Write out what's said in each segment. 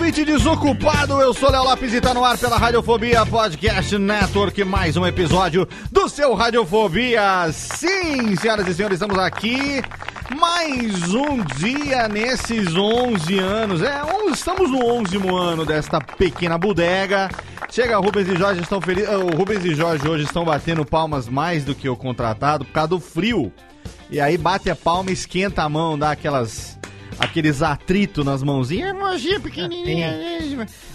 Ouvinte desocupado! Eu sou Léo Lopes e tá no ar pela Radiofobia Podcast Network. Mais um episódio do seu Radiofobia. Sim, senhoras e senhores, estamos aqui. Mais um dia nesses 11 anos. É, estamos no 11 ano desta pequena bodega. Chega, Rubens e Jorge estão felizes. O Rubens e Jorge hoje estão batendo palmas mais do que o contratado por causa do frio. E aí bate a palma, esquenta a mão, dá aquelas aqueles atritos nas mãozinhas, mãozinha pequenininha,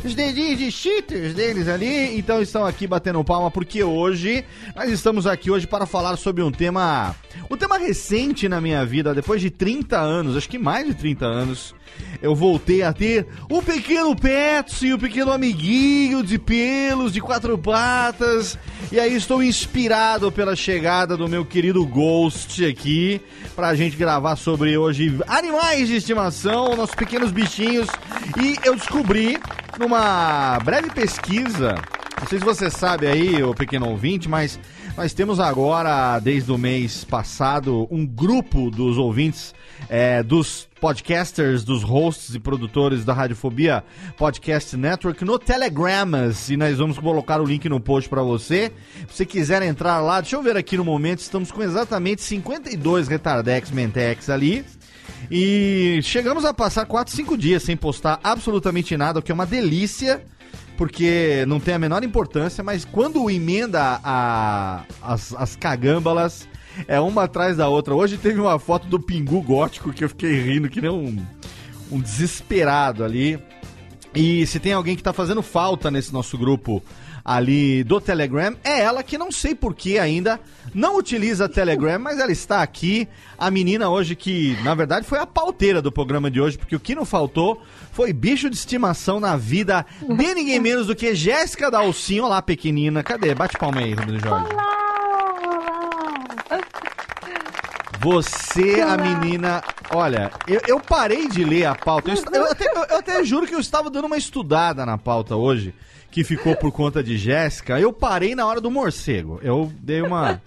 os dedinhos de cheaters deles ali, então estão aqui batendo palma porque hoje nós estamos aqui hoje para falar sobre um tema, um tema recente na minha vida, depois de 30 anos, acho que mais de 30 anos, eu voltei a ter o pequeno Patsy, o pequeno amiguinho de pelos, de quatro patas. E aí estou inspirado pela chegada do meu querido Ghost aqui, pra gente gravar sobre hoje animais de estimação, nossos pequenos bichinhos. E eu descobri numa breve pesquisa, não sei se você sabe aí, o pequeno ouvinte, mas nós temos agora, desde o mês passado, um grupo dos ouvintes, é, dos podcasters, dos hosts e produtores da Radiofobia Podcast Network no Telegramas. E nós vamos colocar o link no post para você. Se você quiser entrar lá, deixa eu ver aqui no momento, estamos com exatamente 52 Retardex Mentex ali. E chegamos a passar 4, 5 dias sem postar absolutamente nada, o que é uma delícia porque não tem a menor importância, mas quando emenda a, as, as cagâmbalas, é uma atrás da outra. Hoje teve uma foto do Pingu Gótico que eu fiquei rindo, que nem um, um desesperado ali. E se tem alguém que tá fazendo falta nesse nosso grupo ali do Telegram, é ela que não sei por que ainda não utiliza Telegram, mas ela está aqui. A menina hoje que, na verdade, foi a pauteira do programa de hoje, porque o que não faltou foi bicho de estimação na vida de ninguém menos do que Jéssica Dalcinho. Olá, pequenina. Cadê? Bate palma aí, Rubens Jorge. Você, a menina. Olha, eu, eu parei de ler a pauta. Eu, eu até, eu- até juro que eu estava dando uma estudada na pauta hoje, que ficou por conta de Jéssica. Eu parei na hora do morcego. Eu dei uma.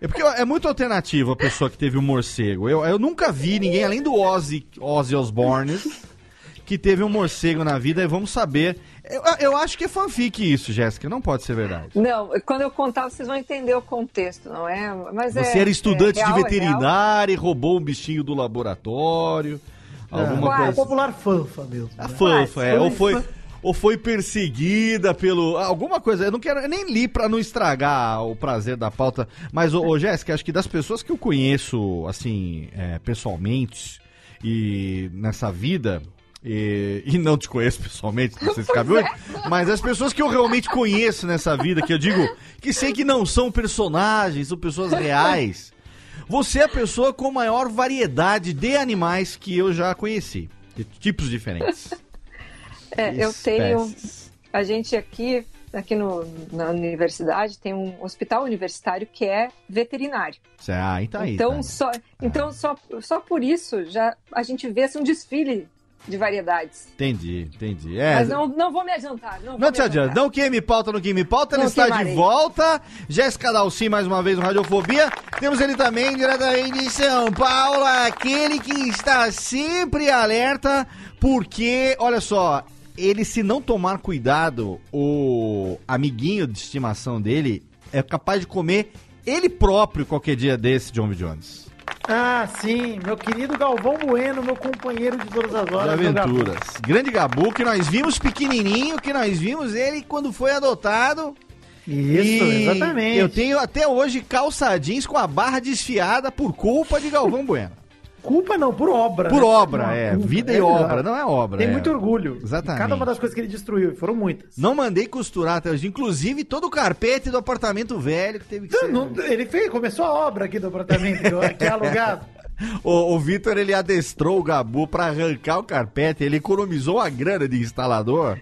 É porque é muito alternativo a pessoa que teve o morcego. Eu, eu nunca vi ninguém, além do Ozzy, Ozzy Osbourne, que teve um morcego na vida. E vamos saber. Eu, eu acho que é fanfic isso, Jéssica. Não pode ser verdade. Não, quando eu contar, vocês vão entender o contexto, não é? Mas Você é, era estudante é real, de é veterinária e roubou um bichinho do laboratório. Alguma Quase. coisa. Popular fanfa mesmo. A né? fanfa, é. Foi Ou foi, fã- ou foi perseguida pelo. Alguma coisa. Eu não quero. Eu nem li pra não estragar o prazer da pauta. Mas, ô, ô Jéssica, acho que das pessoas que eu conheço, assim, é, pessoalmente e nessa vida. E, e não te conheço pessoalmente, não sei se cabe hoje, mas as pessoas que eu realmente conheço nessa vida, que eu digo que sei que não são personagens, são pessoas reais. Você é a pessoa com maior variedade de animais que eu já conheci, de tipos diferentes. É, eu tenho. A gente aqui, aqui no, na universidade, tem um hospital universitário que é veterinário. Ah, então aí. então, tá. só, então só, só por isso já a gente vê assim, um desfile de variedades. Entendi, entendi. É, Mas não, não vou me adiantar. Não, Não te adianta, não queime pauta no Queime Pauta, ele Não está de volta. Jéssica Dalci, mais uma vez no Radiofobia. Temos ele também, diretamente de São Paulo, aquele que está sempre alerta, porque, olha só, ele se não tomar cuidado, o amiguinho de estimação dele é capaz de comer ele próprio qualquer dia desse, John B. Jones. Ah, sim, meu querido Galvão Bueno, meu companheiro de todas as De horas. Gabu. aventuras. Grande Gabu, que nós vimos pequenininho, que nós vimos ele quando foi adotado. Isso, E exatamente. Eu tenho até hoje calça jeans com a barra desfiada por culpa de Galvão Bueno. Culpa não, por obra. Por né? obra, é. culpa, Vida e é obra, verdade. não é obra. Tem é. muito orgulho. Exatamente. Cada uma das coisas que ele destruiu, e foram muitas. Não mandei costurar até hoje. Inclusive, todo o carpete do apartamento velho que teve que ser. Não, ele fez, começou a obra aqui do apartamento que- é alugado. O, o Vitor, ele adestrou o Gabu pra arrancar o carpete. Ele economizou a grana de instalador.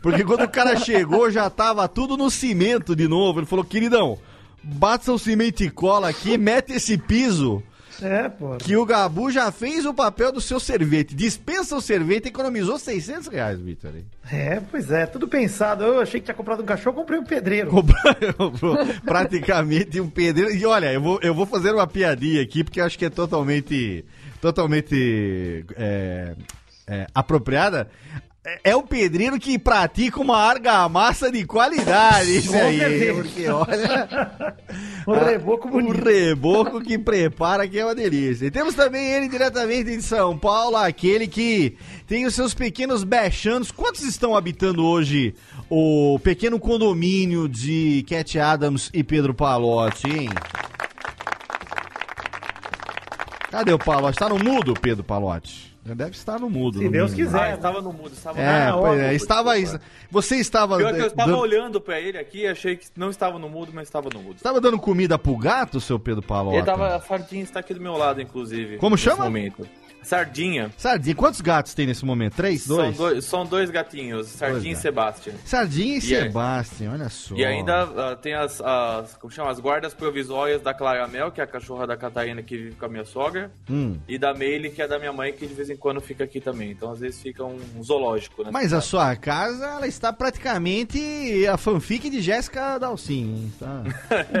Porque quando o cara chegou, já tava tudo no cimento de novo. Ele falou, queridão, bata o cimento e cola aqui, mete esse piso. É, pô. Que o Gabu já fez o papel do seu sorvete. Dispensa o sorvete e economizou 600 reais, Vitor. É, pois é, tudo pensado. Eu achei que tinha comprado um cachorro, comprei um pedreiro. Comprou praticamente um pedreiro. E olha, eu vou, eu vou fazer uma piadinha aqui, porque eu acho que é totalmente, totalmente é, é, apropriada. É- um pedreiro que pratica uma argamassa de qualidade. Isso aí, porque olha. Um reboco O bonito. reboco que prepara que é uma delícia. E temos também ele diretamente de São Paulo, aquele que tem os seus pequenos bechanos. Quantos estão habitando hoje o pequeno condomínio de Cat Adams e Pedro Palotti, hein? Cadê o Palotti? Tá no mudo, Pedro Palotti? Deve estar no mudo. Se no Deus mínimo. quiser. Ah, estava no mudo, estava É, pois é, óbvio, estava. desculpa. Você estava. Pior que eu estava dando- olhando pra ele aqui e achei que não estava no mudo, mas estava no mudo. Estava dando comida pro gato, seu Pedro Palotti? Ele tava, a Sardinha está aqui do meu lado, inclusive. Como nesse chama? Momento. Sardinha. Sardinha, quantos gatos tem nesse momento? Três? São Dois? dois, são dois gatinhos, Sardinha e gatos. Sebastian. Sardinha e, E aí? Sebastian, olha só. E ainda ah, tem as, as, como chama, as guardas provisórias da Clara Mel, que é a cachorra da Catarina que vive com a minha sogra, Hum. e da Meile, que é da minha mãe, que de vez em quando fica aqui também. Então às vezes fica um zoológico, né? Mas a sua casa, ela está praticamente a fanfic de Jéssica Dalcin? Tá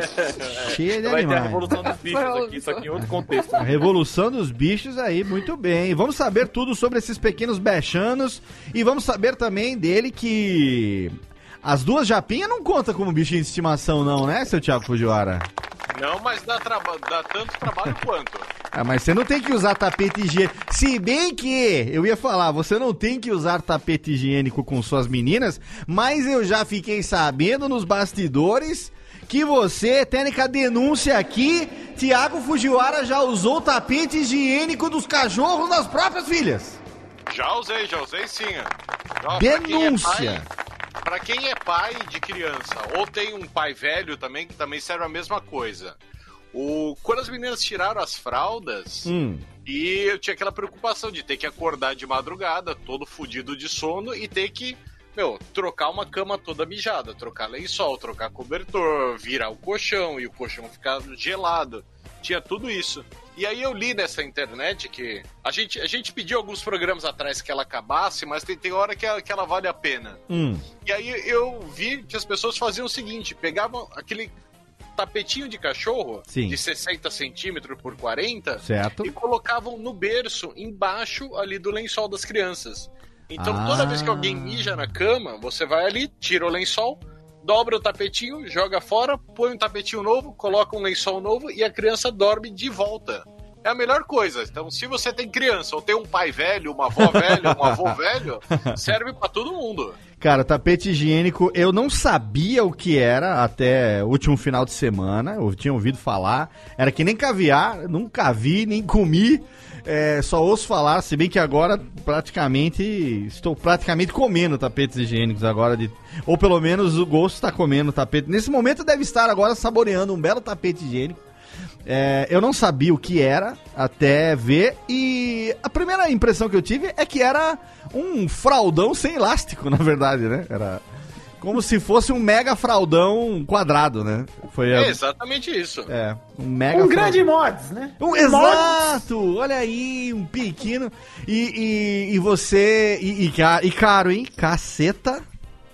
cheia de Vai ter a animais. Revolução dos Bichos aqui, isso aqui em outro contexto. A revolução dos bichos aí, muito bem. Vamos saber tudo sobre esses pequenos bechanos e vamos saber também dele que as duas japinhas não conta como bichinho de estimação não, né, seu Thiago Fujiwara? Não, mas dá, dá tanto trabalho quanto. Ah, mas você não tem que usar tapete higiênico. Se bem que, eu ia falar, você não tem que usar tapete higiênico com suas meninas, mas eu já fiquei sabendo nos bastidores que você, técnica denúncia aqui, Tiago Fujiwara já usou tapete higiênico dos cachorros das próprias filhas. Já usei, já usei sim. Ó, pra quem é Denúncia. quem é pai de criança, ou tem um pai velho também, que também serve a mesma coisa. O... Quando as meninas tiraram as fraldas, Hum, e eu tinha aquela preocupação de ter que acordar de madrugada, todo fudido de sono, e ter que, meu, trocar uma cama toda mijada, trocar lençol, trocar cobertor, virar o colchão e o colchão ficar gelado. Tinha tudo isso. E aí eu li nessa internet que a gente, a gente pediu alguns programas atrás que ela acabasse, mas tem, tem hora que ela, que ela vale a pena. hum. E aí eu vi que as pessoas faziam o seguinte: pegavam aquele tapetinho de cachorro Sim. de 60 centímetros por 40 Certo. e colocavam no berço, embaixo ali do lençol das crianças. Então Ah. toda vez que alguém mija na cama, você vai ali, tira o lençol, dobra o tapetinho, joga fora, põe um tapetinho novo, coloca um lençol novo e a criança dorme de volta. É a melhor coisa. Então, se você tem criança ou tem um pai velho, uma avó velha, um avô velho, serve pra todo mundo. Cara, tapete higiênico, eu não sabia o que era até o último final de semana. Eu tinha ouvido falar. Era que nem caviar, nunca vi, nem comi. É, só ouço falar, se bem que agora praticamente estou praticamente comendo tapetes higiênicos agora de, ou pelo menos o gosto está comendo tapete. Nesse momento deve estar agora saboreando um belo tapete higiênico. É, eu não sabia o que era até ver e a primeira impressão que eu tive é que era um fraldão sem elástico, na verdade, né? Era Como se fosse um mega fraldão quadrado, né? Foi É a- exatamente isso. é, um mega Um fraldão. grande mods, né? Um, Mods. exato! Olha aí, um pequeno. E, e, e você. E, e, e caro, hein? Caceta.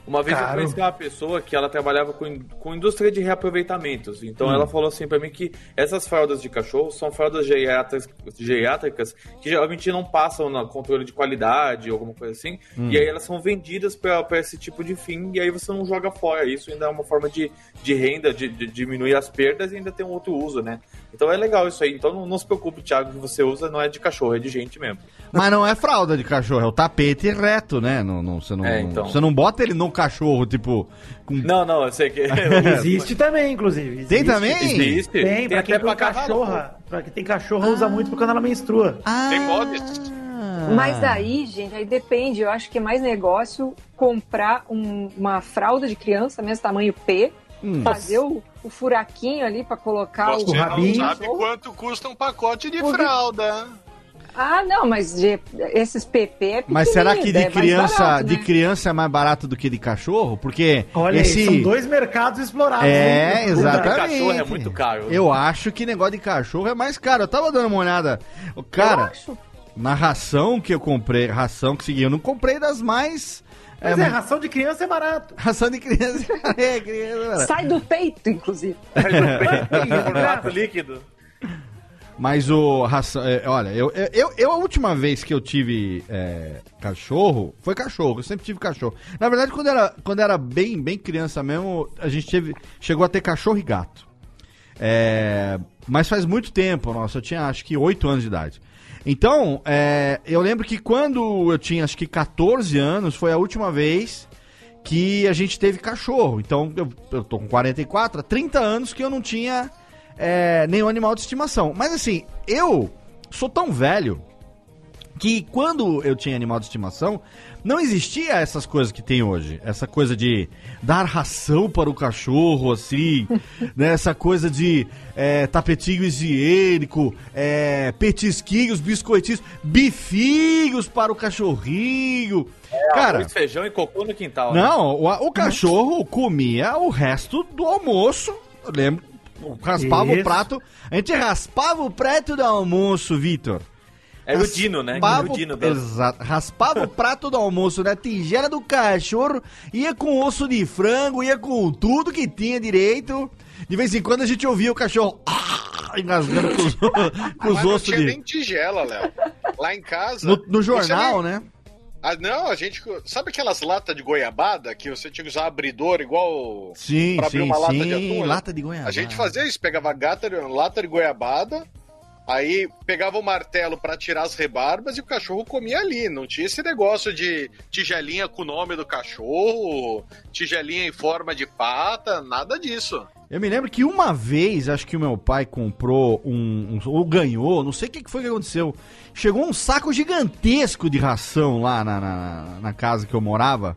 Uma vez Caro. eu conheci uma pessoa que ela trabalhava com, com indústria de reaproveitamentos. Então Hum. ela falou assim pra mim que essas fraldas de cachorro são fraldas geriátricas, geriátricas que geralmente não passam no controle de qualidade ou alguma coisa assim. Hum. E aí elas são vendidas pra pra esse tipo de fim e aí você não joga fora. Isso ainda é uma forma de, de renda, de, de diminuir as perdas e ainda tem um outro uso, né? Então é legal isso aí. Então não, não se preocupe, Thiago, que você usa não é de cachorro, é de gente mesmo. Mas não é fralda de cachorro, é o tapete reto, né? Não, não, você, não, É, então. você não bota ele no cachorro, tipo. Com... Não, não, eu sei que. Existe também, inclusive. Tem Existe. também? Existe. Tem, pra quem até tem cachorra. Pra quem tem cachorra, usa muito quando ela menstrua. Ah, Tem mods. Mas aí, gente, aí depende. Eu acho que é mais negócio comprar um- uma fralda de criança, mesmo tamanho P, Hum. fazer o, o furaquinho ali pra colocar Você o não rabinho. sabe quanto custa um pacote de Porque- fralda. Ah, não, mas de- esses PP é Mas será que de é criança, barato, de né? criança é mais barato do que de cachorro? Porque Olha esse aí, são dois mercados explorados. É, hein? exatamente. cachorro é muito caro. Eu acho que negócio de cachorro é mais caro. Eu tava dando uma olhada. O Eu Cara, acho. na ração que eu comprei, ração que segui, eu não comprei das mais. Mas é, é, ração de criança é barato. ração de criança. é, criança. Sai do peito, inclusive. Formato líquido. Mas o é, olha, eu, eu, eu a última vez que eu tive é, cachorro foi cachorro. Eu sempre tive cachorro. Na verdade, quando era, quando era bem, bem criança mesmo, a gente teve, chegou a ter cachorro e gato. É, mas faz muito tempo, nossa, eu tinha acho que 8 anos de idade. Então, é, eu lembro que quando eu tinha acho que 14 anos, foi a última vez que a gente teve cachorro. Então, eu, eu tô com 44, há 30 anos que eu não tinha é, nenhum animal de estimação. Mas assim, eu sou tão velho que quando eu tinha animal de estimação, não existia essas coisas que tem hoje. Essa coisa de dar ração para o cachorro, assim, né? Essa coisa de é, tapetinho higiênico, é, petisquinhos, biscoitinhos, bifinhos para o cachorrinho. Cara, Arroz, feijão e cocô no quintal. né? não, o, o cachorro comia o resto do almoço. Eu lembro. Raspava o Isso. prato. A gente raspava o prato do almoço, Vitor. É o Dino, né? Raspava O Dino o-. Exato. Raspava o prato do almoço na tigela do cachorro, ia com osso de frango, ia com tudo que tinha direito. De vez em quando a gente ouvia o cachorro ah, engasgando com os, com os Mas não ossos tinha de. nem tigela, Léo. Lá em casa. No, no você jornal, nem- né? Ah, não, a gente. Sabe aquelas latas de goiabada que você tinha que usar abridor igual. Sim, pra abrir sim, uma lata sim. de atum, né? lata de goiabada. A gente fazia isso, pegava gata, lata de goiabada, aí pegava o martelo pra tirar as rebarbas e o cachorro comia ali. Não tinha esse negócio de tigelinha com o nome do cachorro, tigelinha em forma de pata, nada disso. Eu me lembro que uma vez, acho que o meu pai comprou um, um- ou ganhou, não sei o que foi que aconteceu. Chegou um saco gigantesco de ração lá na, na, na casa que eu morava.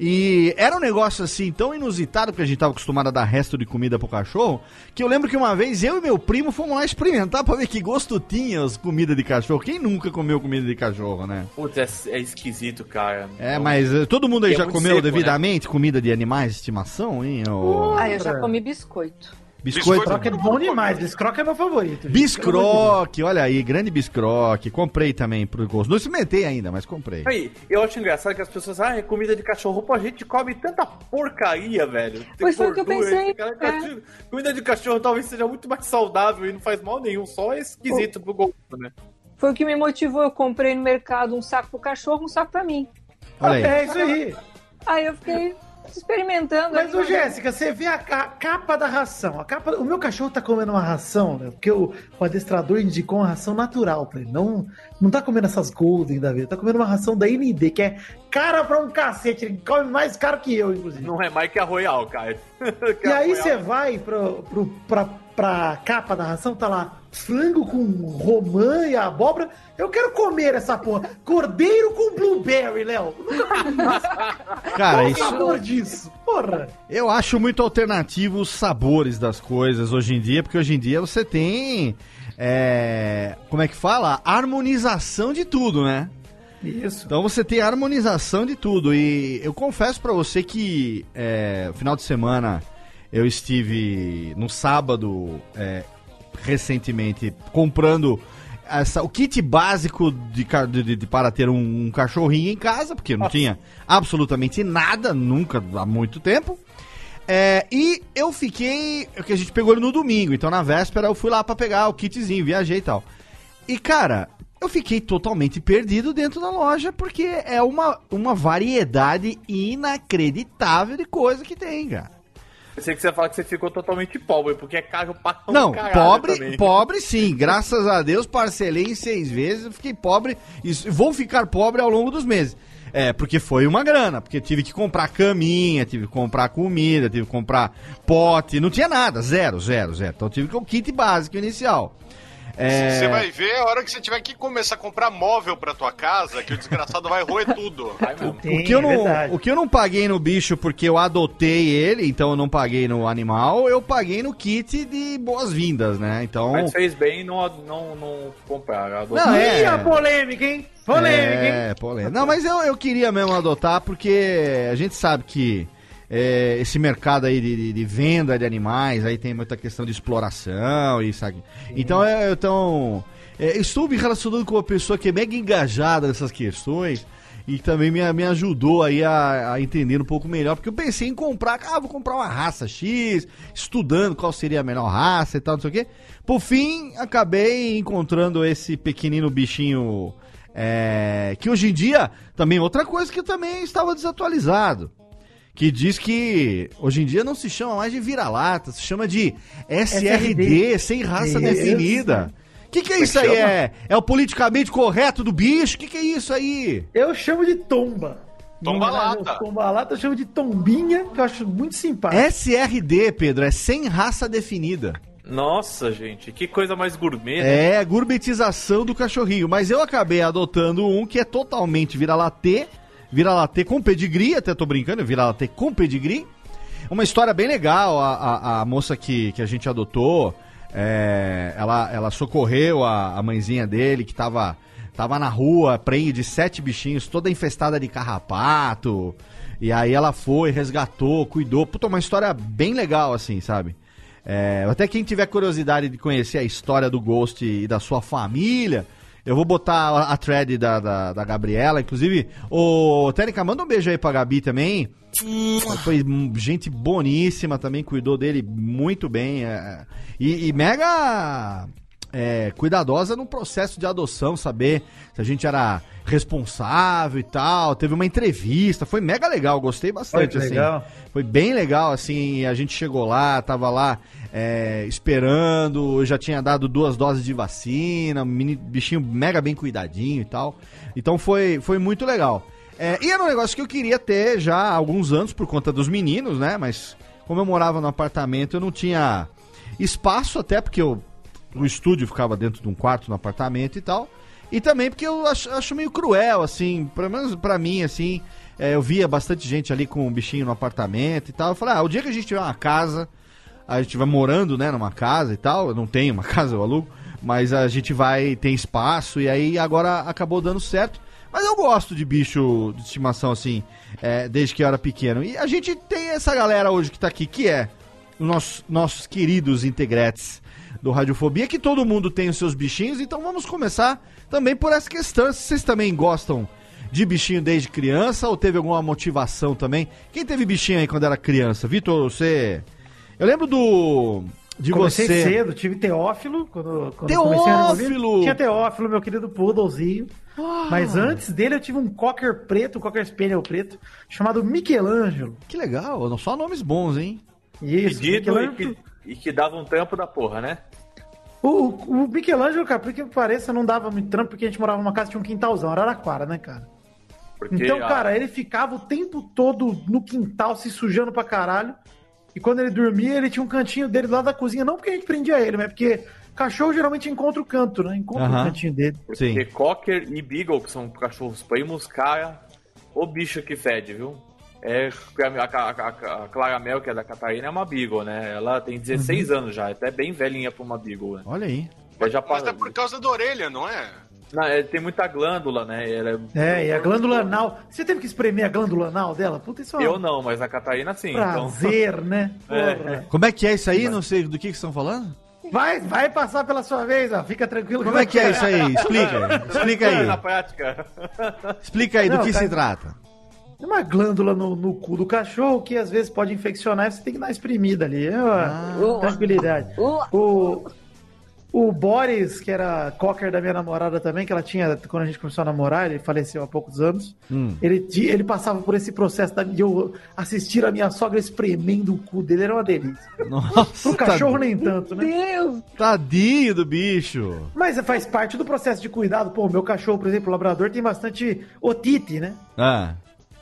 E era um negócio assim tão inusitado, porque a gente tava acostumado a dar resto de comida pro cachorro, que eu lembro que uma vez eu e meu primo fomos lá experimentar pra ver que gosto tinha as comidas de cachorro. Quem nunca comeu comida de cachorro, né? Putz, é, é esquisito, cara. É, mas eh, todo mundo aí é já comeu seco, né? devidamente comida de animais de estimação, hein? ô? Ah, eu já comi biscoito. Biscoito. Biscroque é bom demais. Biscroque é meu favorito. Biscroque, olha aí, grande biscroque. Comprei também pro gosto. Não experimentei ainda, mas comprei. Aí, eu acho engraçado que as pessoas, ah, é comida de cachorro. Pô, a gente come tanta porcaria, velho. Tem Pois foi o que eu pensei, cara- é. Comida de cachorro talvez seja muito mais saudável e não faz mal nenhum, só é esquisito pro gosto, né? Foi o que me motivou. Eu comprei no mercado um saco pro cachorro, um saco pra mim. Olha aí. É isso aí. Aí eu fiquei experimentando. Mas, ô Jéssica, você vê a, ca- capa da ração. A capa, o meu cachorro tá comendo uma ração, né? Porque o, o adestrador indicou uma ração natural pra ele. Não, não tá comendo essas golden da vida. Tá comendo uma ração da ND, que é cara pra um cacete. Ele come mais caro que eu, inclusive. Não é mais que a Royal, cara. E aí você vai pro, pro, pra, pra capa da ração, tá lá frango com romã e abóbora. Eu quero comer essa porra. Cordeiro com blueberry, Léo. Cara, Qual o isso. sabor disso? Porra. Eu acho muito alternativo os sabores das coisas hoje em dia, porque hoje em dia você tem. é, como é que fala? Harmonização de tudo, né? Isso. Então você tem harmonização de tudo. E eu confesso pra você que é, final de semana eu estive no sábado é, recentemente comprando essa, o kit básico de, de- de- para ter um, um cachorrinho em casa, porque não tinha absolutamente nada, nunca, há muito tempo. É, e eu fiquei. Que a gente pegou ele no domingo, então na véspera eu fui lá pra pegar o kitzinho, viajei e tal. E cara, eu fiquei totalmente perdido dentro da loja, porque é uma, uma variedade inacreditável de coisa que tem, cara. Pensei que você ia falar que você ficou totalmente pobre, porque é caro pra um Não, pobre, também. pobre sim. Graças a Deus parcelei em seis vezes, eu fiquei pobre e vou ficar pobre ao longo dos meses. É, porque foi uma grana, porque tive que comprar caminha, tive que comprar comida, tive que comprar pote, não tinha nada, zero, zero, zero. Então tive que o kit básico inicial. É, Você vai ver a hora que você tiver que começar a comprar móvel pra tua casa, que o desgraçado vai roer tudo. Vai. Tem, o, que eu é não, verdade. o que eu não paguei no bicho porque eu adotei ele, então eu não paguei no animal, eu paguei no kit de boas-vindas, né? Então. Mas fez bem em não, não, não comprar. adotar. Não, é. Ih, a polêmica, hein? Polêmica, hein? É, polêmica. Não, mas eu, eu queria mesmo adotar porque a gente sabe que é, esse mercado aí de, de- de venda de animais, aí tem muita questão de exploração e sabe. Então, é, então é, estou me relacionando com uma pessoa que é mega engajada nessas questões e também me, me ajudou aí a, a entender um pouco melhor, porque eu pensei em comprar, ah, vou comprar uma raça X, estudando qual seria a melhor raça e tal, não sei o quê. Por fim, acabei encontrando esse pequenino bichinho é, que hoje em dia, também outra coisa que também estava desatualizado. Que diz que hoje em dia não se chama mais de vira-lata, se chama de SRD, sem raça Isso. definida. O que, que é isso aí? É, é o politicamente correto do bicho? O que, que é isso aí? Eu chamo de tomba. Tomba-lata. Tomba-lata eu chamo de tombinha, que eu acho muito simpático. SRD, Pedro, é sem raça definida. Nossa, gente, que coisa mais gourmet, né? É gourmetização do cachorrinho. Mas eu acabei adotando um que é totalmente vira-latê. Vira-latê com pedigree, até tô brincando, vira-latê com pedigree. Uma história bem legal, a, a, a moça que, que a gente adotou, é, ela, ela socorreu a, a mãezinha dele, que tava, tava na rua, prenhe de sete bichinhos, toda infestada de carrapato. E aí ela foi, resgatou, cuidou. Puta, uma história bem legal, assim, sabe? É, até quem tiver curiosidade de conhecer a história do Ghost e da sua família, eu vou botar a, thread da, da, da Gabriela. Inclusive, ô Tênica, manda um beijo aí pra Gabi também. Foi gente boníssima também, cuidou dele muito bem. é, e, e mega é, cuidadosa no processo de adoção, saber se a gente era responsável e tal. Teve uma entrevista, foi mega legal, gostei bastante, que assim. legal. Foi bem legal, assim, a gente chegou lá, tava lá é, esperando, já tinha dado duas doses de vacina, mini, bichinho mega bem cuidadinho e tal. Então foi, foi muito legal. É, e era um negócio que eu queria ter já há alguns anos por conta dos meninos, né? Mas como eu morava no apartamento, eu não tinha espaço, até porque eu, o estúdio ficava dentro de um quarto no apartamento e tal. E também porque eu acho, acho meio cruel, assim, pelo menos pra mim, assim. é, eu via bastante gente ali com um bichinho no apartamento e tal. Eu falei, ah, o dia que a gente tiver uma casa, a gente vai morando, né, numa casa e tal. Eu não tenho uma casa, eu alugo. Mas a gente vai, tem espaço, e aí agora acabou dando certo. Mas eu gosto de bicho de estimação, assim, é, desde que eu era pequeno. E a gente tem essa galera hoje que tá aqui, que é os nossos, nossos queridos integrantes do Radiofobia, que todo mundo tem os seus bichinhos, então vamos começar também por essa questão. Se vocês também gostam de bichinho desde criança ou teve alguma motivação também? Quem teve bichinho aí quando era criança? Vitor, você. Eu lembro do. De comecei você. cedo, tive Teófilo. Quando, quando a Teófilo! revolver. Tinha Teófilo, meu querido poodlezinho. Ah. Mas antes dele eu tive um cocker preto, um cocker spaniel preto, chamado Michelangelo. Que legal, só nomes bons, hein? Isso, Pedido e Michelangelo. que, e que dava um trampo da porra, né? O, o Michelangelo, cara, por que pareça, não dava muito trampo, porque a gente morava numa casa que tinha um quintalzão, Araraquara, né, cara? Porque Então, cara, ele ficava o tempo todo no quintal se sujando pra caralho. E quando ele dormia, ele tinha um cantinho dele lá da cozinha. Não porque a gente prendia ele, mas porque cachorro geralmente encontra o canto, né? Encontra o cantinho dele. Sim. Porque Cocker e Beagle, que são cachorros primos, cara, o bicho que fede, viu? É, a, a, a, a Clara Mel, que é da Catarina, é uma Beagle, né? Ela tem 16 Uhum. anos já, é até bem velhinha pra uma Beagle, né? Olha aí. Mas já Mas é por causa da orelha, não é? Não, é, tem muita glândula, né? Ela É, e a glândula anal. Você teve que espremer a glândula anal dela? Puta, isso é Eu não, mas a Catarina sim. Então... prazer, né? É. Como é que é isso aí? Não sei do que, que vocês estão falando? Vai, vai passar pela sua vez, ó. Fica tranquilo. Como é que é isso aí? Explica. Explica aí. Na prática. Explica aí do Não, que cara. se trata. Tem uma glândula no, no cu do cachorro que às vezes pode infeccionar e você tem que dar uma espremida ali. É uma Ah. tranquilidade. O, o Boris, que era cocker da minha namorada também, que ela tinha quando a gente começou a namorar, ele faleceu há poucos anos. Hum. Ele, ele passava por esse processo da- de eu assistir a minha sogra espremendo o cu dele, era uma delícia. Nossa, Pro cachorro tad- nem tanto, né? Deus! tadinho do bicho. Mas faz parte do processo de cuidado. Pô, meu cachorro, por exemplo, o labrador, tem bastante otite, né? Ah,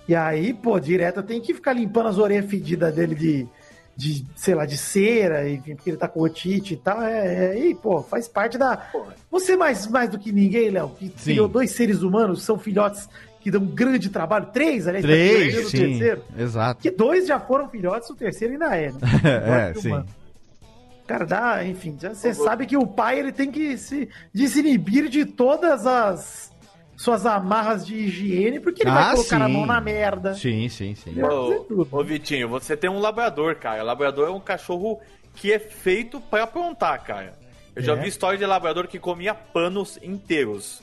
E aí, pô, direto tem que ficar limpando as orelhas fedidas dele de, de, sei lá, de cera, enfim, porque ele tá com otite e tal. É, é, e, pô, faz parte da. Você mais, mais do que ninguém, Léo, que criou dois seres humanos, são filhotes que dão um grande trabalho. Três, aliás, tá três, perdendo o sim. terceiro. Exato. Que dois já foram filhotes, o terceiro ainda é, né? É, sim. humano. Cara, dá, enfim, já você sabe que o pai ele tem que se desinibir de todas as suas amarras de higiene, porque ele Ah, vai colocar a sim. mão na merda. Sim, sim, sim. Fazer tudo. Ô, ô, Vitinho, você tem um labrador, cara. Labrador é um cachorro que é feito pra aprontar, cara. Eu já É. vi história de labrador que comia panos inteiros.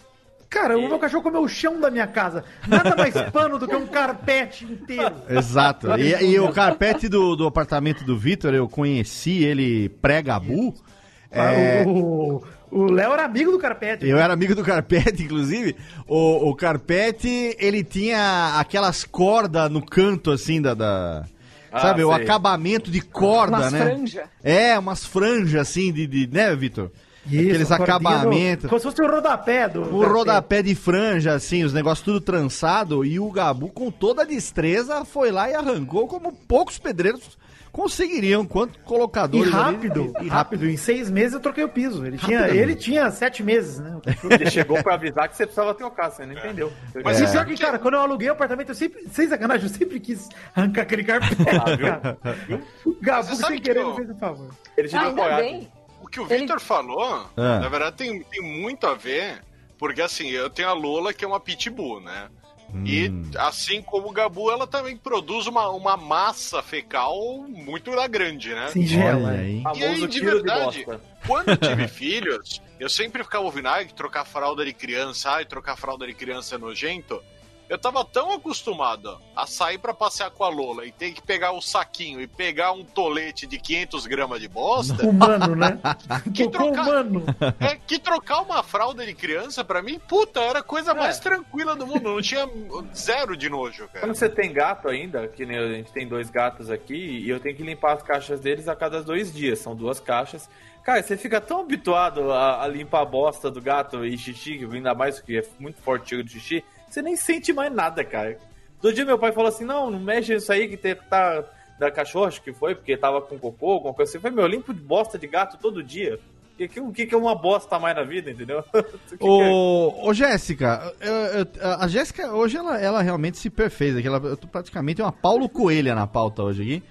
Cara, o meu cachorro comeu o chão da minha casa. Nada mais pano do que um carpete inteiro. Exato. E, e o carpete do, do apartamento do Vitor, eu conheci ele pré-Gabu. É, O o Léo era amigo do carpete. eu era amigo do carpete, inclusive. O, o carpete, ele tinha aquelas cordas no canto, assim, da. da- Ah, sabe, o acabamento de corda, Umas né? franja. É, umas franjas, assim, de. de né, Vitor? Isso, Aqueles a cordinha do- acabamentos. Como se fosse o rodapé do. O rodapé de franja, assim, os negócios tudo trançado, e o Gabu, com toda a destreza, foi lá e arrancou como poucos pedreiros conseguiriam, quanto E colocadores. ali. rápido, E rápido. Em seis meses eu troquei o piso. Ele tinha, ele tinha sete meses, né? o. Ele chegou pra avisar que você precisava trocar, você não entendeu. Mas você pior sabe que, cara, quando eu aluguei o apartamento, eu sempre, sem sacanagem, eu sempre quis arrancar aquele carpete. cara. O Gabu, sem que querer, eu- me fez um favor. Ele te Ah, deu bem. O que o Ele- Victor falou, Ah. na verdade, tem, tem muito a ver, porque assim, eu tenho a Lola, que é uma pitbull, né? E Hum. assim como o Gabu, ela também produz uma, uma massa fecal muito grande, né? Singela. Aí. E aí, de de verdade, bosta. quando eu tive filhos, eu sempre ficava ouvindo, ai, trocar fralda de criança, ai, trocar fralda de criança é nojento. Eu tava tão acostumado a sair pra passear com a Lola e ter que pegar o saquinho e pegar um tolete de 500 gramas de bosta, Humano, né? Que trocar- humano. é que trocar uma fralda de criança, pra mim, puta, era a coisa mais tranquila do mundo. Não tinha zero de nojo, cara. Quando você tem gato ainda, que nem a gente tem dois gatos aqui, e eu tenho que limpar as caixas deles a cada dois dias, são duas caixas. Cara, você fica tão habituado a, a limpar a bosta do gato e xixi, ainda mais que é muito forte o xixi, você nem sente mais nada, cara. Do dia meu pai falou assim, não, não mexe nisso aí que tá da cachorra, acho que foi, porque tava com cocô, alguma coisa assim. Falei, meu, eu limpo de bosta de gato todo dia. O que, que- o que, é uma bosta mais na vida, entendeu? O é? Ô, ô Jéssica, eu- eu- a Jéssica hoje ela, ela realmente se perfez aqui. Ela, eu tô praticamente uma Paulo Coelha na pauta hoje aqui.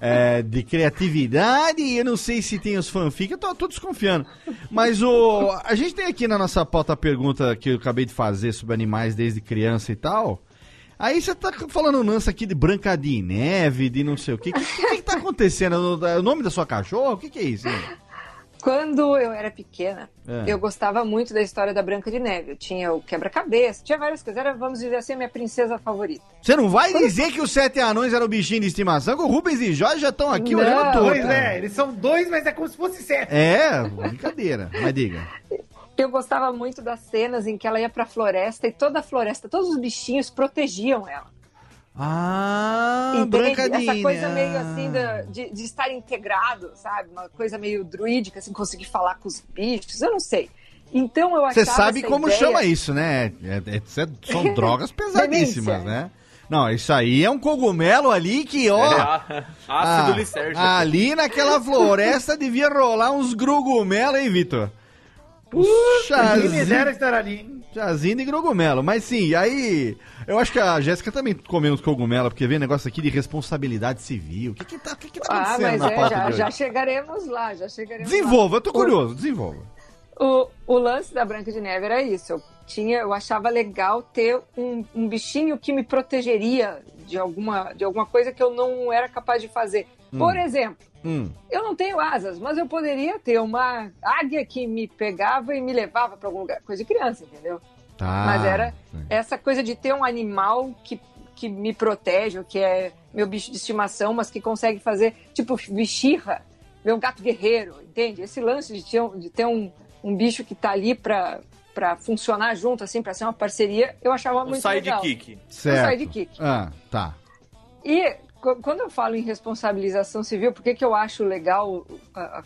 É, de criatividade, e eu não sei se tem os fanfic, eu tô, tô desconfiando. Mas o. A gente tem aqui na nossa pauta a pergunta que eu acabei de fazer sobre animais desde criança e tal. Aí você tá falando um lance aqui de Branca de Neve, de não sei o quê. O que, que, que tá acontecendo? O nome da sua cachorra? O que, que é isso? hein? Quando eu era pequena, É. eu gostava muito da história da Branca de Neve. Eu tinha o quebra-cabeça, tinha várias coisas. Era, vamos dizer assim, a minha princesa favorita. Você não vai dizer que os sete anões eram bichinho de estimação, que o Rubens e Jorge já estão aqui Não, olhando tudo. Pois é, eles são dois, mas é como se fosse sete. É, brincadeira. Mas diga. Eu gostava muito das cenas em que ela ia pra floresta e toda a floresta, todos os bichinhos protegiam ela. Ah, Entende? Branca de Essa coisa meio assim da- de, de estar integrado, sabe? Uma coisa meio druídica, assim, conseguir falar com os bichos, eu não sei. Então eu Você sabe essa como ideia- chama isso, né? É- é- é- são drogas pesadíssimas, né? Não, isso aí é um cogumelo ali que, ó. É, á- ácido lisérgico. ali naquela floresta devia rolar uns grugumelos, hein, Vitor? Puxa, Quem me dera estar ali. Chazinho e grogumelo. Mas sim, aí. Eu acho que a Jéssica também comeu uns cogumelos, porque vem negócio aqui de responsabilidade civil. O que que tá, o que que tá Ah, acontecendo mas na é, pauta já, de hoje? já chegaremos lá, já chegaremos lá. Desenvolva, eu tô curioso, desenvolva. O, o lance da Branca de Neve era isso. Eu tinha, eu achava legal ter um, um bichinho que me protegeria de alguma, de alguma coisa que eu não era capaz de fazer. Por exemplo, Hum. eu não tenho asas, mas eu poderia ter uma águia que me pegava e me levava para algum lugar. Coisa de criança, entendeu? Tá. Mas era essa coisa de ter um animal que, que me protege, ou que é meu bicho de estimação, mas que consegue fazer, tipo, bichirra, meu gato guerreiro, entende? Esse lance de ter, um- de ter um, um bicho que tá ali pra, pra funcionar junto, assim, pra ser uma parceria, eu achava Um muito legal. sidekick. Certo. Um sidekick. Ah, tá. E quando eu falo em responsabilização civil, por que, que eu acho legal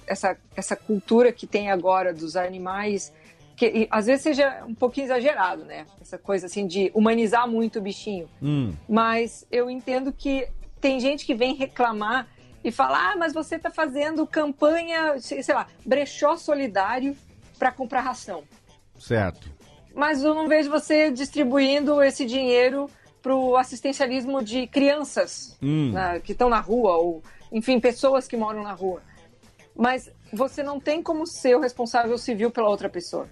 essa, essa cultura que tem agora dos animais, que às vezes seja um pouquinho exagerado, né? Essa coisa assim de humanizar muito o bichinho. Hum. Mas eu entendo que tem gente que vem reclamar e fala: ah, mas você está fazendo campanha, sei sei lá, brechó solidário para comprar ração. Certo. Mas eu não vejo você distribuindo esse dinheiro para o assistencialismo de crianças Hum. né, que estão na rua, ou, enfim, pessoas que moram na rua. Mas você não tem como ser o responsável civil pela outra pessoa.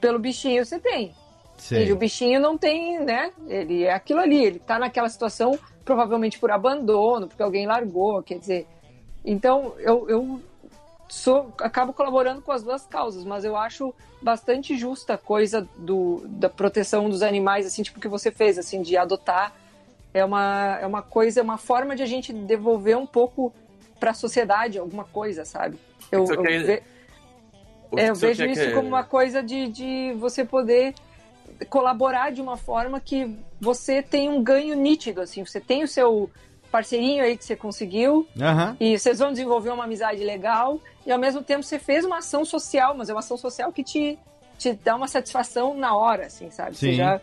Pelo bichinho você tem. Sei. E o bichinho não tem, né? Ele é aquilo ali, ele tá naquela situação provavelmente por abandono, porque alguém largou, quer dizer. Então, eu, eu sou, acabo colaborando com as duas causas, mas eu acho bastante justa a coisa do, da proteção dos animais, assim, tipo o que você fez, assim, de adotar. É uma, é uma coisa, é uma forma de a gente devolver um pouco para a sociedade alguma coisa, sabe? Eu, eu quer- ve- é, eu você vejo isso que- como uma coisa de, de você poder colaborar de uma forma que você tem um ganho nítido, assim, você tem o seu parceirinho aí que você conseguiu Aham. e vocês vão desenvolver uma amizade legal e ao mesmo tempo você fez uma ação social, mas é uma ação social que te, te dá uma satisfação na hora, assim, sabe? Você Sim. já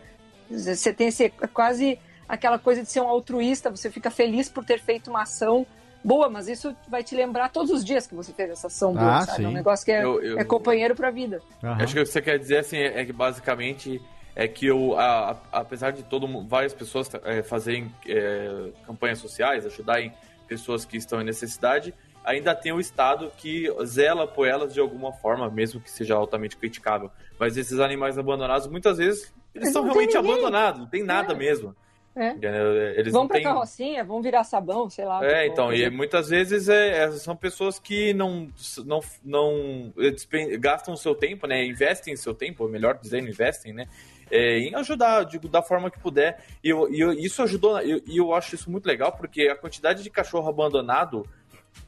você tem esse, é quase aquela coisa de ser um altruísta, você fica feliz por ter feito uma ação boa, mas isso vai te lembrar todos os dias que você fez essa ação boa, Ah, sabe? É um sim. negócio que é, Eu- eu- é companheiro pra vida. Aham. Acho que o que você quer dizer assim é que basicamente é que eu, a- a- apesar de todo várias pessoas é, fazerem é, campanhas sociais, ajudarem pessoas que estão em necessidade, ainda tem o Estado que zela por elas de alguma forma, mesmo que seja altamente criticável. Mas esses animais abandonados, muitas vezes, eles são realmente abandonados, não tem nada É. mesmo. É. Entendeu? Eles vão pra têm... carrocinha, vão virar sabão, sei lá. É, tipo, então, e coisa- muitas vezes é, é, são pessoas que não, não, não gastam o seu tempo, né? Investem seu tempo, melhor dizendo, investem, né? É, em ajudar, digo, da forma que puder. E, eu, eu- isso ajudou, e eu, eu acho isso muito legal, porque a quantidade de cachorro abandonado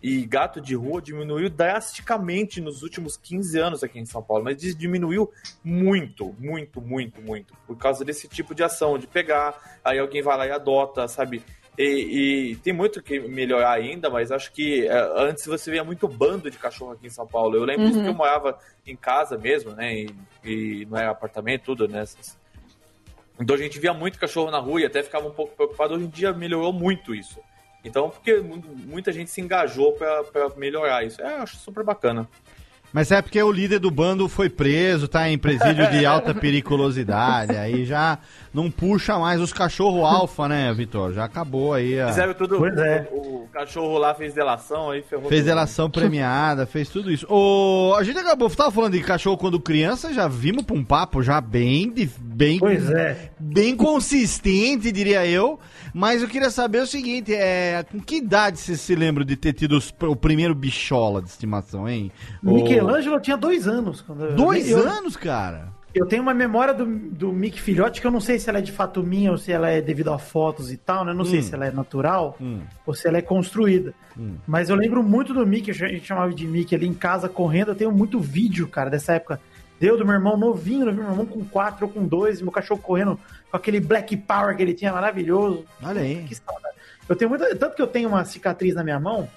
e gato de rua diminuiu drasticamente nos últimos 15 anos aqui em São Paulo, mas diminuiu muito, muito, muito, muito, por causa desse tipo de ação, de pegar, aí alguém vai lá e adota, sabe? E, e tem muito que melhorar ainda, mas acho que é, antes você via muito bando de cachorro aqui em São Paulo. Eu lembro Uhum. que eu morava em casa mesmo, né? E, e não era apartamento, tudo, né? Então a gente via muito cachorro na rua e até ficava um pouco preocupado. Hoje em dia melhorou muito isso. Então, porque mu- muita gente se engajou pra melhorar isso. É, eu acho super bacana. Mas é porque o líder do bando foi preso, tá em presídio de alta periculosidade. Aí já não puxa mais os cachorro alfa, né, Vitor? Já acabou aí. A... Fizeram tudo. Pois é. O, o cachorro lá fez delação, aí ferrou. Fez delação premiada, fez tudo isso. Ô, a gente acabou, tava falando de cachorro quando criança, já vimos pra um papo já bem, de- bem, Pois é. bem consistente, diria eu. Mas eu queria saber o seguinte, é, com que idade você se lembra de ter tido os- o primeiro bichola de estimação, hein? Ô, Michelangelo tinha dois anos. Quando Dois eu, anos, cara? Eu tenho uma memória do, do Mick Filhote que eu não sei se ela é de fato minha ou se ela é devido a fotos e tal, né? Eu não sei Hum. se ela é natural Hum. ou se ela é construída. Hum. Mas eu lembro muito do Mickey, a gente chamava de Mickey ali em casa correndo. Eu tenho muito vídeo, cara, dessa época. Deu do meu irmão novinho, meu irmão com quatro ou com dois, meu cachorro correndo com aquele black power que ele tinha maravilhoso. Olha aí. Que saudade. Eu tenho muita. Tanto que eu tenho uma cicatriz na minha mão.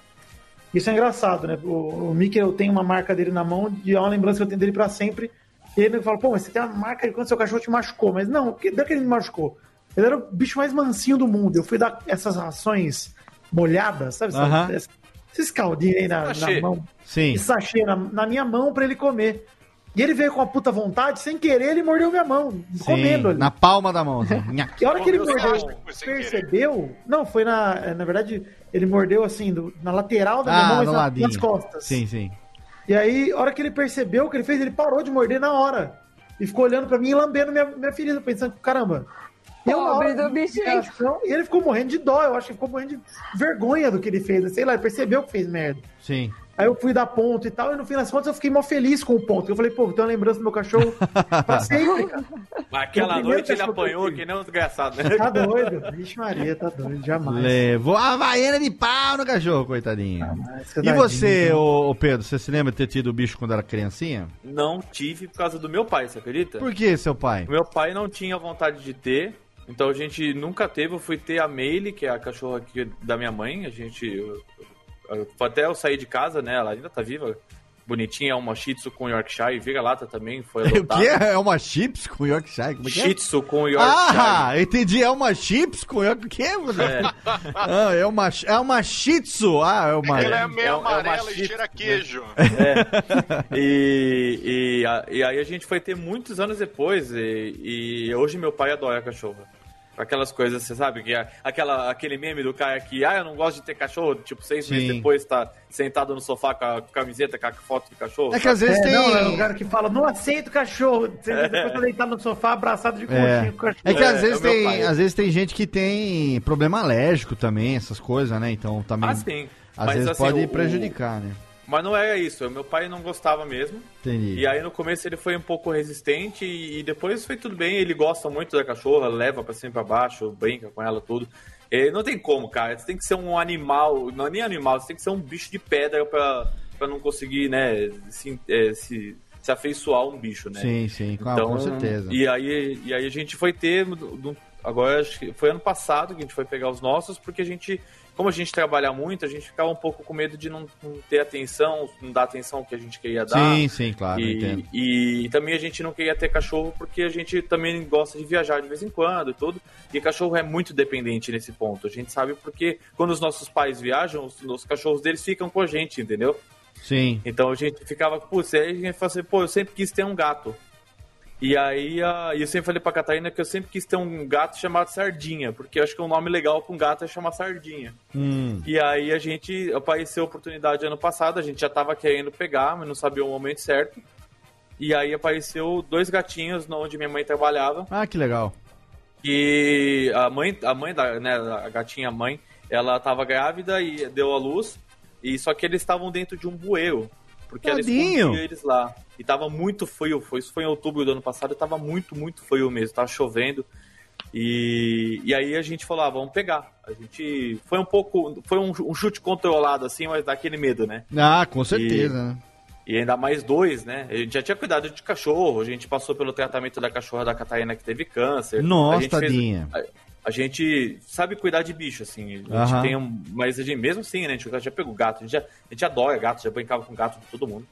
Isso é engraçado, né? O, o Mickey, eu tenho uma marca dele na mão e é uma lembrança que eu tenho dele pra sempre. E ele fala, pô, mas você tem uma marca de quando seu cachorro te machucou. Mas não, que- não é que ele me machucou. Ele era o bicho mais mansinho do mundo. Eu fui dar essas rações molhadas, sabe? Aham. Esses- caldinhos aí na, na mão. Sim. E sachê na, na minha mão pra ele comer. E ele veio com a puta vontade, sem querer, ele mordeu minha mão, comendo Sim, ali. na palma da mão. assim. E a hora que ele mordeu, percebeu. Não, foi na. Na verdade, ele mordeu assim, do- na lateral da Ah, minha mão, mas ladinho. nas costas. sim, sim. E aí, a hora que ele percebeu o que ele fez, ele parou de morder na hora. e ficou olhando pra mim e lambendo minha, minha ferida, pensando, caramba. eu Pobre do bichinho. E ele ficou morrendo de dó, eu acho que ficou morrendo de vergonha do que ele fez. Sei lá, ele percebeu que fez merda. Sim. Aí eu fui dar ponto e tal, e no fim das contas eu fiquei mó feliz com o ponto. Eu falei, pô, tem uma lembrança do meu cachorro pra sempre, cara. Mas aquela noite ele apanhou que nem um desgraçado, né? Tá doido. Vixe Maria, tá doido, jamais. Levou a vaiana de pau no cachorro, coitadinho. Mas, E você, ô, ô Pedro, você se lembra de ter tido o bicho quando era criancinha? Não tive por causa do meu pai, você acredita? Por que, seu pai? Meu pai não tinha vontade de ter, então a gente nunca teve. Eu fui ter a Meile, que é a cachorra aqui da minha mãe. A gente. Até eu sair de casa, né? Ela ainda tá viva. Bonitinha, é uma Shih Tzu com Yorkshire. Vira-lata também, foi O adotada. que? É uma chips com Yorkshire? Como é que é? Shih Tzu com Yorkshire. Ah, entendi. É uma chips com Yorkshire. O quê? É. Ah, é uma, é uma shih tzu. Ah, é uma... Ele é meio é uma amarelo e chita, cheira queijo. E, e, a- e aí a gente foi ter muitos anos depois. E, e hoje meu pai adora cachorro. Aquelas coisas, você sabe, que é aquela, aquele meme do cara que, ah, eu não gosto de ter cachorro, tipo, seis Sim. meses depois tá sentado no sofá com a camiseta, com a foto de cachorro. É que às vezes É, tem... não, é o cara que fala, não aceito cachorro. Você depois tá deitado no sofá, abraçado de conchinha É. com o cachorro. É que às É, vezes é tem, às vezes tem gente que tem problema alérgico também, essas coisas, né? Então também Ah, sim. às Mas, vezes assim, pode o- prejudicar, né? Mas não era isso. Meu pai não gostava mesmo. Entendi. E aí no começo ele foi um pouco resistente e, depois foi tudo bem. Ele gosta muito da cachorra, leva pra cima e pra baixo, brinca com ela, tudo. E não tem como, cara. Você tem que ser um animal, não é nem animal, você tem que ser um bicho de pedra pra, pra não conseguir, né, se, é, se, se afeiçoar a um bicho, né? Sim, sim, com, Então, com certeza. E aí, e aí a gente foi ter. Agora, acho que foi ano passado que a gente foi pegar os nossos, porque a gente, como a gente trabalha muito, a gente ficava um pouco com medo de não, não ter atenção, não dar atenção que a gente queria dar. Sim, sim, claro, e, entendo. e também a gente não queria ter cachorro porque a gente também gosta de viajar de vez em quando e tudo. E cachorro é muito dependente nesse ponto. A gente sabe porque quando os nossos pais viajam, os, os cachorros deles ficam com a gente, entendeu? Sim. Então a gente ficava, putz, aí a gente falou assim, pô, eu sempre quis ter um gato. E aí a- eu sempre falei pra Catarina que eu sempre quis ter um gato chamado Sardinha, porque eu acho que um nome legal pra um gato é chamar Sardinha. Hum. E aí a gente apareceu a oportunidade ano passado, a gente já tava querendo pegar, mas não sabia o momento certo. E aí apareceu dois gatinhos onde minha mãe trabalhava. Ah, que legal. E a mãe, a mãe da, né, a gatinha mãe, ela tava grávida e deu à luz. E só que eles estavam dentro de um bueiro, porque ela Tadinho. escondia eles lá. E tava muito frio, foi isso foi em outubro do ano passado, e tava muito, muito frio mesmo, tava chovendo. E, e aí a gente falou, ah, vamos pegar. A gente foi um pouco, foi um, um chute controlado assim, mas dá aquele medo, né? Ah, com certeza, né? E ainda mais dois, né? A gente já tinha cuidado de cachorro, a gente passou pelo tratamento da cachorra da Catarina que teve câncer. a Nossa, gente fez- tadinha. a, a gente sabe cuidar de bicho, assim. A gente Aham. tem um. Mas a gente, mesmo assim, né? A gente já pegou gato, a gente, já, a gente adora gato, já brincava com gato de todo mundo.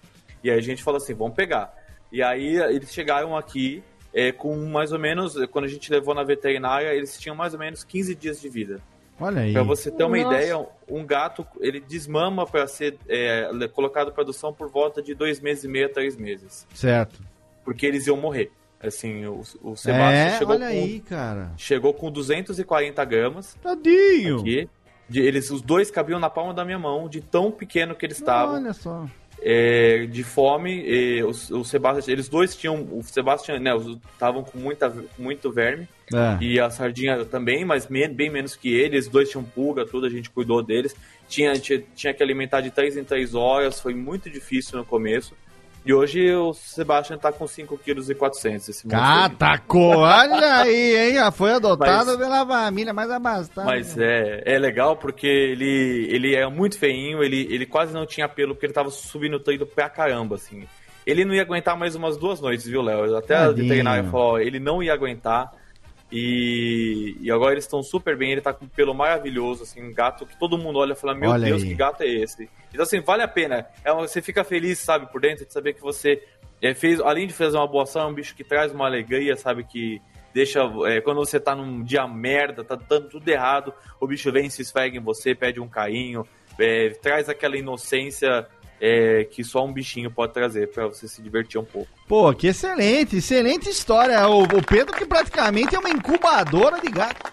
E aí a gente falou assim, vamos pegar. E aí eles chegaram aqui é, com mais ou menos, quando a gente levou na veterinária, eles tinham mais ou menos 15 dias de vida. Olha aí. Pra você ter uma Nossa. ideia, um gato, ele desmama para ser é, colocado em produção por volta de dois meses e meio a três meses. Certo. Porque eles iam morrer. Assim, o, o Sebastião É, chegou, olha com, aí, cara. chegou com 240 gramas Tadinho. aqui. De- eles, os dois cabiam na palma da minha mão, de tão pequeno que eles estavam, Olha só. É, de fome. E o, o Sebastião, eles dois tinham, o Sebastião, né, estavam com muita, muito verme. É. E a sardinha também, mas me- bem menos que ele. Os dois tinham pulga, tudo, a gente cuidou deles. Tinha, tinha, tinha que alimentar de 3 em 3 horas, foi muito difícil no começo. E hoje o Sebastian tá com 5 quilos e 400 esse. Catacou, olha aí, hein? Já foi adotado Mas- pela família mais abastada. Mas é, é legal porque ele, ele é muito feinho, ele, ele quase não tinha pelo porque ele tava subindo tanto pra caramba, assim. Ele não ia aguentar mais umas duas noites, viu, Léo? Até a Tadinho. veterinária falou, ó, ele não ia aguentar. E, e agora eles estão super bem, ele tá com um pelo maravilhoso, assim, um gato que todo mundo olha e fala, meu Olha Deus, aí. que gato é esse? Então, assim, vale a pena. É uma- você fica feliz, sabe, por dentro, de saber que você é, fez, além de fazer uma boa ação, é um bicho que traz uma alegria, sabe, que deixa, é, quando você tá num dia merda, tá dando tudo errado, o bicho vem, se esfrega em você, pede um carinho, é, traz aquela inocência é, que só um bichinho pode trazer pra você se divertir um pouco. Pô, que excelente, excelente história. O, o Pedro que praticamente é uma incubadora de gato.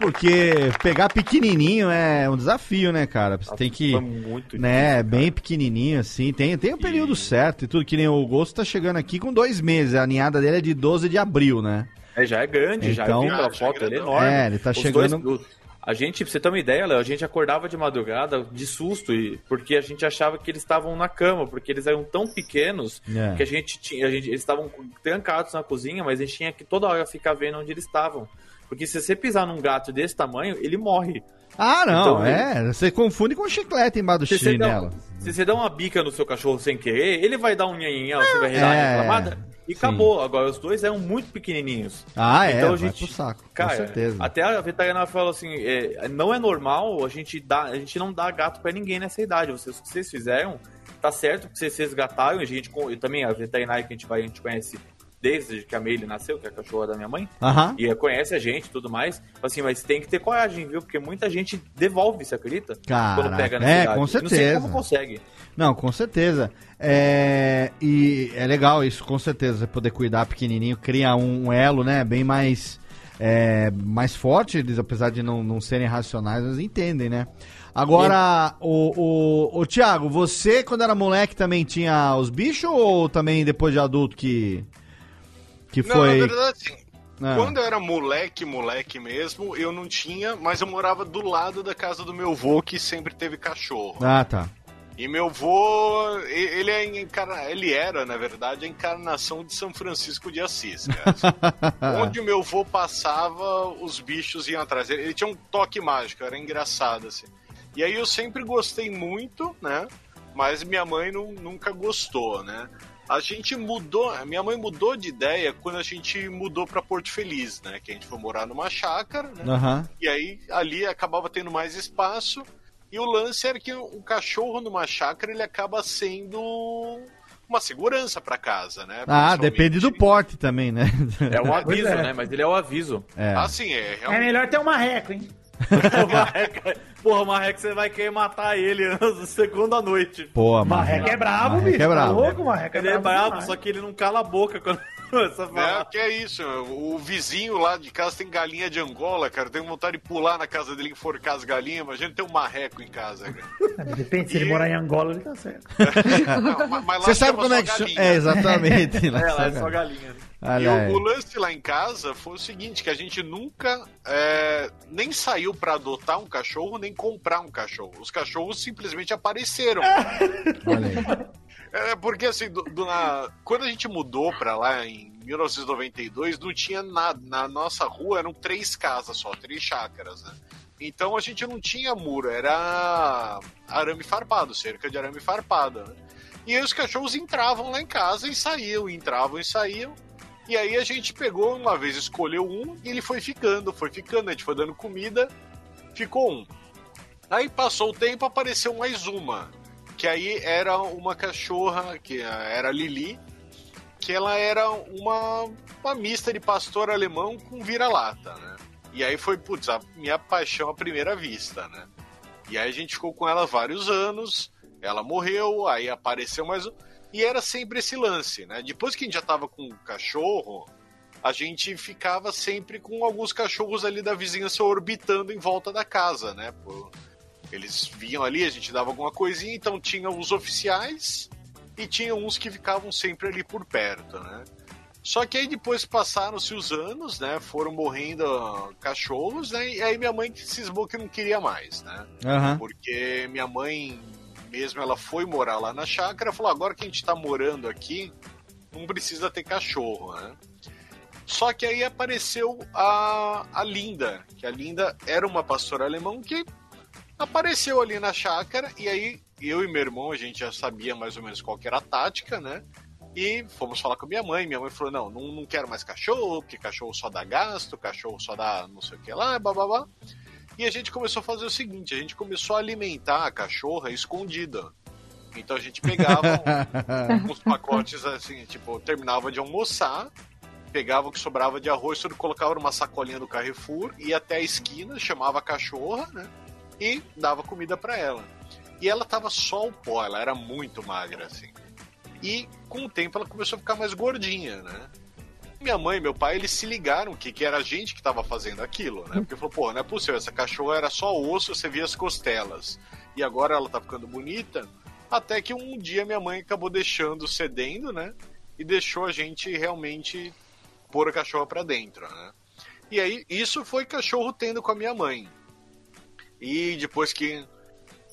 Porque pegar pequenininho é um desafio, né, cara? Você tem que. Foi muito Né, difícil, bem pequenininho assim. Tem, tem o período certo e tudo. Que nem o Gosto tá chegando aqui com dois meses. A ninhada dele é de 12 de abril, né? É, já é grande, já Então- vi pela Ah, já é foto, ele é enorme. É, ele tá Os chegando- dois- a gente, pra você ter uma ideia, Léo, a gente acordava de madrugada de susto, e, porque a gente achava que eles estavam na cama, porque eles eram tão pequenos É. que a gente tinha. A gente, eles estavam trancados na cozinha, mas a gente tinha que toda hora ficar vendo onde eles estavam. Porque se você pisar num gato desse tamanho, ele morre. Ah, não, Então, é. Você confunde com chiclete embaixo do dá, chinelo. se você dá uma bica no seu cachorro sem querer, ele vai dar um nhanhinha, você vai dar uma É, reclamada e sim. acabou. Agora, os dois eram muito pequenininhos. Ah, é, Então, vai a gente- pro saco, Cara, com certeza. até a veterinária falou assim, é, não é normal a gente dar, a gente não dá gato pra ninguém nessa idade. Vocês, o que vocês fizeram, tá certo, porque vocês resgataram, a gente, e também a veterinária que a gente vai, a gente conhece desde que a Meile nasceu, que é a cachorra da minha mãe, Aham. e conhece a gente e tudo mais, assim, mas tem que ter coragem, viu? Porque muita gente devolve, você acredita? Caraca, Quando pega nessa é, idade. com Não sei certeza. como consegue. Não, com certeza. É, e é legal isso, com certeza. Você poder cuidar pequenininho, cria um, um elo, né? Bem mais, é, mais forte, eles, apesar de não, não serem racionais, eles entendem, né? Agora, o, o, o Thiago, você quando era moleque também tinha os bichos ou também depois de adulto que, que Não, foi... na verdade, assim, Ah. quando eu era moleque, moleque mesmo, eu não tinha, mas eu morava do lado da casa do meu avô, que sempre teve cachorro. Ah, tá. E meu avô, e- ele, é encarna... ele era, na verdade, a encarnação de São Francisco de Assis, cara. Onde o meu avô passava, os bichos iam atrás. Ele, tinha um toque mágico, era engraçado, assim. E aí eu sempre gostei muito, né? Mas minha mãe nu- nunca gostou, né? A gente mudou, a minha mãe mudou de ideia quando a gente mudou pra Porto Feliz, né? Que a gente foi morar numa chácara, né? Aham. E aí ali acabava tendo mais espaço. E o lance era que um cachorro numa chácara ele acaba sendo uma segurança pra casa, né? Ah, depende do porte também, né? É um Pois aviso, é. né? Mas ele é o aviso. É. Assim, é É realmente. melhor ter um marreco, hein? marreca, porra, o marreca você vai querer matar ele na segunda noite. Pô, Marreco é brabo, Marreco bicho. é brabo. Tá louco, marreco Ele é brabo bravo, demais. só que ele não cala a boca quando a É, falar. que é isso, o vizinho lá de casa tem galinha de Angola, cara. Tem vontade de pular na casa dele e enforcar as galinhas. Imagina ter um marreco em casa, cara. Depende, se ele morar em Angola, ele tá certo. Não, mas- mas lá Você sabe como só é que chama? galinha. É, exatamente. É, lá é só galinha. E Olha aí. o, o lance lá em casa foi o seguinte, que a gente nunca é, nem saiu pra adotar um cachorro, nem comprar um cachorro. Os cachorros simplesmente apareceram. Olha aí. É, porque assim, do- do- na- quando a gente mudou pra lá em 1992, não tinha nada. Na nossa rua eram três casas só, três chácaras, né? Então a gente não tinha muro, era arame farpado, cerca de arame farpado. Né? E aí os cachorros entravam lá em casa e saíam, entravam e saíam. E aí a gente pegou uma vez, escolheu um e ele foi ficando, foi ficando, a gente foi dando comida, ficou um. Aí passou o tempo, apareceu mais uma, que aí era uma cachorra, que era Lili, que ela era uma, uma mista de pastor alemão com vira-lata, né? E aí foi, putz, a minha paixão à primeira vista, né? E aí a gente ficou com ela vários anos, ela morreu, aí apareceu mais um. E era sempre esse lance, né? Depois que a gente já tava com o cachorro, a gente ficava sempre com alguns cachorros ali da vizinhança orbitando em volta da casa, né? Pô, eles vinham ali, a gente dava alguma coisinha, então tinha os oficiais e tinha uns que ficavam sempre ali por perto, né? Só que aí depois passaram-se os anos, né? Foram morrendo ah, cachorros, né? E aí minha mãe cismou que não queria mais, né? Aham. Porque minha mãe, mesmo ela foi morar lá na chácara, falou: agora que a gente tá morando aqui, não precisa ter cachorro, né? Só que aí apareceu a, a Linda, que a Linda era uma pastora alemão que apareceu ali na chácara, e aí eu e meu irmão, a gente já sabia mais ou menos qual que era a tática, né? E fomos falar com minha mãe. Minha mãe falou: não, não, não quero mais cachorro, porque cachorro só dá gasto, cachorro só dá não sei o que lá, babá. E a gente começou a fazer o seguinte: a gente começou a alimentar a cachorra escondida. Então a gente pegava uns pacotes assim, tipo, terminava de almoçar, pegava o que sobrava de arroz, tudo colocava numa sacolinha do Carrefour, ia até a esquina, chamava a cachorra, né? E dava comida para ela. E ela tava só o pó, ela era muito magra, assim. E com o tempo ela começou a ficar mais gordinha, né? minha mãe e meu pai, eles se ligaram que, que era a gente que tava fazendo aquilo, né? Porque falou, pô, não é possível, essa cachorra era só osso, você via as costelas. E agora ela tá ficando bonita. Até que um dia minha mãe acabou deixando, cedendo, né? E deixou a gente realmente pôr a cachorra pra dentro, né? E aí, isso foi cachorro tendo com a minha mãe. E depois que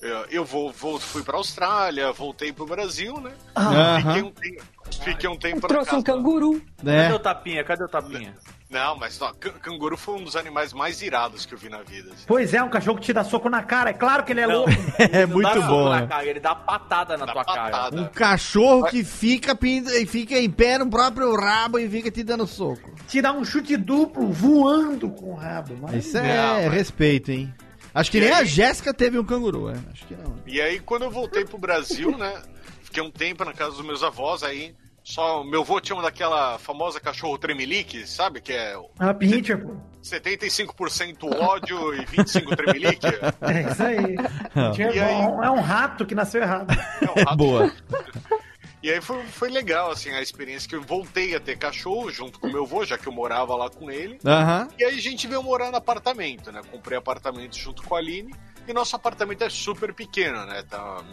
eh, eu vou, vou, fui pra Austrália, voltei pro Brasil, né? Aham. Fiquei um tempo, fiquei um tempo na Trouxe um casa- canguru. É. Cadê o tapinha? Cadê o tapinha? Não, mas não, can- canguru foi um dos animais mais irados que eu vi na vida. assim. Pois é, um cachorro que te dá soco na cara. É claro que ele é Não. louco. É Não muito dá soco bom, na né? cara, ele dá patada na Dá tua cara. patada. Um cachorro que fica, e fica em pé no próprio rabo e fica te dando soco. Te dá um chute duplo voando com o rabo. Mas... Isso é Não, mas- respeito, hein? Acho que E nem a aí? Jéssica teve um canguru, é. Acho que não. E aí, quando eu voltei pro Brasil, né? Fiquei um tempo na casa dos meus avós, aí só. Meu avô tinha uma daquela famosa cachorro tremelique, sabe? Que é Ah, pincher, pô. 75% ódio e 25% tremelique. É isso aí. E é, aí? é um rato que nasceu errado. É um rato Boa. E aí foi, foi legal, assim, a experiência que eu voltei a ter cachorro junto com meu avô, já que eu morava lá com ele. Aham. E aí a gente veio morar no apartamento, né? Comprei apartamento junto com a Aline. E nosso apartamento é super pequeno, né? Tá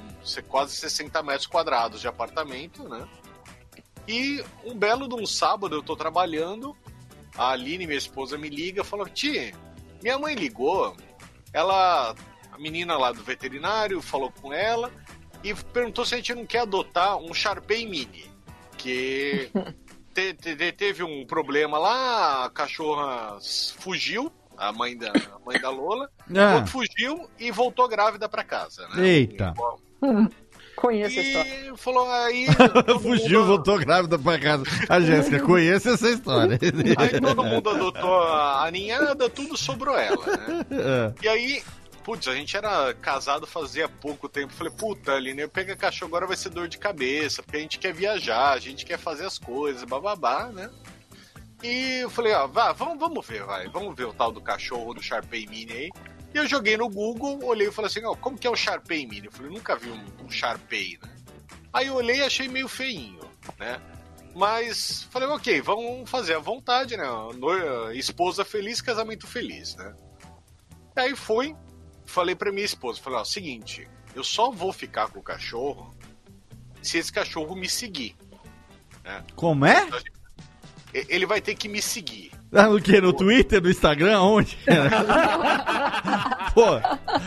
quase 60 metros quadrados de apartamento, né? E um belo de um sábado eu tô trabalhando, a Aline, minha esposa, me liga e falou: Ti, minha mãe ligou, ela, a menina lá do veterinário, falou com ela e perguntou se a gente não quer adotar um Sharpei Mini. Que te- te- teve um problema lá, a cachorra fugiu, a mãe da, a mãe da Lola, Ah, fugiu e voltou grávida pra casa, né? Eita. Conheço a história. E falou aí. Fugiu, mundo- voltou grávida pra casa. A Jéssica conhece essa história. Aí todo mundo adotou a ninhada, tudo sobrou ela, né? É. E aí, putz, a gente era casado fazia pouco tempo. Falei, puta, Aline, eu pego cachorro agora vai ser dor de cabeça, porque a gente quer viajar, a gente quer fazer as coisas, bababá, né? E eu falei, ó, vá, vamos, vamos ver, vai, vamos ver o tal do cachorro do Sharpei Mini aí. E eu joguei no Google, olhei e falei assim, ó, como que é o Sharpei Mini? Eu falei, nunca vi um, um Sharpei, né? Aí eu olhei e achei meio feinho, né? Mas falei, ok, vamos fazer à vontade, né? No- esposa feliz, casamento feliz, né? Aí fui, falei pra minha esposa, falei, ó, seguinte, eu só vou ficar com o cachorro se esse cachorro me seguir. Como é? E- Ele vai ter que me seguir. Ah, o quê? No Twitter, no Instagram? Onde? Pô,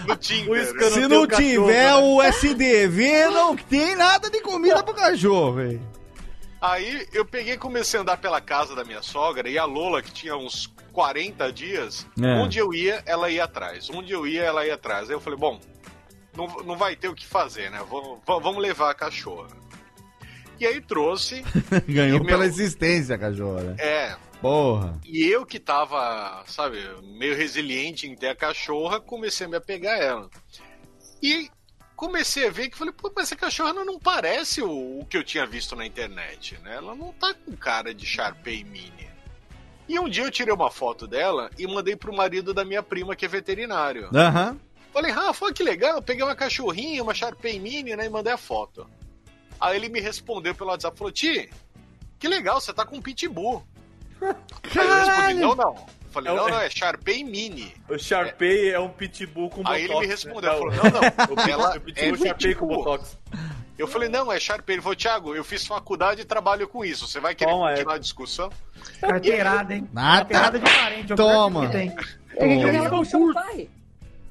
No Tinder. Que eu se não não tiver cachorro, o SDV, não tem nada de comida pro cachorro, velho. Aí eu peguei e comecei a andar pela casa da minha sogra e a Lola, que tinha uns 40 dias, É. onde eu ia, ela ia atrás. Onde eu ia, ela ia atrás. Aí eu falei, bom, não, não vai ter o que fazer, né? Vamos, vamos levar a cachorra. E aí trouxe, Ganhou E, meu- pela existência, cachorro, né? é, Porra. E eu que tava, sabe, meio resiliente em ter a cachorra, comecei a me apegar a ela. E comecei a ver que falei, pô, mas essa cachorra não, parece o, o que eu tinha visto na internet, né? Ela não tá com cara de Sharpei Mini. E um dia eu tirei uma foto dela e mandei pro marido da minha prima, que é veterinário. Aham. Falei, Rafa, olha que legal, eu peguei uma cachorrinha, uma Sharpei Mini, né, e mandei a foto. Aí ele me respondeu pelo WhatsApp, falou, Ti, que legal, você tá com um pitbull. Aí eu respondi, não, não. Falei, É o- não, não, é Sharpei Mini. O Sharpei é um pitbull com Aí botox. ele me respondeu, né? falou, não, não, O ela pitbull é Sharpei com botox. Eu falei, não, é Sharpei. Ele falou, Thiago, eu fiz faculdade e trabalho com isso. Você vai querer Toma, é. continuar a discussão? Carteirada, hein? Nada. Carteirada de parente. é o Toma. que tem. O pai.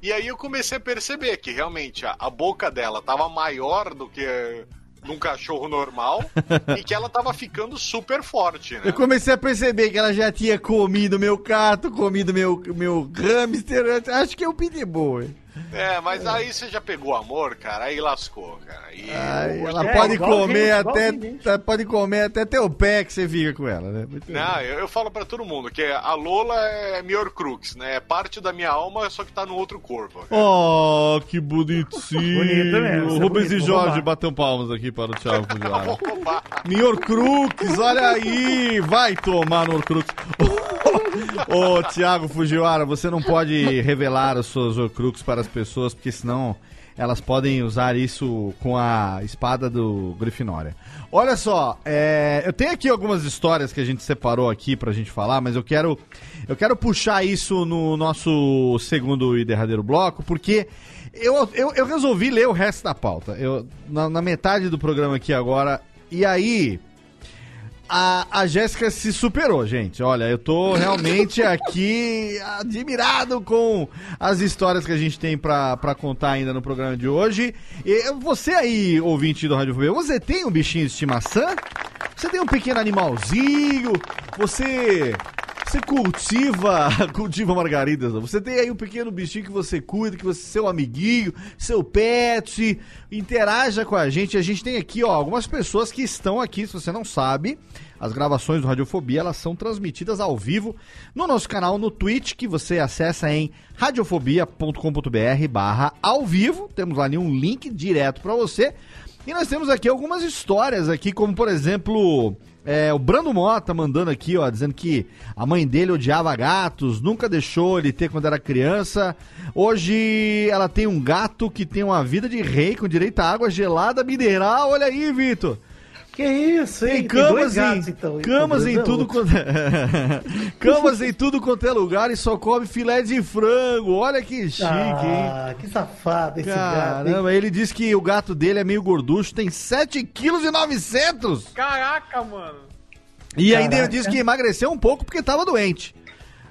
E aí eu comecei a perceber que realmente a, a boca dela tava maior do que num cachorro normal e que ela tava ficando super forte, né? Eu comecei a perceber que ela já tinha comido meu gato, comido meu, meu hamster. Acho que é o pitbull. É, mas aí você já pegou amor, cara, aí lascou, cara. E hoje- ela É, pode comer gente, até, tá- pode comer até teu pé que você fica com ela, né? Muito Não, eu, eu falo pra todo mundo que a Lola é minha Horcrux, né? É parte da minha alma, só que tá no outro corpo. cara. Oh, que bonitinho. Bonito mesmo, isso é Rubens bonito, e Jorge bateu palmas aqui para o Thiago Fujiwara. Vou roubar. Minha Crux, olha aí! Vai tomar no Crux. Ô, Thiago Fujiwara, você não pode revelar os seus Horcrux para as pessoas, porque senão elas podem usar isso com a espada do Grifinória. Olha só, é, eu tenho aqui algumas histórias que a gente separou aqui pra gente falar, mas eu quero, eu quero puxar isso no nosso segundo e derradeiro bloco, porque eu, eu, eu resolvi ler o resto da pauta. Eu, na, na metade do programa aqui agora, e aí a, a Jéssica se superou, gente. Olha, eu tô realmente aqui admirado com as histórias que a gente tem pra contar ainda no programa de hoje. E você aí, ouvinte do Rádio Fobia, você tem um bichinho de estimação? Você tem um pequeno animalzinho? Você você cultiva, cultiva margaridas. Você tem aí um pequeno bichinho que você cuida, que você seu amiguinho, seu pet, interaja com a gente. A gente tem aqui, ó, algumas pessoas que estão aqui, se você não sabe, as gravações do Radiofobia, elas são transmitidas ao vivo no nosso canal no Twitch, que você acessa em radiofobia.com.br barra ao vivo. Temos lá um link direto para você. E nós temos aqui algumas histórias aqui, como por exemplo, é, o Brando Mota mandando aqui, ó, dizendo que a mãe dele odiava gatos, nunca deixou ele ter quando era criança. Hoje ela tem um gato que tem uma vida de rei com direito a água gelada mineral. Olha aí, Vitor. Que isso, hein? Tem camas, dois em, gatos, então. camas Então, em Deus é tudo quanto é... camas em tudo quanto é lugar e só come filé de frango. Olha que chique, hein? Ah, que safado esse gato. hein? Caramba, ele disse que o gato dele é meio gorducho, tem 7,9 kg. Caraca, mano. E ainda ele disse que emagreceu um pouco porque tava doente.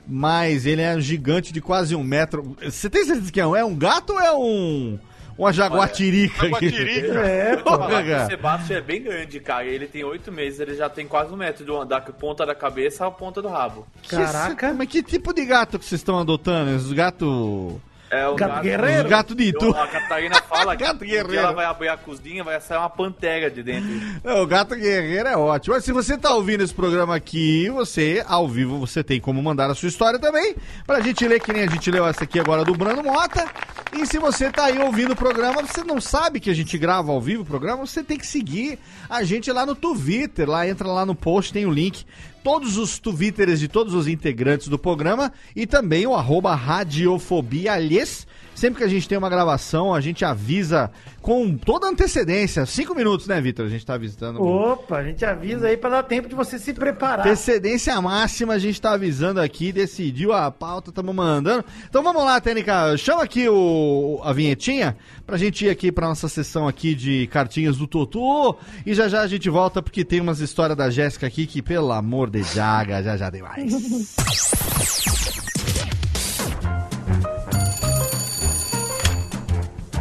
Mas ele é um gigante de quase um metro. Você tem certeza que é um, é um gato ou é um. Uma jaguatirica? Jaguatirica. É. Porra, o Sebastião é bem grande, cara. Ele tem oito meses, ele já tem quase um metro do, da ponta da cabeça à ponta do rabo. Caraca. Mas que tipo de gato que vocês estão adotando? Os gatos. É o Gato guerreiro? Os gatos de Eu- Itu. A Catarina fala que Gato guerreiro. dia ela vai abrir a cozinha, vai sair uma pantera de dentro. É, o Gato Guerreiro é ótimo. Mas se você tá ouvindo esse programa aqui, você, ao vivo, você tem como mandar a sua história também. Pra gente ler, que nem a gente leu essa aqui agora do Brando Mota. E se você tá aí ouvindo o programa, você não sabe que a gente grava ao vivo o programa, você tem que seguir a gente lá no Twitter. Lá, entra lá no post, tem o link. Todos os Twitters de todos os integrantes do programa e também o arroba. Sempre que a gente tem uma gravação, a gente avisa com toda antecedência. Cinco minutos, né, Vitor? A gente tá avisando. Opa, a gente avisa aí pra dar tempo de você se preparar. Antecedência máxima, a gente tá avisando aqui, decidiu a pauta, estamos mandando. Então vamos lá, Tênica, chama aqui o, a vinhetinha pra gente ir aqui pra nossa sessão aqui de cartinhas do Totô. E já já a gente volta porque tem umas histórias da Jéssica aqui que, pelo amor de Jaga, já já tem mais.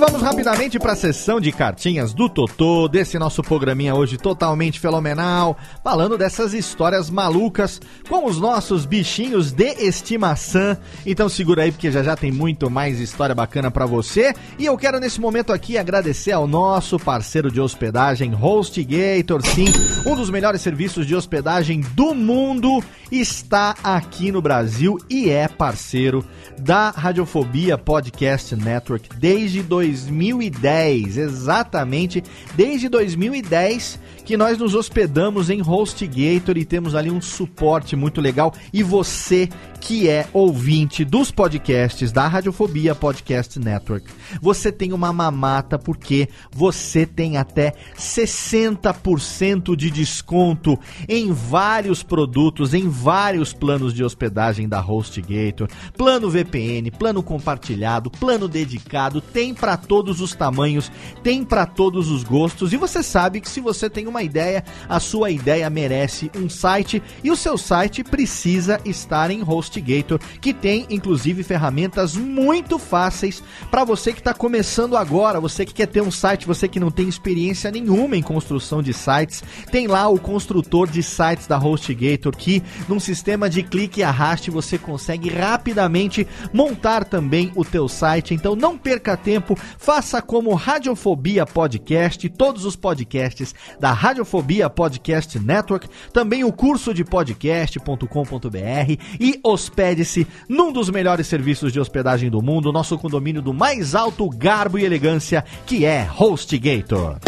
Vamos rapidamente para a sessão de cartinhas do Totô, desse nosso programinha hoje totalmente fenomenal, falando dessas histórias malucas com os nossos bichinhos de estimação. Então segura aí porque já já tem muito mais história bacana para você. E eu quero nesse momento aqui agradecer ao nosso parceiro de hospedagem HostGator, sim, um dos melhores serviços de hospedagem do mundo, está aqui no Brasil e é parceiro da Radiofobia Podcast Network desde 2010, exatamente desde 2010 que nós nos hospedamos em HostGator e temos ali um suporte muito legal. E você que é ouvinte dos podcasts da Radiofobia Podcast Network, você tem uma mamata porque você tem até 60% de desconto em vários produtos, em vários planos de hospedagem da HostGator, plano VPN, plano compartilhado, plano dedicado, tem para todos os tamanhos, tem para todos os gostos. E você sabe que se você tem uma ideia, a sua ideia merece um site e o seu site precisa estar em HostGator, que tem inclusive ferramentas muito fáceis para você que está começando agora, você que quer ter um site, você que não tem experiência nenhuma em construção de sites, tem lá o construtor de sites da HostGator que num sistema de clique e arraste você consegue rapidamente montar também o teu site. Então não perca tempo, faça como Radiofobia Podcast, todos os podcasts da Radiofobia Podcast Network, também o curso de podcast.com.br e hospede-se num dos melhores serviços de hospedagem do mundo, nosso condomínio do mais alto garbo e elegância, que é HostGator.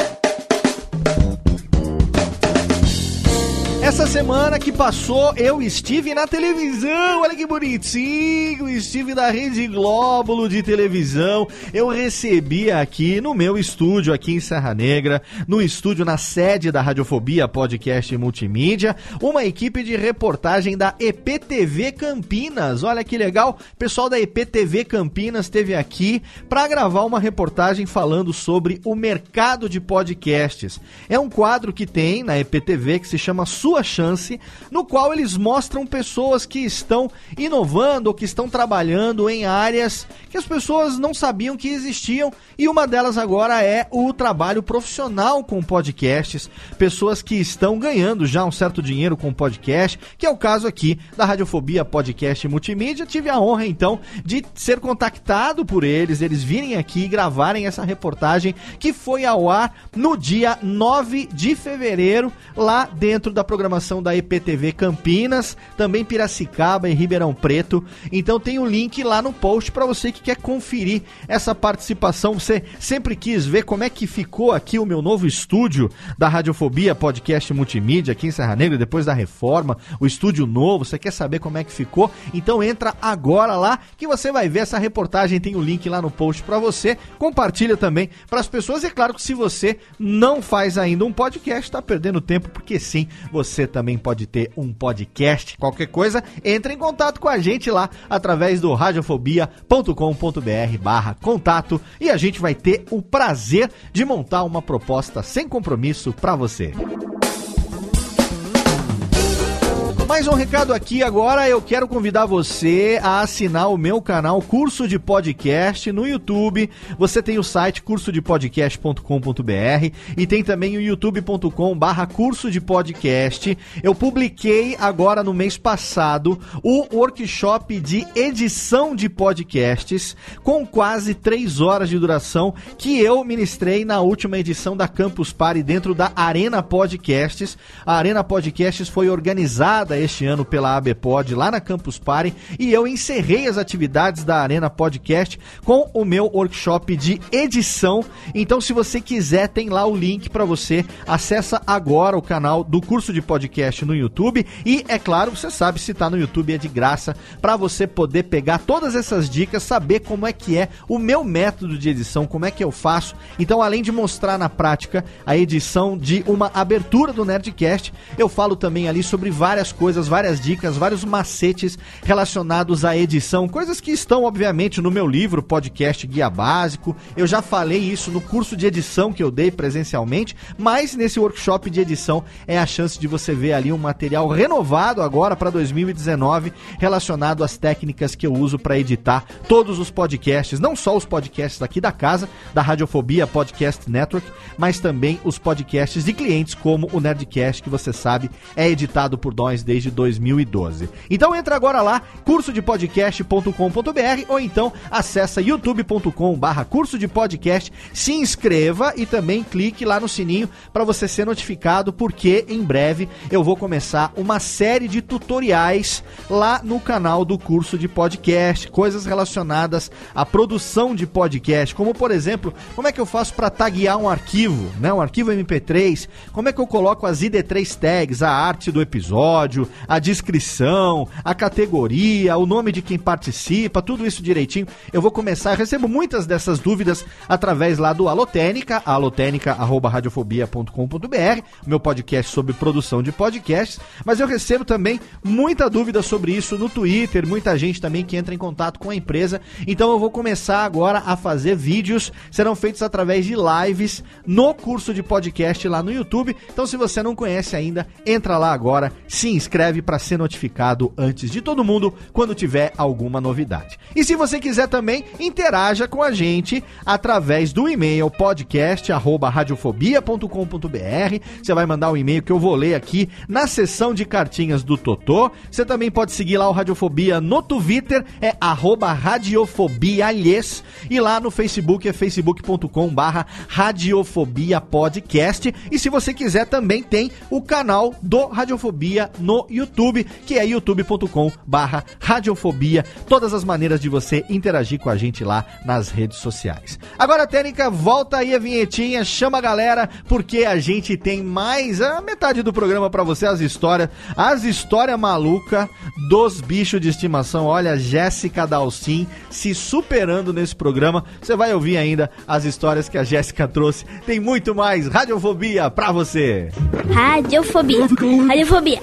Essa semana que passou, eu estive na televisão. Olha que bonitinho! Estive na Rede Glóbulo de televisão. Eu recebi aqui no meu estúdio, aqui em Serra Negra, no estúdio na sede da Radiofobia Podcast Multimídia, uma equipe de reportagem da EPTV Campinas. Olha que legal! O pessoal da EPTV Campinas esteve aqui para gravar uma reportagem falando sobre o mercado de podcasts. É um quadro que tem na EPTV que se chama Sua Chance, no qual eles mostram pessoas que estão inovando ou que estão trabalhando em áreas que as pessoas não sabiam que existiam e uma delas agora é o trabalho profissional com podcasts, pessoas que estão ganhando já um certo dinheiro com podcast, que é o caso aqui da Radiofobia Podcast Multimídia. Tive a honra então de ser contactado por eles, eles virem aqui e gravarem essa reportagem que foi ao ar no dia 9 de fevereiro, lá dentro da programação da EPTV Campinas, também Piracicaba e Ribeirão Preto. Então tem o link lá no post para você que quer conferir essa participação. Você sempre quis ver como é que ficou aqui o meu novo estúdio da Radiofobia Podcast Multimídia aqui em Serra Negra, depois da reforma, o estúdio novo. Você quer saber como é que ficou? Então entra agora lá que você vai ver essa reportagem. Tem o link lá no post para você. Compartilha também para as pessoas. E é claro que se você não faz ainda um podcast, está perdendo tempo, porque sim, você também pode ter um podcast. Qualquer coisa, entre em contato com a gente lá através do radiofobia.com.br barra contato e a gente vai ter o prazer de montar uma proposta sem compromisso para você. Mais um recado aqui agora, eu quero convidar você a assinar o meu canal Curso de Podcast no YouTube. Você tem o site cursodepodcast.com.br e tem também o youtube.com barra curso de podcast. Eu publiquei agora no mês passado o workshop de edição de podcasts com quase três horas de duração que eu ministrei na última edição da Campus Party dentro da Arena Podcasts. A Arena Podcasts foi organizada este ano pela ABPod lá na Campus Party e eu encerrei as atividades da Arena Podcast com o meu workshop de edição. Então, se você quiser, tem lá o link para você. Acessa agora o canal do curso de podcast no YouTube e é claro, você sabe se tá no YouTube é de graça para você poder pegar todas essas dicas, saber como é que é o meu método de edição, como é que eu faço. Então, além de mostrar na prática a edição de uma abertura do Nerdcast, eu falo também ali sobre várias coisas coisas, várias dicas, vários macetes relacionados à edição, coisas que estão, obviamente, no meu livro, podcast Guia Básico. Eu já falei isso no curso de edição que eu dei presencialmente, mas nesse workshop de edição é a chance de você ver ali um material renovado agora para 2019 relacionado às técnicas que eu uso para editar todos os podcasts, não só os podcasts aqui da casa, da Radiofobia Podcast Network, mas também os podcasts de clientes como o Nerdcast, que você sabe é editado por nós desde 2012. Então entra agora lá, cursodepodcast.com.br ou então acessa youtube.com barra curso de podcast, se inscreva e também clique lá no sininho para você ser notificado, porque em breve eu vou começar uma série de tutoriais lá no canal do curso de podcast, coisas relacionadas à produção de podcast, como por exemplo, como é que eu faço para taguear um arquivo, né, um arquivo MP3, como é que eu coloco as ID3 tags, a arte do episódio, a descrição, a categoria, o nome de quem participa, tudo isso direitinho. Eu vou começar, eu recebo muitas dessas dúvidas através lá do Alotênica, alotênica@radiofobia.com.br, meu podcast sobre produção de podcasts, mas eu recebo também muita dúvida sobre isso no Twitter, muita gente também que entra em contato com a empresa. Então eu vou começar agora a fazer vídeos, serão feitos através de lives no curso de podcast lá no YouTube. Então se você não conhece ainda, entra lá agora, se inscreve para ser notificado antes de todo mundo quando tiver alguma novidade. E se você quiser também, interaja com a gente através do e-mail podcast@radiofobia.com.br. Você vai mandar um e-mail que eu vou ler aqui na seção de cartinhas do Totô. Você também pode seguir lá o Radiofobia no Twitter, é radiofobialhes. E lá no Facebook é facebook.com barra radiofobia podcast. E se você quiser também tem o canal do Radiofobia no YouTube, que é youtube.com barra radiofobia. Todas as maneiras de você interagir com a gente lá nas redes sociais. Agora, Técnica, volta aí a vinhetinha, chama a galera, porque a gente tem mais a metade do programa pra você, as histórias, as histórias maluca dos bichos de estimação. Olha, Jéssica Dalcin se superando nesse programa. Você vai ouvir ainda as histórias que a Jéssica trouxe. Tem muito mais radiofobia pra você. Radiofobia. Radiofobia.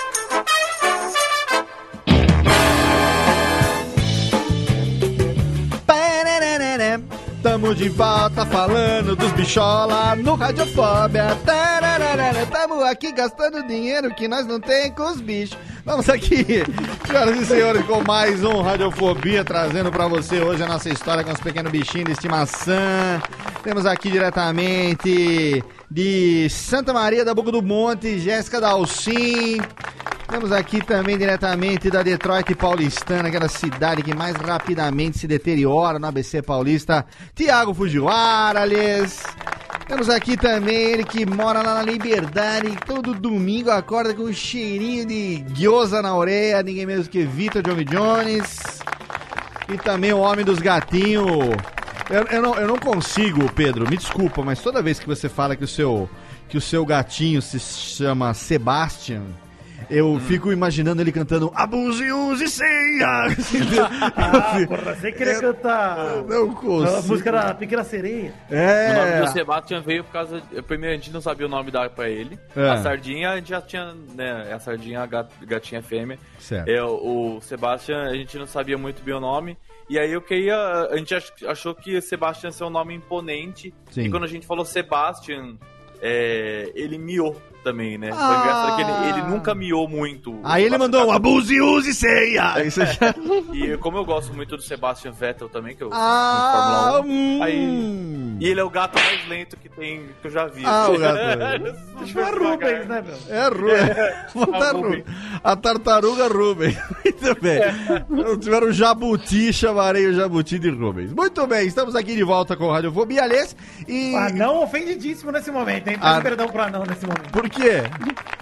Tamo de volta falando dos bichola no Radiofobia. Tararara. Tamo aqui gastando dinheiro que nós não tem com os bichos. Vamos aqui, senhoras e senhores, com mais um Radiofobia, trazendo pra você hoje a nossa história com os pequenos bichinhos de estimação. Temos aqui diretamente de Santa Maria da Boca do Monte, Jéssica Dalcin. Temos aqui também diretamente da Detroit Paulistana, aquela cidade que mais rapidamente se deteriora no ABC Paulista, Tiago Fujiwara. Temos aqui também ele que mora lá na Liberdade todo domingo acorda com um cheirinho de gyoza na orelha, ninguém menos que Vitor Johnny Jones. E também o homem dos gatinhos. Eu, eu não, eu não consigo, Pedro, me desculpa, mas toda vez que você fala que o seu, que o seu gatinho se chama Sebastian, eu fico imaginando ele cantando Abuse, use, ceia. Ah, porra, sem querer cantar Não consigo. a música da Pequena Sereia. O nome É. do Sebastian veio por causa. Primeiro, a gente não sabia o nome dar pra ele. É. A sardinha, a gente já tinha. Né, a sardinha, a gat- gatinha fêmea. Certo. É, o Sebastian, a gente não sabia muito bem o nome. E aí eu queria. A gente ach- achou que Sebastian ia ser um nome imponente. Sim. E quando a gente falou Sebastian, é, ele miou também, né? Foi Ah. engraçado que ele, ele nunca miou muito. o Aí ele mandou um. Abuse, use, ceia. Aí você já... E como eu gosto muito do Sebastian Vettel também, que eu Ah, no Fórmula 1, hum. aí E ele é o gato mais lento que tem que eu já vi. Ah, o gato. Super É Rubens, né, meu? É Rubens. Vou dar Rubens. A tartaruga Rubens. Muito bem. Se tiver um jabuti, chamarei o jabuti de Rubens. Muito bem, estamos aqui de volta com o Radiofobia, aliás. E. Ah, não ofendidíssimo nesse momento, hein? Peço Ah. perdão pro anão nesse momento. Por quê?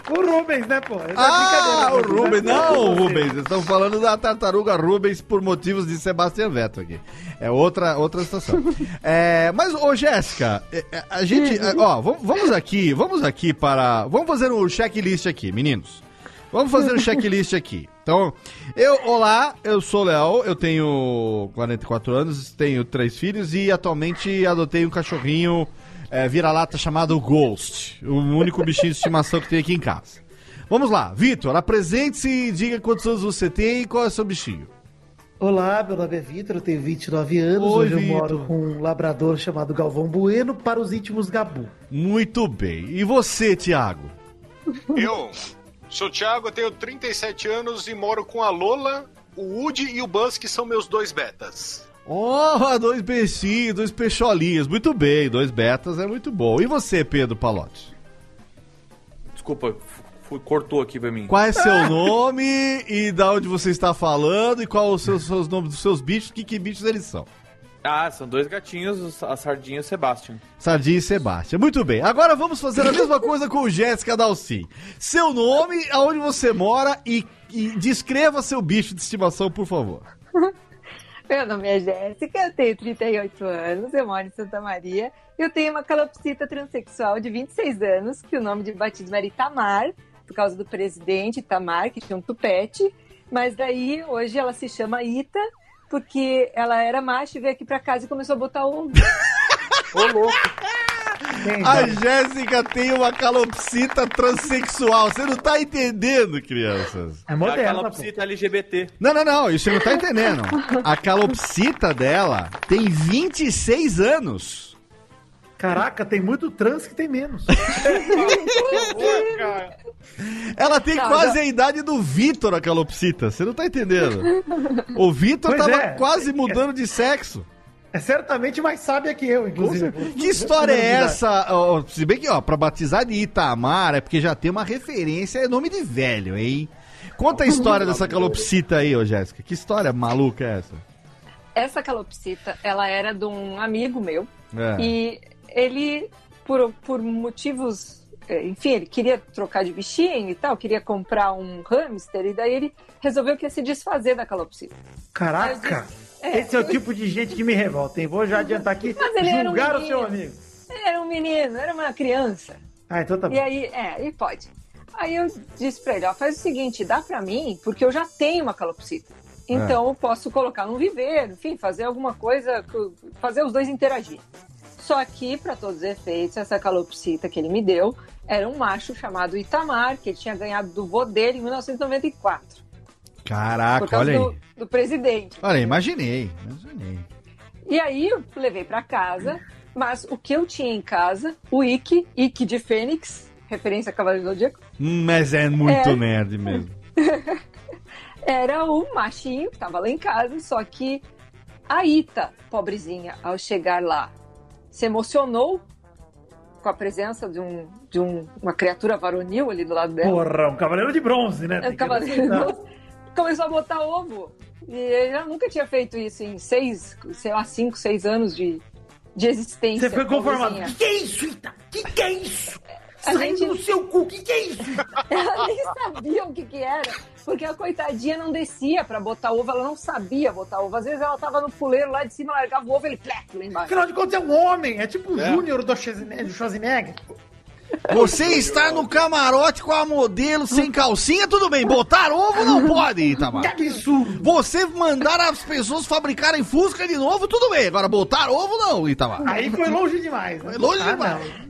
O Rubens, né, pô? É Ah, o brincadeira, Rubens. né? Não, o. Rubens. Estamos falando da tartaruga Rubens por motivos de Sebastião Vettel aqui. É outra, outra situação. É, mas, ô Jéssica, é, é, a gente. é, ó, vamos- aqui, vamos aqui para. Vamos fazer um checklist aqui, meninos. Vamos fazer um checklist aqui. Então, eu, olá, eu sou o Léo, eu tenho 44 anos, tenho três filhos e atualmente adotei um cachorrinho é, vira-lata chamado Ghost, o único bichinho de estimação que tem aqui em casa. Vamos lá, Vitor, apresente-se e diga quantos anos você tem e qual é o seu bichinho. Olá, meu nome é Vitor, eu tenho 29 anos. Oi, Hoje eu Vitor. moro com um labrador chamado Galvão Bueno para os íntimos Gabu. Muito bem. E você, Thiago? Eu sou o Thiago, tenho 37 anos e moro com a Lola, o Woody e o Buzz, que são meus dois betas. Oh, dois peixinhos, dois peixolinhos. Muito bem, dois betas é muito bom. E você, Pedro Palotti? Desculpa, f- f- cortou aqui pra mim. Qual é seu nome e da onde você está falando e qual os seus, seus nomes dos seus bichos? Que, que bichos eles são? Ah, são dois gatinhos, a Sardinha e o Sebastian. Sardinha e Sebastião. Muito bem. Agora vamos fazer a mesma coisa com o Jéssica Dalci. Seu nome, aonde você mora e, e descreva seu bicho de estimação, por favor. Meu nome é Jéssica, eu tenho 38 anos, eu moro em Santa Maria. Eu tenho uma calopsita transexual de 26 anos, que o nome de batismo era Itamar, por causa do presidente Itamar, que tinha um tupete. Mas daí, hoje ela se chama Ita, porque ela era macho e veio aqui pra casa e começou a botar ovo. Ô, louco. A Jéssica tem uma calopsita transexual. Você não tá entendendo, crianças. É É moderna, aquela pô. LGBT. Não, não, não. Isso você não tá entendendo. A calopsita dela tem 26 anos. Caraca, tem muito trans que tem menos. Ela tem quase a idade do Vitor, a calopsita. Você não tá entendendo. O Vitor tava é. quase mudando de sexo. É certamente mais sábia que eu, inclusive. Que história é essa? Ó, se bem que, ó, pra batizar de Itamar é porque já tem uma referência, é nome de velho, hein? Conta a história dessa calopsita aí, ô Jéssica. Que história maluca é essa? Essa calopsita, ela era de um amigo meu. É. E ele, por, por motivos. eh, Enfim, ele queria trocar de bichinho e tal, queria comprar um hamster, e daí ele resolveu que ia se desfazer da calopsita. Caraca! É. Esse é o tipo de gente que me revolta, hein? Vou já adiantar aqui. Ele era um julgar o seu amigo. Era um menino, era uma criança. Ah, então tá bom. E aí, é, aí pode. Aí eu disse pra ele, ó, faz o seguinte, dá pra mim, porque eu já tenho uma calopsita. Então eu posso colocar num viveiro, enfim, fazer alguma coisa, co- fazer os dois interagir. Só que, para todos os efeitos, essa calopsita que ele me deu era um macho chamado Itamar, que ele tinha ganhado do vô dele em 1994. Caraca, por causa olha aí. do, do presidente. Olha, imaginei, imaginei. E aí eu levei pra casa, mas o que eu tinha em casa, o Ike, Ike de Fênix, referência a Cavaleiro do Zodíaco, Hum, Mas é muito É. nerd mesmo. era o machinho que tava lá em casa, só que a Ita, pobrezinha, ao chegar lá, se emocionou com a presença de, um, de um, uma criatura varonil ali do lado dela. Porra, um cavaleiro de bronze, né? É, que cavaleiro respeitar. Começou a botar ovo. E já nunca tinha feito isso em seis, sei lá, cinco, seis anos de, de existência. Você foi conformado. pobrezinha. Que que é isso, Ita? Que que é isso? A Saindo gente- do seu cu, que que é isso? Ela nem sabia o que que era, porque a coitadinha não descia pra botar ovo, ela não sabia botar ovo. Às vezes ela tava no fuleiro lá de cima, largava o ovo e ele plec lá embaixo. Afinal de contas, é um homem. É tipo o Júnior do Schwarzenegger. Você está no camarote com a modelo sem calcinha, tudo bem. Botar ovo não pode, Itamar. Que absurdo. Você mandar as pessoas fabricarem Fusca de novo, tudo bem. Agora, botar ovo não, Itamar. Aí foi longe demais. Né? Foi longe Ah, demais. não.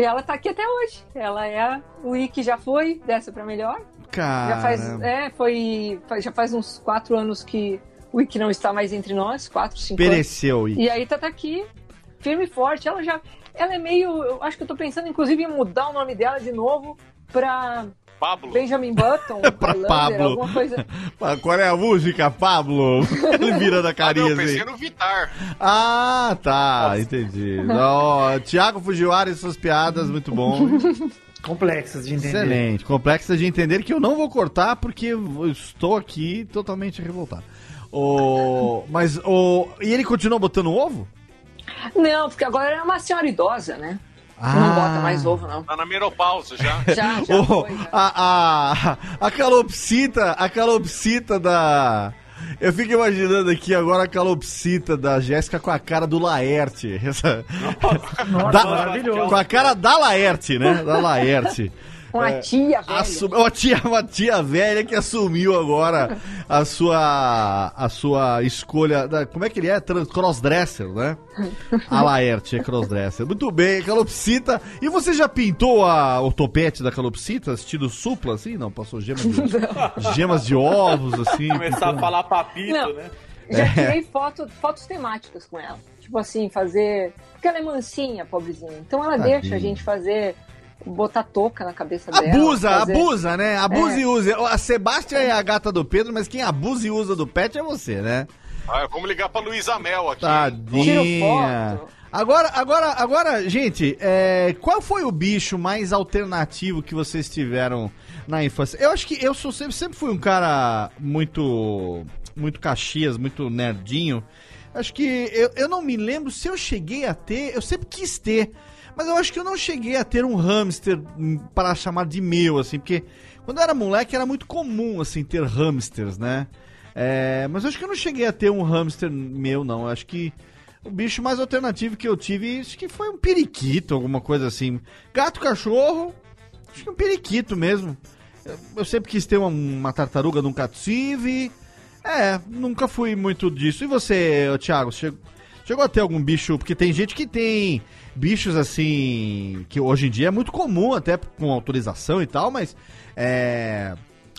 E ela tá aqui até hoje. Ela é a o Ike já foi, dessa pra melhor. Cara. Já faz, é, foi, já faz uns quatro anos que o Ike não está mais entre nós, quatro, cinco anos. Pereceu. E aí tá, tá aqui, firme e forte. Ela já, ela é meio, eu acho que eu tô pensando inclusive em mudar o nome dela de novo pra Pablo. Benjamin Button, Pra Highlander, Pablo. alguma coisa. Ah, Qual é a música, Pablo? Ele virando a Ah, carinha não, eu pensei assim. no Vitar. Ah, tá, entendi. Não, Tiago Fujiwara e suas piadas, muito bom. Complexas de entender. Excelente. Complexas de entender que eu não vou cortar porque eu estou aqui totalmente revoltado. O... Mas o. E ele continuou botando ovo? Não, porque agora é uma senhora idosa, né? Ah. Não bota mais ovo, não. Tá na menopausa já. Já, já Ô, foi. já. a, a, a calopsita, a calopsita da. Eu fico imaginando aqui agora a calopsita da Jéssica com a cara do Laerte. Essa, Nossa, da- maravilhoso. com a cara da Laerte, né? Da Laerte. Uma tia velha. Uma tia, uma tia velha que assumiu agora a sua a sua escolha. Da, como é que ele é? Trans- Crossdresser, né? A Laerte é crossdresser. Muito bem, calopsita. E você já pintou a, o topete da calopsita? Estilo supla, assim? Não, passou gemas de, gemas de ovos, assim. Começar a pintou- falar papito, Não. né? Já É. tirei foto, fotos temáticas com ela. Tipo assim, fazer. Porque ela é mansinha, pobrezinha. Então ela Tadinha. deixa a gente fazer. Botar touca na cabeça dela. Abusa, fazer- abusa, né? Abusa É. e usa. A Sebastian é a gata do Pedro, mas quem abusa e usa do pet é você, né? Ah, vamos ligar pra Luísa Mel aqui. Tadinha. Tiro foto. Agora, agora, agora, gente, é, qual foi o bicho mais alternativo que vocês tiveram na infância? Eu acho que eu sou sempre, sempre fui um cara muito, muito caxias, muito nerdinho. Acho que eu, eu não me lembro se eu cheguei a ter, eu sempre quis ter, mas eu acho que eu não cheguei a ter um hamster hum, para chamar de meu, assim, porque quando eu era moleque era muito comum, assim, ter hamsters, né? É, mas acho que eu não cheguei a ter um hamster meu, não. Acho que o bicho mais alternativo que eu tive, acho que foi um periquito, alguma coisa assim. Gato, cachorro, acho que um periquito mesmo. Eu, eu sempre quis ter uma, uma tartaruga num cative. É, nunca fui muito disso. E você, Thiago, chegou, chegou a ter algum bicho? Porque tem gente que tem bichos assim, que hoje em dia é muito comum, até com autorização e tal, mas é.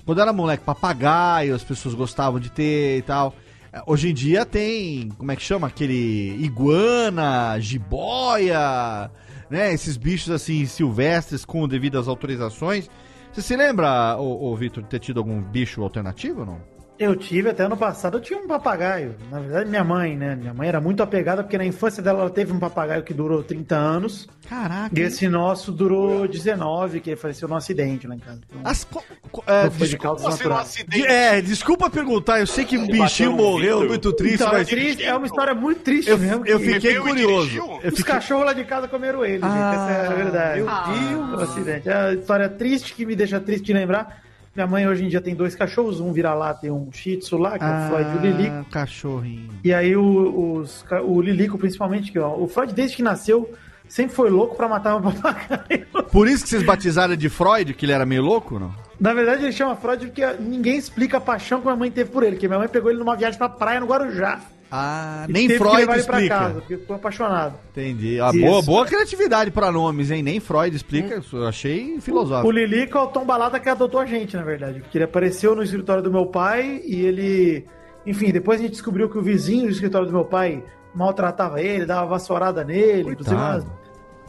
Quando era moleque, papagaio, as pessoas gostavam de ter e tal. É, Hoje em dia tem, como é que chama? Aquele iguana, jiboia, né? Esses bichos assim silvestres com devidas autorizações. Você se lembra, ô, Vitor, de ter tido algum bicho alternativo ou não? Eu tive, até ano passado, eu tinha um papagaio. Na verdade, minha mãe, né? Minha mãe era muito apegada, porque na infância dela ela teve um papagaio que durou 30 anos. Caraca. E esse nosso durou 19, que faleceu num acidente lá em casa. Então, As co- co- é, foi de desculpa, causa natural. de- é, desculpa perguntar, eu sei que o bichinho morreu, vidro. muito triste, Então, é, mas triste, é uma história muito triste eu, mesmo. eu que fiquei curioso. Eu Os fiquei... cachorros lá de casa comeram ele, gente. Essa é a verdade. Meu Deus! O acidente. É uma história triste que me deixa triste de lembrar. Minha mãe hoje em dia tem dois cachorros, um vira-lata e um shih tzu lá, que é o Freud e o Lilico. Ah, cachorrinho. E aí o, os, o Lilico, principalmente, que ó, o Freud, desde que nasceu, sempre foi louco pra matar um papagaio. Por isso que vocês batizaram de Freud, que ele era meio louco, não? Na verdade, ele chama Freud porque ninguém explica a paixão que minha mãe teve por ele, que minha mãe pegou ele numa viagem pra praia no Guarujá. Ah, E nem que Freud levar ele pra explica. casa, porque ficou apaixonado. Entendi. Ah, Isso. boa, boa criatividade pra nomes, hein? Nem Freud explica, eu achei filosófico. O Lilico é o Tom Balada que adotou a gente, na verdade. Porque ele apareceu no escritório do meu pai e ele. Enfim, depois a gente descobriu que o vizinho do escritório do meu pai maltratava ele, dava vassourada nele.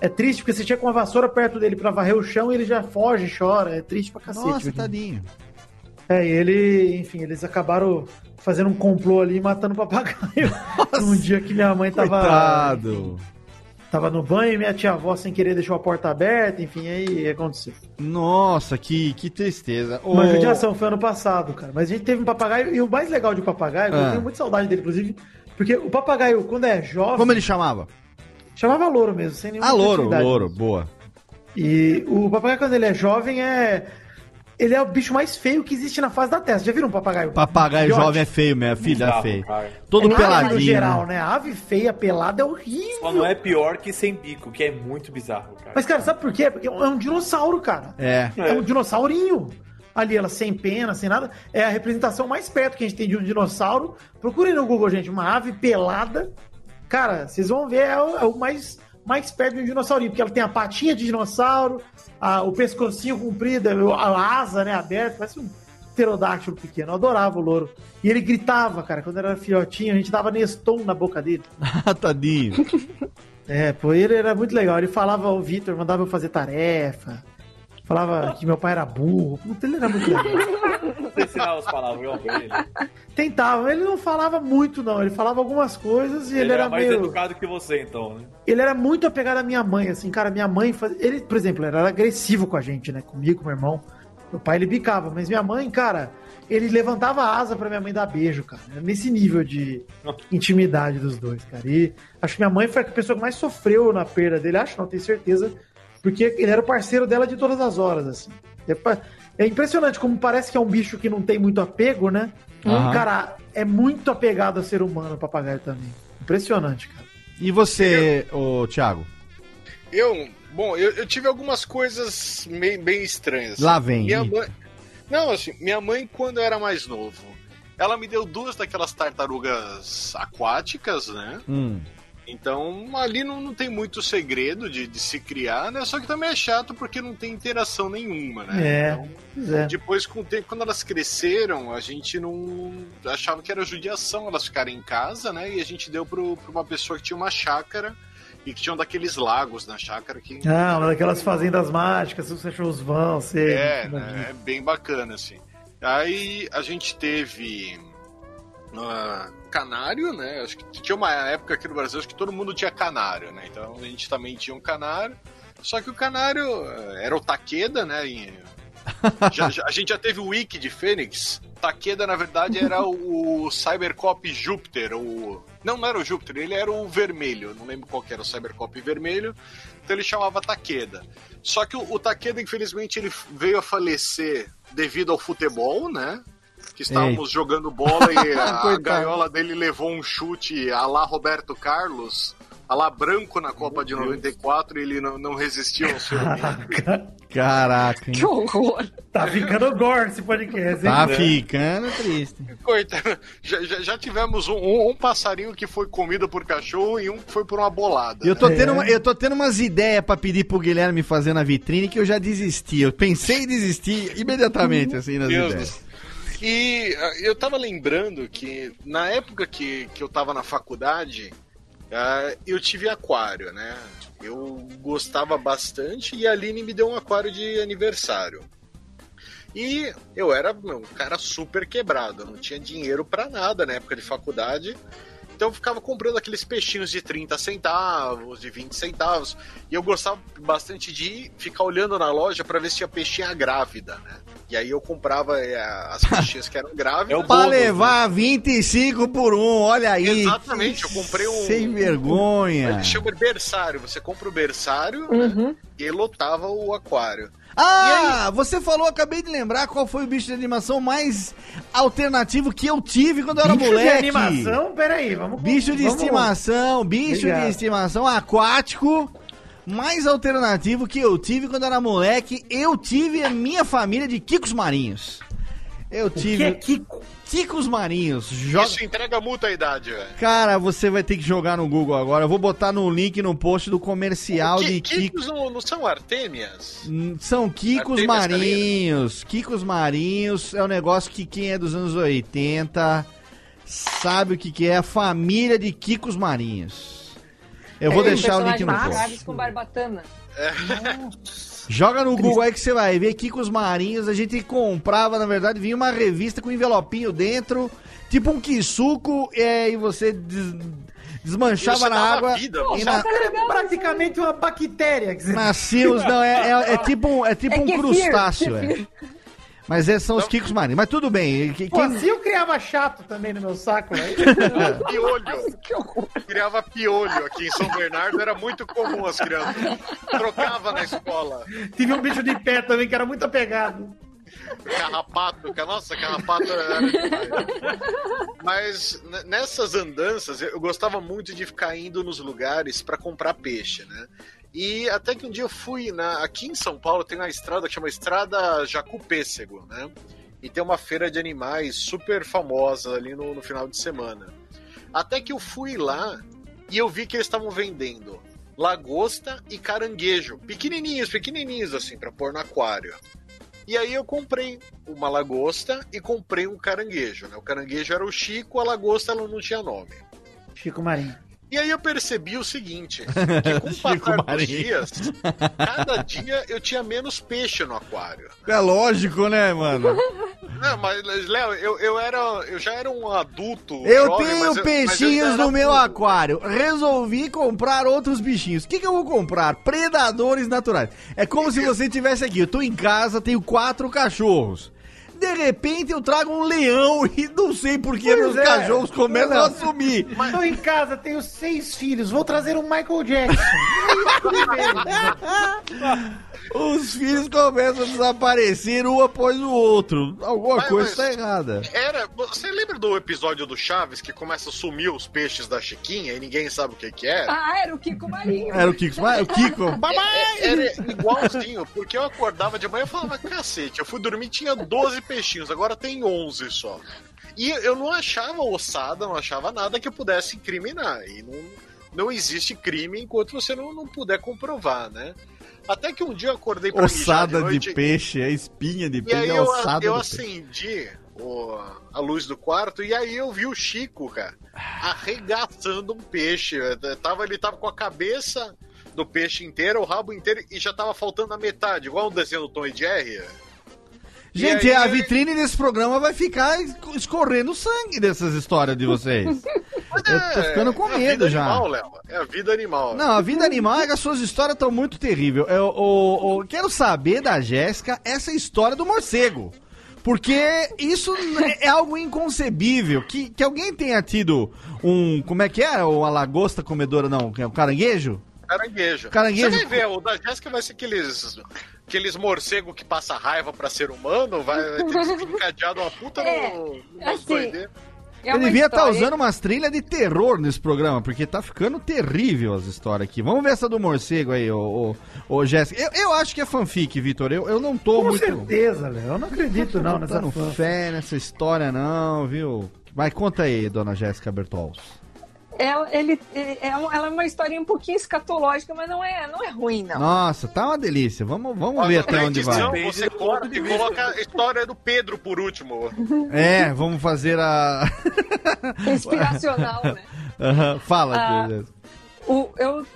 É triste porque você tinha com uma vassoura perto dele pra varrer o chão e ele já foge, chora. É triste pra cacete. Nossa, tadinho. É, e ele, enfim, eles acabaram fazendo um complô ali matando o papagaio. Num dia que minha mãe tava. Coitado. Tava no banho e minha tia-avó sem querer deixou a porta aberta, enfim, aí aconteceu. Nossa, que, que tristeza. Ô, Uma judiação foi ano passado, cara. Mas a gente teve um papagaio, e o mais legal de papagaio, Ah. eu tenho muita saudade dele, inclusive, porque o papagaio, quando é jovem, Como ele chamava? chamava louro mesmo, sem nenhuma Ah, louro, louro, boa. E o papagaio, quando ele é jovem, é. Ele é o bicho mais feio que existe na face da Terra. Já viram um papagaio? Papagaio jovem é feio, minha filha é feio. Todo É peladinho. no geral, né? A ave feia, pelada, é horrível. Só não é pior que sem bico, que é muito bizarro, cara. Mas, cara, sabe por quê? Porque é um dinossauro, cara. É. É um dinossaurinho. Ali, ela sem pena, sem nada. É a representação mais perto que a gente tem de um dinossauro. Procurem no Google, gente. Uma ave pelada. Cara, vocês vão ver, é o, é o mais, mais perto de um dinossaurinho. Porque ela tem a patinha de dinossauro, a- o pescocinho comprido, a asa, né, aberta. Parece um pterodáctilo pequeno. Eu adorava o louro. E ele gritava, cara. Quando era filhotinho, a gente dava Neston na boca dele. Ah, tadinho. É, pô, ele era muito legal. Ele falava, o Vitor mandava eu fazer tarefa. Falava que meu pai era burro. Puta, ele era muito legal. Você ensinar os palavrão pra ele. Tentava, ele não falava muito, não. Ele falava algumas coisas e ele, Ele, era, era mais meio. educado que você, então, né? Ele era muito apegado à minha mãe, assim, cara. Minha mãe faz... Ele, por exemplo, era agressivo com a gente, né? Comigo, com meu irmão. Meu pai ele bicava, mas minha mãe, cara, ele levantava a asa pra minha mãe dar beijo, cara. Era Nesse nível de intimidade dos dois, cara. E acho que minha mãe foi a pessoa que mais sofreu na perda dele. Acho, não tenho certeza. Porque ele era o parceiro dela de todas as horas, assim. É, impressionante como parece que é um bicho que não tem muito apego, né? Aham. Cara, é muito apegado a ser humano, o papagaio também. Impressionante, cara. E você, ô Thiago? Eu, bom, eu, eu tive algumas coisas bem, bem estranhas. Lá vem. Minha mãe, não, assim, minha mãe, quando eu era mais novo, ela me deu duas daquelas tartarugas aquáticas, né? Hum. Então ali não, não tem muito segredo de, de se criar, né? Só que também é chato porque não tem interação nenhuma, né? É, pois é. Depois, com o tempo, quando elas cresceram, a gente não achava que era judiação elas ficarem em casa, né? E a gente deu pro, pra uma pessoa que tinha uma chácara e que tinha um daqueles lagos na chácara que Ah, uma daquelas fazendas mágicas, os cachorros vão, sei. é, né, é bem bacana, assim. Aí a gente teve ah, canário, né? Acho que tinha uma época aqui no Brasil que todo mundo tinha canário, né? Então a gente também tinha um canário. Só que o canário eh, era o Takeda, né? em- Já- já- a gente já teve o Wiki de Fênix. Takeda, na verdade, era o, Cybercop Júpiter. O... Não, não era o Júpiter, ele era o vermelho. Eu não lembro qual era o Cybercop vermelho. Então ele chamava Takeda. Só que o, o Takeda, infelizmente, ele veio a falecer devido ao futebol, né? Que estávamos jogando bola e a gaiola dele levou um chute a lá Roberto Carlos, a lá branco na Copa de 94 e ele não, não resistiu ao seu Caraca, hein? Que horror. Tá ficando gore esse podcast, hein? Tá ficando triste. Coitado, já, já- já tivemos um, um- um passarinho que foi comido por cachorro e um que foi por uma bolada. Eu tô, né? tendo uma- eu tô tendo umas ideias pra pedir pro Guilherme fazer na vitrine que eu já desisti. Eu pensei em desistir imediatamente, assim, nas Deus ideias. E ah, eu tava lembrando que na época que, que eu tava na faculdade, ah, eu tive aquário, né? Eu gostava bastante e a Aline me deu um aquário de aniversário. E eu era meu, um cara super quebrado, eu não tinha dinheiro pra nada na época de faculdade. Então eu ficava comprando aqueles peixinhos de 30 centavos, de 20 centavos. E eu gostava bastante de ficar olhando na loja pra ver se tinha peixinha grávida, né? E aí eu comprava eh, as peixinhas que eram grávidas. Pra levar 25 por um, olha aí. Exatamente, eu comprei um. Sem vergonha. Ele chama de berçário. Você compra o berçário Uhum. né, e lotava o aquário. Ah, você falou, acabei de lembrar qual foi o bicho de animação mais alternativo que eu tive quando eu era Bicho de moleque. animação? Peraí, vamos... Bicho de vamos- estimação, bicho Obrigado. de estimação aquático mais alternativo que eu tive quando era moleque. Eu tive a minha família de Kikos Marinhos. Eu tive. que é Kiko? Kikos Marinhos. Joga... Isso entrega multa à idade, velho. Cara, você vai ter que jogar no Google agora. Eu vou botar no link no post do comercial Que- de Kikos. Kikos não, não são artêmias? Hum, São Kikos Artêmias Marinhos. Kikos Marinhos é um negócio que quem é dos anos 80 sabe o que, que é a família de Kikos Marinhos. Eu vou Tem deixar o link no post. com barbatana. Joga no Google aí que você vai ver Kikos Marinhos. A gente comprava, na verdade, vinha uma revista com um envelopinho dentro, tipo um quisuco, é, e você des- desmanchava na água. vida, e na, É praticamente uma bactéria. Que você... não, é, é, é tipo, um- é tipo É um crustáceo. é. Mas esses são os Kikos Marinhos. Mas tudo bem. que- Pô, quem- assim eu criava chato também no meu saco, né? Piolho. Criava piolho aqui em São Bernardo, era muito comum as crianças. Trocava na escola. Tive um bicho de pé também que era muito apegado. Carrapato, que- nossa, carrapato era. Mas nessas andanças eu gostava muito de ficar indo nos lugares pra comprar peixe, né? E até que um dia eu fui na, aqui em São Paulo tem uma estrada que chama Estrada Jacupêssego, né? E tem uma feira de animais super famosa ali no, no final de semana. Até que eu fui lá e eu vi que eles estavam vendendo lagosta e caranguejo, pequenininhos, pequenininhos assim, pra pôr no aquário. E aí eu comprei uma lagosta e comprei um caranguejo, né? O caranguejo era o Chico, a lagosta ela não tinha nome. Chico Marinho. E aí eu percebi o seguinte, que com o passar dos dias, cada dia eu tinha menos peixe no aquário. É lógico, né, mano? Não, mas, Léo, eu, eu, era, eu já era um adulto Eu jovem, tenho eu peixinhos no meu burro. aquário. Resolvi comprar outros bichinhos. O que, que eu vou comprar? Predadores naturais. É como se você tivesse aqui. Eu tô em casa, tenho quatro cachorros. De repente eu trago um leão e não sei por que meus é. cachorros começam Não. a sumir. Tô em casa, tenho seis filhos, vou trazer um Michael Jackson. Os filhos começam a desaparecer um após o outro. Alguma Mas- coisa mas- tá errada. Era, você lembra do episódio do Chaves que começa a sumir os peixes da Chiquinha e ninguém sabe o que que é? Ah, era o Kiko Marinho. Era o Kiko. O Kiko. É- Era igualzinho, porque eu acordava de manhã e falava, cacete, eu fui dormir tinha 12 peixinhos, agora tem 11 só. E eu não achava ossada, não achava nada que eu pudesse incriminar. E não, não existe crime enquanto você não, não puder comprovar, né? Até que um dia eu acordei pra Ossada de noite, peixe, é espinha de E peixe, aí é eu, ossada eu de peixe. acendi o- a luz do quarto e aí eu vi o Chico, cara, arregaçando um peixe. Eu Tava, ele tava com a cabeça do peixe inteiro, o rabo inteiro e já tava faltando a metade, igual o desenho do Tom e Jerry. Gente, aí- a vitrine desse programa vai ficar esco- escorrendo sangue dessas histórias de vocês. Eu tô ficando com é a medo vida já. Animal, Léo. É a vida animal. Não, a vida animal é que as suas histórias estão muito terríveis. Eu, eu- eu quero saber da Jéssica essa história do morcego. Porque isso é algo inconcebível. Que, que alguém tenha tido um. Como é que é? Uma lagosta comedora, não? é Um caranguejo? Caranguejo. Caranguejo. Você vai ver, o da Jéssica vai ser aqueles, aqueles morcegos que passa raiva pra ser humano, vai, vai ter que ser encadeado uma puta É, no, no assim. É Ele devia estar história- usando umas trilhas de terror nesse programa, porque tá ficando terrível as histórias aqui. Vamos ver essa do morcego aí, ô, ô, ô Jéssica. Eu, eu acho que é fanfic, Vitor. Eu, eu não tô Com muito. certeza, Léo. Eu não acredito não nessa botando fã. fé nessa história, não, viu? Mas conta aí, dona Jéssica Bertols. Ela, ele, é um- ela é uma historinha um pouquinho escatológica, mas não é, não é ruim, não. Nossa, tá uma delícia. Vamos, vamos ver até onde edição, vai. Você corta e coloca a história do Pedro por último. É, vamos fazer a. Inspiracional, né? Aham, Fala, Ah. O, eu,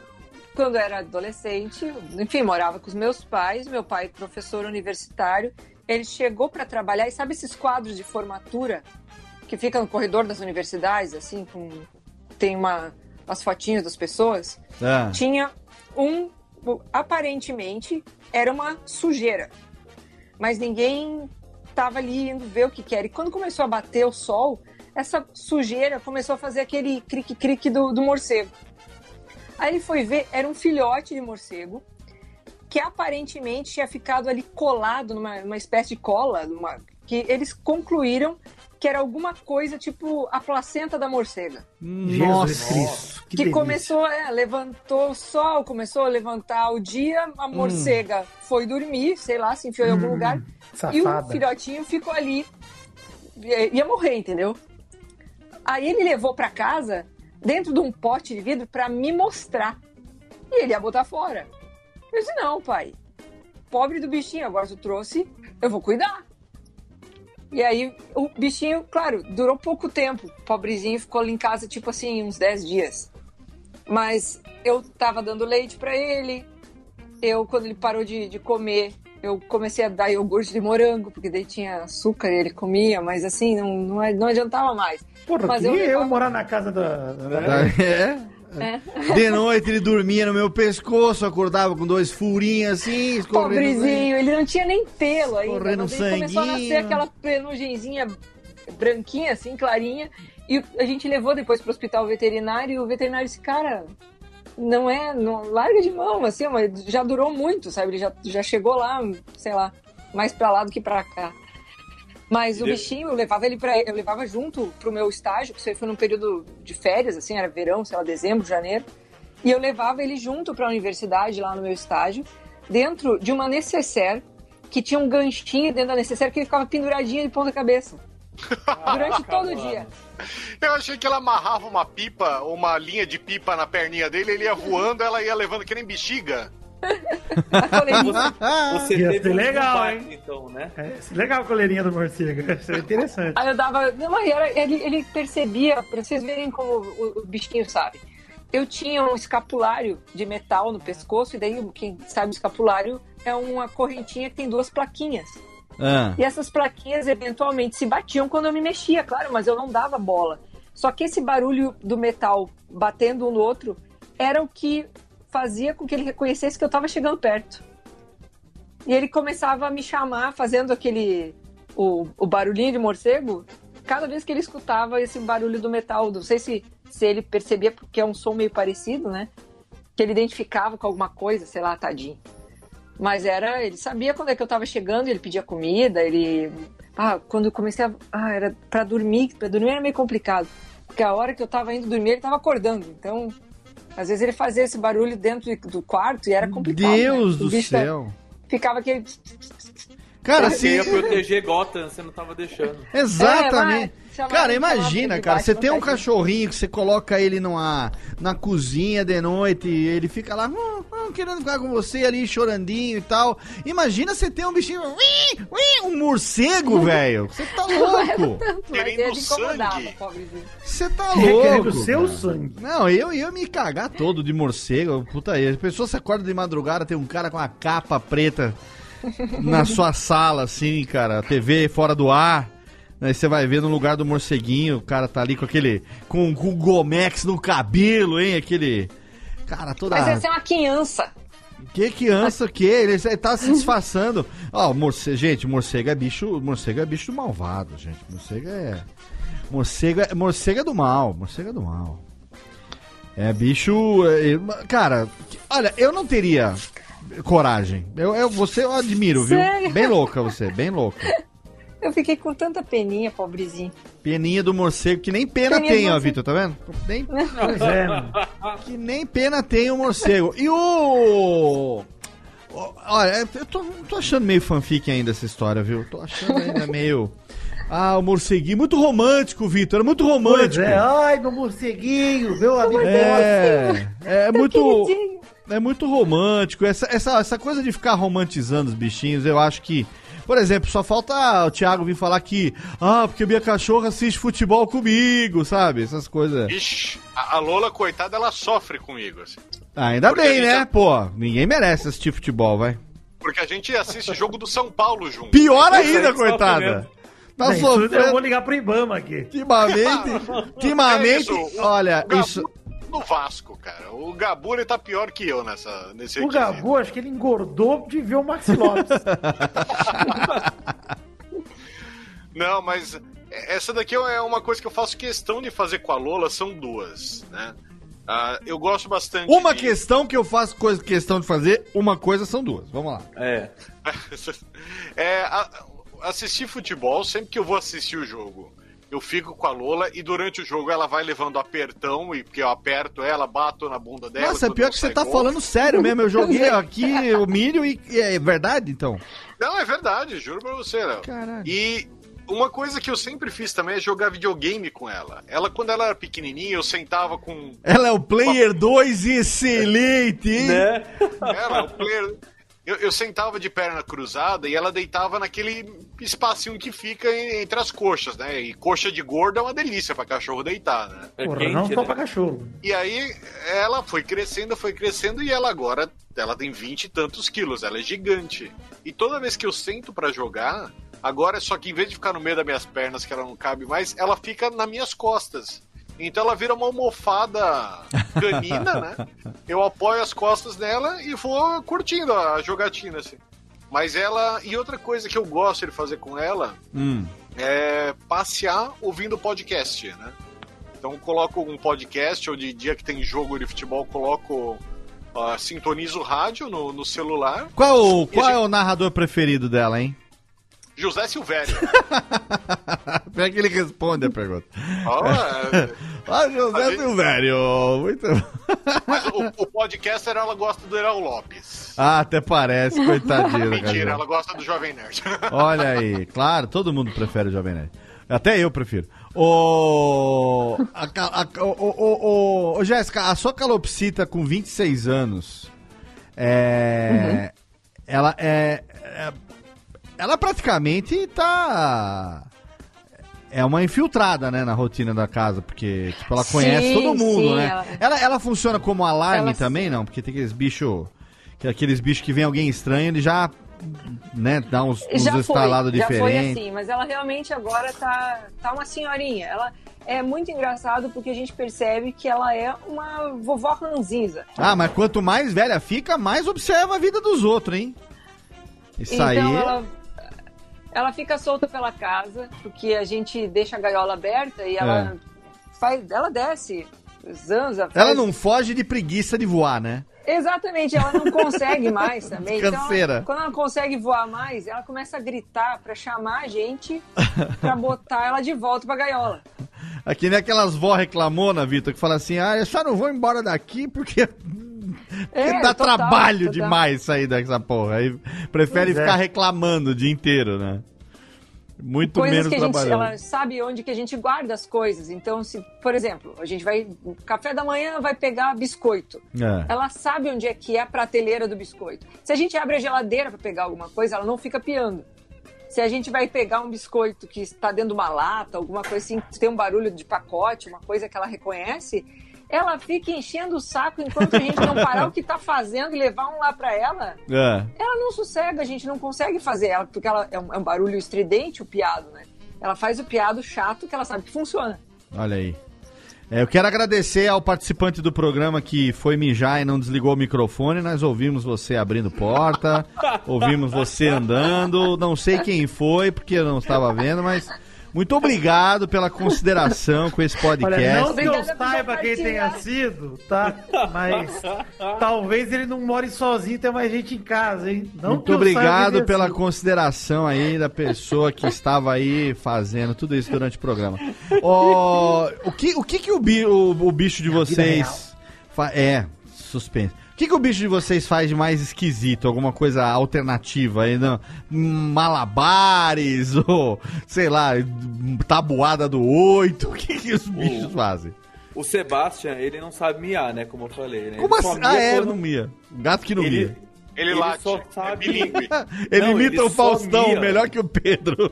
quando era adolescente, enfim, morava com os meus pais, meu pai professor universitário, ele chegou para trabalhar, e sabe esses quadros de formatura que ficam no corredor das universidades, assim, com tem uma, umas fotinhas das pessoas? Ah. Tinha um, aparentemente, era uma sujeira, mas ninguém estava ali indo ver o que que era. E quando começou a bater o sol, essa sujeira começou a fazer aquele crique-crique do, do morcego. Aí ele foi ver, era um filhote de morcego que aparentemente tinha ficado ali colado numa, numa espécie de cola, numa, que eles concluíram que era alguma coisa tipo a placenta da morcega. Nossa, Cristo. Que, delícia. começou, é, levantou o sol, começou a levantar o dia, a morcega foi dormir, sei lá, se enfiou em algum Hum, lugar, e Safada. o filhotinho ficou ali, ia ia morrer, entendeu? Aí ele levou pra casa, dentro de um pote de vidro, pra me mostrar. E ele ia botar fora. Eu disse, não, pai. Pobre do bichinho, agora tu trouxe, eu vou cuidar. E aí, o bichinho, claro, durou pouco tempo. O pobrezinho ficou ali em casa, tipo assim, uns 10 dias. Mas eu tava dando leite pra ele. Eu, quando ele parou de, de comer, eu comecei a dar iogurte de morango, porque daí tinha açúcar e ele comia, mas assim, não, não, não adiantava mais. Porra, Mas eu queria eu levava- morar na casa da... da- É. É. De noite ele dormia no meu pescoço, acordava com dois furinhos assim. Pobrezinho, ele não tinha nem pelo ainda. Escorrendo Mas ele começou a nascer aquela penugenzinha branquinha, assim, clarinha. E a gente levou depois pro hospital veterinário e o veterinário disse, cara, não é, não, larga de mão, assim, mas já durou muito, sabe? Ele já, já chegou lá, sei lá, mais pra lá do que pra cá. Mas o Ele- bichinho, eu levava ele para eu levava junto pro meu estágio, que isso aí foi num período de férias, assim, era verão, sei lá, dezembro, janeiro. E eu levava ele junto para a universidade, lá no meu estágio, dentro de uma necessaire que tinha um ganchinho dentro da necessaire que ele ficava penduradinho de ponta cabeça. Durante todo o dia. Eu achei que ela amarrava uma pipa, uma linha de pipa na perninha dele, ele ia voando, ela ia levando que nem bexiga. Você Ia teve ser um legal, impacto, então, né? É, legal a coleirinha do morcego. Isso é interessante. Aí eu dava. Não, mas era, ele, ele percebia, pra vocês verem como o, o bichinho sabe. Eu tinha um escapulário de metal no pescoço, e daí, quem sabe, o escapulário é uma correntinha que tem duas plaquinhas. Ah. E essas plaquinhas eventualmente se batiam quando eu me mexia, claro, mas eu não dava bola. Só que esse barulho do metal batendo um no outro era o que fazia com que ele reconhecesse que eu estava chegando perto. E ele começava a me chamar, fazendo aquele. o, o barulhinho de morcego. Cada vez que ele escutava esse barulho do metal, não sei se, se ele percebia, porque é um som meio parecido, né? Que ele identificava com alguma coisa, sei lá, tadinho. Mas era, ele sabia quando é que eu tava chegando, ele pedia comida, ele. Ah, quando eu comecei a. Ah, era pra dormir, pra dormir era meio complicado. Porque a hora que eu tava indo dormir, ele tava acordando. Então, às vezes ele fazia esse barulho dentro do quarto e era complicado. Deus né? do bicho céu. Ficava aquele. Cara, Você se. ia proteger Gotham, você não tava deixando. Exatamente. É, Cara, imagina, cara, você tem um cachorrinho que você coloca ele numa, na cozinha de noite e ele fica lá hum, hum, querendo ficar com você ali, chorandinho e tal. Imagina você ter um bichinho, ui, ui, um morcego, velho. Você tá louco. Querendo sangue. Você tá louco. o seu cara. sangue. Não, eu ia me cagar todo de morcego. Puta aí. A pessoa se acorda de madrugada, tem um cara com uma capa preta na sua sala, assim, cara. TV fora do ar. Aí você vai ver no lugar do morceguinho, o cara tá ali com aquele. com, o Gomex no cabelo, hein? Aquele. Cara, toda. Mas essa é uma criança. Que criança o quê? Ele tá se disfarçando. Ó, morcego, gente, morcego é bicho. Morcego é bicho malvado, gente. Morcego é. Morcego é, morcego é do mal. Morcego é do mal. É bicho. é, cara, olha, eu não teria coragem. Eu, eu, você eu admiro, viu? Sério? Bem louca você, bem louca. Eu fiquei com tanta peninha, pobrezinho. Peninha do morcego, que nem pena Peninha tem, ó. Vitor, tá vendo? Nem, Pois é, mano. que nem pena tem o morcego. E o. Olha, eu tô, tô achando meio fanfic ainda essa história, viu? Tô achando ainda meio. Ah, o morceguinho. Muito romântico, Vitor. É muito Pois romântico. é, ai, meu morceguinho, meu amigo. É, é muito. Queridinho. É muito romântico. Essa, essa, essa coisa de ficar romantizando os bichinhos, eu acho que. Por exemplo, só falta o Thiago vir falar que. Ah, porque minha cachorra assiste futebol comigo, sabe? Essas coisas. Ixi, a, Lola, coitada, ela sofre comigo, assim. Ah, ainda Porque bem, né? já- Pô, ninguém merece assistir futebol, vai. Porque a gente assiste jogo do São Paulo junto. Pior é, ainda, coitada. Tá Isso, eu vou sofrendo. ligar pro Ibama aqui. Ultimamente. Ultimamente. É isso, o- Olha, o Gabu isso. No Vasco, cara. O Gabu, ele tá pior que eu nessa, nesse O requisito. Gabu, acho que ele engordou de ver o Maxi Lopes. Não, mas essa daqui é uma coisa que eu faço questão de fazer com a Lola, são duas, né? Ah, eu gosto bastante Uma de- questão que eu faço coisa, questão de fazer, uma coisa são duas. Vamos lá. É. é a- assistir futebol, sempre que eu vou assistir o jogo, eu fico com a Lola e durante o jogo ela vai levando apertão, e porque eu aperto ela, bato na bunda dela. Nossa, é pior que você tá gol. falando sério mesmo. Eu joguei aqui o milho e, e é verdade, então. Não, é verdade, juro pra você, Léo. Caralho. E uma coisa que eu sempre fiz também é jogar videogame com ela. Ela, quando ela era pequenininha, eu sentava com Ela é o Player 2 excelente, hein? Né? ela, o player... Eu, eu sentava de perna cruzada e ela deitava naquele espacinho que fica en- entre as coxas, né? E coxa de gordo é uma delícia pra cachorro deitar, né? É Porra, quente, não só né? pra cachorro. E aí ela foi crescendo, foi crescendo e ela agora ela tem vinte e tantos quilos, ela é gigante. E toda vez que eu sento pra jogar, agora só que em vez de ficar no meio das minhas pernas, que ela não cabe mais, ela fica nas minhas costas. Então ela vira uma almofada canina, né? Eu apoio as costas nela e vou curtindo a jogatina, assim. Mas ela. E outra coisa que eu gosto de fazer com ela Hum. é passear ouvindo podcast, né? Então coloco um podcast, ou de dia que tem jogo de futebol, coloco. ah, sintonizo o rádio no, no celular. Qual, qual é gente- o narrador preferido dela, hein? José Silvério. Pior que ele responde a pergunta. É, Ah, José A gente- Silvério. Muito... mas o, o podcaster ela gosta do Erau Lopes. Ah, até parece, coitadinho. Mentira, cachorra. ela gosta do Jovem Nerd. Olha aí, claro, todo mundo prefere o Jovem Nerd. Até eu prefiro. Ô. Jéssica, a sua calopsita com 26 anos. É. Ela é, é- Ela praticamente tá. É uma infiltrada, né, na rotina da casa, porque, tipo, ela conhece Sim, todo mundo, sim, né? ela- Ela, ela funciona como alarme Ela- também, não? Porque tem aqueles bichos. Aqueles bichos que vem alguém estranho, ele já. Né, dá uns, uns já foi, estalados já foi diferentes. assim, mas ela realmente agora tá, tá uma senhorinha. Ela é muito engraçado porque a gente percebe que ela é uma vovó ranzinza. Ah, mas quanto mais velha fica, mais observa a vida dos outros, hein? Isso então aí. ela, ela fica solta pela casa, porque a gente deixa a gaiola aberta e ela faz, ela desce, zanza. Ela faz- não foge de preguiça de voar, né? Exatamente, ela não consegue mais também. Então, Canseira. ela- quando ela consegue voar mais, ela começa a gritar pra chamar a gente pra botar ela de volta pra gaiola. Aqui nem aquelas vó reclamona, Vitor, que fala assim: ah, eu só não vou embora daqui porque. É, dá total, trabalho total. demais sair dessa porra. Aí prefere Pois é. ficar reclamando o dia inteiro, né? Muito Coisas menos que a gente, trabalhando. ela sabe onde que a gente guarda as coisas. Então, se, por exemplo, a gente vai café da manhã vai pegar biscoito. É. Ela sabe onde é que é a prateleira do biscoito. Se a gente abre a geladeira para pegar alguma coisa, ela não fica piando. Se a gente vai pegar um biscoito que está dentro de uma lata, alguma coisa assim, que tem um barulho de pacote, uma coisa que ela reconhece, ela fica enchendo o saco enquanto a gente não parar o que está fazendo e levar um lá para ela. É. Ela não sossega, a gente não consegue fazer ela, porque ela é um, é um barulho estridente, o piado, né? Ela faz o piado chato que ela sabe que funciona. Olha aí. É, eu quero agradecer ao participante do programa que foi mijar e não desligou o microfone. Nós ouvimos você abrindo porta, ouvimos você andando. Não sei quem foi, porque eu não estava vendo, mas Muito obrigado pela consideração com esse podcast. Olha, não que eu saiba quem tenha sido, tá? Mas talvez ele não more sozinho, tem mais gente em casa, hein? Não que Muito obrigado tenha pela sido. consideração aí da pessoa que estava aí fazendo tudo isso durante o programa. Ó, o, que, o que que o, bi- o- o bicho de vida vocês... É, suspense. O que, que o bicho de vocês faz de mais esquisito? Alguma coisa alternativa aí? Não? Malabares ou, sei lá, tabuada do oito? O que, que os bichos fazem? O Sebastian, ele não sabe miar, né? Como eu falei, né? Como Ele assim? Ah, é, quando- não mia. Gato que não Ele, mia. Ele, Ele late. só É sabe- bilíngue. Ele Não, imita ele o só Faustão, mia. melhor que o Pedro.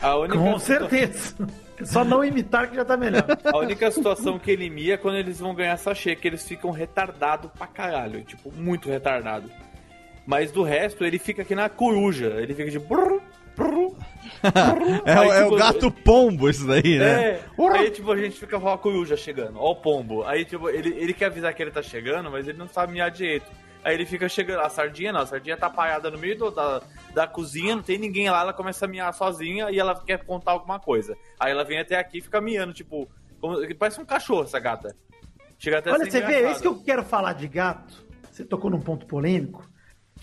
A única, Com certeza. Só não imitar que já tá melhor. a única situação que ele mia é quando eles vão ganhar sachê, que eles ficam retardados pra caralho. Tipo, muito retardado. Mas do resto, ele fica aqui na coruja. Ele fica de. brrr, brrr, brrr. É, Aí, o- é tipo, o gato pombo isso daí, né? É, aí tipo, a gente fica com a coruja chegando, ó o pombo. Aí tipo, ele, ele quer avisar que ele tá chegando, mas ele não sabe miar direito. Aí ele fica chegando, a sardinha não, a sardinha tá parada no meio do- da, da cozinha, não tem ninguém lá, ela começa a miar sozinha e ela quer contar alguma coisa. Aí ela vem até aqui e fica miando, tipo, como- parece um cachorro essa gata. Chega até Olha, você vê, é isso que eu quero falar de gato. Você tocou num ponto polêmico.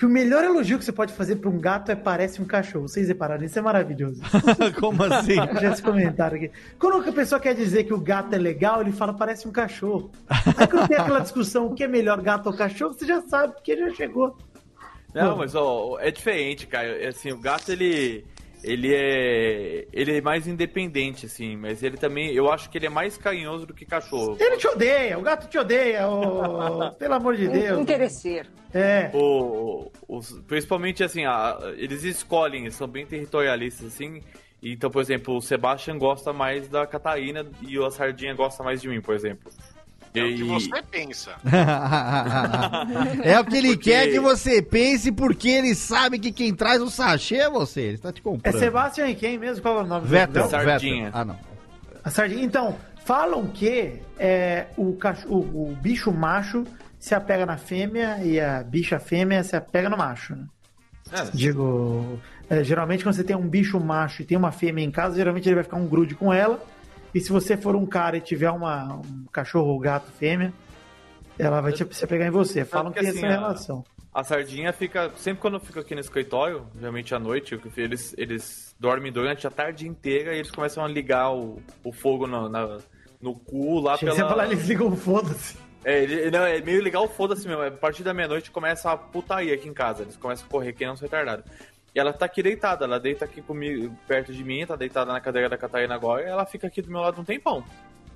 Que o melhor elogio que você pode fazer pra um gato é parece um cachorro. Vocês repararam? Isso é maravilhoso. Como assim? Já esse comentário aqui. Quando a pessoa quer dizer que o gato é legal, ele fala parece um cachorro. Aí quando tem aquela discussão o que é melhor, gato ou cachorro, você já sabe, porque já chegou. Não, mas ó, é diferente, cara. É Assim, o gato ele ele é ele é mais independente assim, mas ele também, eu acho que ele é mais carinhoso do que cachorro. Ele te odeia, o gato te odeia, ô, pelo amor de Deus. Interesseiro. É. O, os- principalmente assim, a- eles escolhem, eles são bem territorialistas assim. Então, por exemplo, o Sebastian gosta mais da Catarina e a Sardinha gosta mais de mim, por exemplo. É o que E- você pensa. é o que ele Porque- quer que você pense, porque ele sabe que quem traz o sachê é você. Ele está te É comprando. Sebastian e quem mesmo? Qual é o nome Vettel, do Sardinha. Vettel. Ah, não. A sardinha. Então, falam que é, o, cacho- o, o bicho macho se apega na fêmea e a bicha fêmea se apega no macho, né? É, Digo, é, geralmente quando você tem um bicho macho e tem uma fêmea em casa, geralmente ele vai ficar um grude com ela. E se você for um cara e tiver uma, um cachorro ou gato fêmea, ela vai te, se apegar em você. Falam que tem assim, essa a- relação. A sardinha fica. Sempre quando eu fico aqui no escritório, geralmente à noite, eles, eles dormem durante a tarde inteira e eles começam a ligar o, o fogo no, na- no cu lá Chega pela. você falar, eles ligam foda-se. É, ele, não, é meio legal, foda-se mesmo. A partir da meia-noite começa a putaria aqui em casa. Eles começam a correr que não são retardados. E ela tá aqui deitada, ela deita aqui comigo, perto de mim, tá deitada na cadeira da Catarina agora, e ela fica aqui do meu lado um tempão.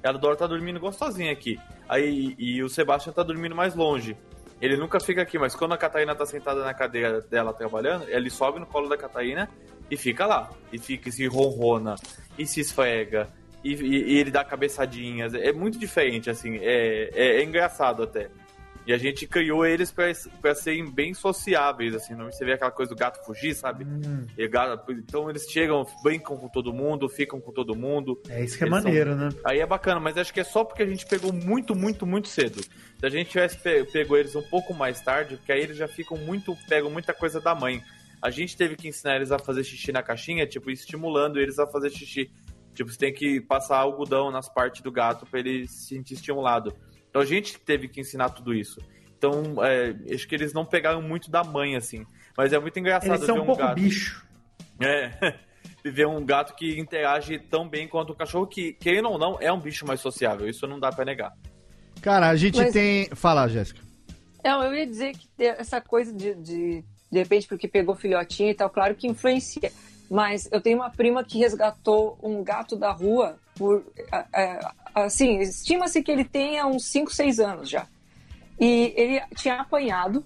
Ela adora tá dormindo gostosinha aqui. Aí, e o Sebastian tá dormindo mais longe. Ele nunca fica aqui, mas quando a Catarina tá sentada na cadeira dela trabalhando, ele sobe no colo da Catarina e fica lá. E fica, e se ronrona, e se esfrega, e, e- e ele dá cabeçadinhas. É muito diferente, assim, é, é, é engraçado até. E a gente criou eles pra, pra serem bem sociáveis, assim, não você vê aquela coisa do gato fugir, sabe? E gato- então eles chegam, brincam com todo mundo, ficam com todo mundo. É isso que é Eles são- maneiro, né? Aí é bacana, mas acho que é só porque a gente pegou muito, muito, muito cedo. Se a gente tivesse pe- pegou eles um pouco mais tarde, porque aí eles já ficam muito, pegam muita coisa da mãe. A gente teve que ensinar eles a fazer xixi na caixinha, tipo, estimulando eles a fazer xixi. Tipo, você tem que passar algodão nas partes do gato pra ele se sentir estimulado. Então a gente teve que ensinar tudo isso. Então, é, acho que eles não pegaram muito da mãe, assim. Mas é muito engraçado Eles são ver um um pouco gato. bicho. É. Viver um gato que interage tão bem quanto o cachorro, que, querendo ou não, é um bicho mais sociável. Isso não dá pra negar. Cara, a gente Mas- tem. Fala, Jéssica. Não, eu ia dizer que essa coisa de, de, de repente, porque pegou filhotinho e tal, claro que influencia. Mas eu tenho uma prima que resgatou um gato da rua por. Assim, estima-se que ele tenha uns 5, 6 anos já. E ele tinha apanhado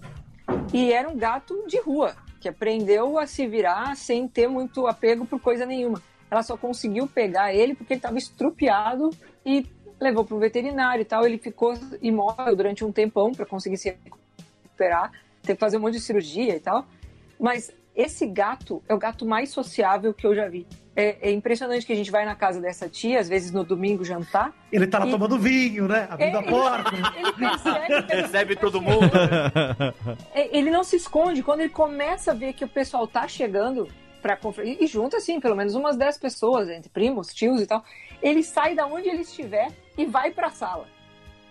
e era um gato de rua, que aprendeu a se virar sem ter muito apego por coisa nenhuma. Ela só conseguiu pegar ele porque ele estava estrupiado e levou para o veterinário e tal. Ele ficou imóvel durante um tempão para conseguir se recuperar, teve que fazer um monte de cirurgia e tal. Mas esse gato é o gato mais sociável que eu já vi. É, é impressionante que a gente vai na casa dessa tia, às vezes no domingo jantar. Ele tá lá E- tomando vinho, né? Abrindo a É, porta. Ele percebe que Recebe todo mundo. né? É, ele não se esconde. Quando ele começa a ver que o pessoal tá chegando, Pra, confer- e junta, assim, pelo menos umas 10 pessoas, entre primos, tios e tal. Ele sai da onde ele estiver e vai pra sala.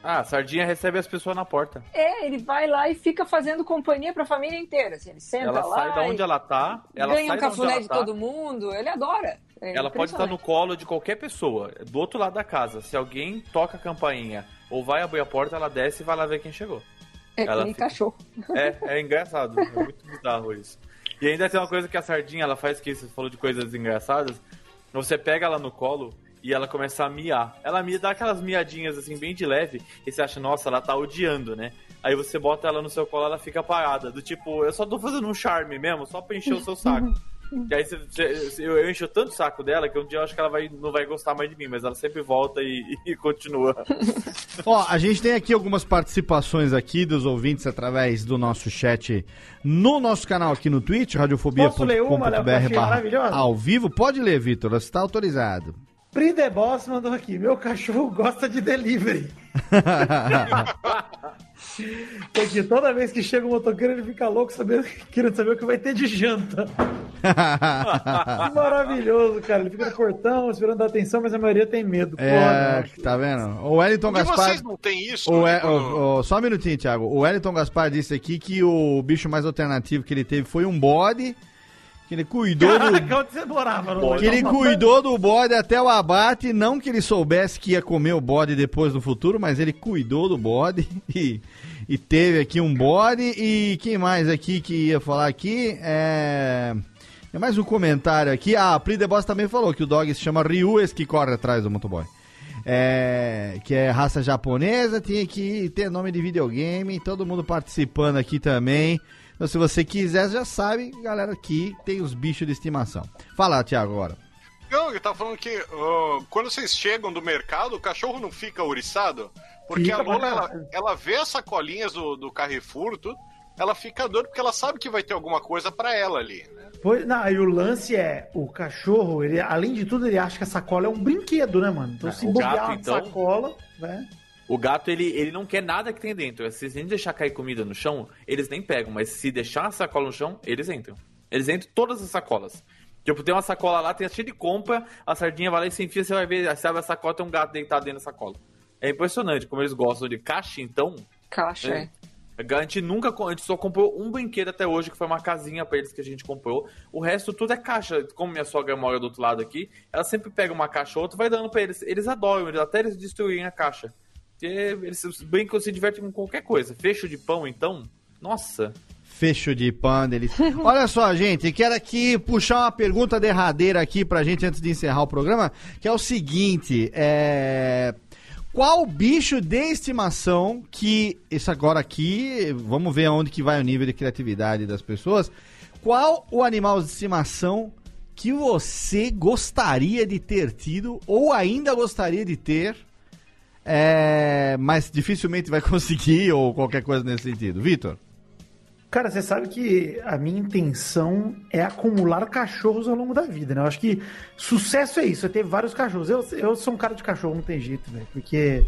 Ah, a sardinha recebe as pessoas na porta. É, ele vai lá e fica fazendo companhia pra família inteira. Assim, ele senta ela lá. sai da onde ela tá, ela ganha sai um cafuné ela de tá. todo mundo. Ele adora. É Ela pode estar no colo de qualquer pessoa, do outro lado da casa. Se alguém toca a campainha ou vai abrir a porta, ela desce e vai lá ver quem chegou. É que ela nem fica- cachorro. É, é engraçado. É muito bizarro isso. E ainda tem uma coisa que a sardinha ela faz que você falou de coisas engraçadas. Você pega ela no colo e ela começa a miar. Ela mia, dá aquelas miadinhas assim, bem de leve, e você acha, nossa, ela tá odiando, né? Aí você bota ela no seu colo ela fica parada. Do tipo, eu só tô fazendo um charme mesmo, só pra encher o seu saco. E aí você- você- eu, eu encho tanto o saco dela que um dia eu acho que ela vai, não vai gostar mais de mim, mas ela sempre volta e, e continua. Ó, a gente tem aqui algumas participações aqui dos ouvintes através do nosso chat no nosso canal aqui no Twitch, radiofobia.com.br ao vivo. Pode ler, Vitor, você está autorizado. Pri The Boss mandou aqui. Meu cachorro gosta de delivery. Porque toda vez que chega um motoqueiro, ele fica louco sabendo, querendo saber o que vai ter de janta. Que maravilhoso, cara. Ele fica no portão esperando dar atenção, mas a maioria tem medo. É, Porra, tá vendo? O Wellington que Gaspar. vocês não têm isso? O, né, é, o- o- só um minutinho, Thiago. O Wellington Gaspar disse aqui que o bicho mais alternativo que ele teve foi um bode. Que ele cuidou do. Caraca, onde você morava? Não? Que ele cuidou do bode até o abate, não que ele soubesse que ia comer o bode depois no futuro, mas ele cuidou do bode e, e teve aqui um bode. E quem mais aqui que ia falar aqui? É. é mais um comentário aqui. Ah, a Pri The Boss também falou que o dog se chama Ryu, esse que corre atrás do motoboy. É, que é raça japonesa, tinha que ter nome de videogame, todo mundo participando aqui também. Então, se você quiser, já sabe, galera, aqui tem os bichos de estimação. Fala, Thiago, agora. Não, ele tá falando que ah, quando vocês chegam do mercado, o cachorro não fica ouriçado? Porque Fica a Lola, ela, ela vê as sacolinhas do, do Carrefour, tudo, ela fica doida porque ela sabe que vai ter alguma coisa pra ela ali. né? Pois, não, e o lance é, o cachorro, ele, além de tudo, ele acha que a sacola é um brinquedo, né, mano? Então, É, se bobear gato, então- sacola, né? O gato, ele, ele não quer nada que tem dentro. Se a gente deixar cair comida no chão, eles nem pegam. Mas se deixar a sacola no chão, eles entram. Eles entram todas as sacolas. Tipo, tem uma sacola lá, tem cheia de compra, a sardinha vai lá e se enfia, você vai ver, você abre a sacola, tem um gato deitado dentro da sacola. É impressionante como eles gostam de caixa, então. Caixa, É. A gente nunca, a gente só comprou um brinquedo até hoje, que foi uma casinha pra eles que a gente comprou. O resto tudo é caixa. Como minha sogra mora do outro lado aqui, ela sempre pega uma caixa ou outra e vai dando pra eles. Eles adoram, eles, até eles destruírem a caixa. Porque eles brincam, se divertem com qualquer coisa. Fecho de pão, então, nossa. Fecho de pano deles. Olha só, gente, quero aqui puxar uma pergunta derradeira aqui pra gente antes de encerrar o programa, que é o seguinte, é... Qual bicho de estimação que, isso agora aqui, vamos ver aonde que vai o nível de criatividade das pessoas, qual o animal de estimação que você gostaria de ter tido ou ainda gostaria de ter, é, mas dificilmente vai conseguir ou qualquer coisa nesse sentido? Vitor? Cara, você sabe que a minha intenção é acumular cachorros ao longo da vida, né? Eu acho que sucesso é isso, é ter vários cachorros. Eu, eu sou um cara de cachorro, não tem jeito, velho. Porque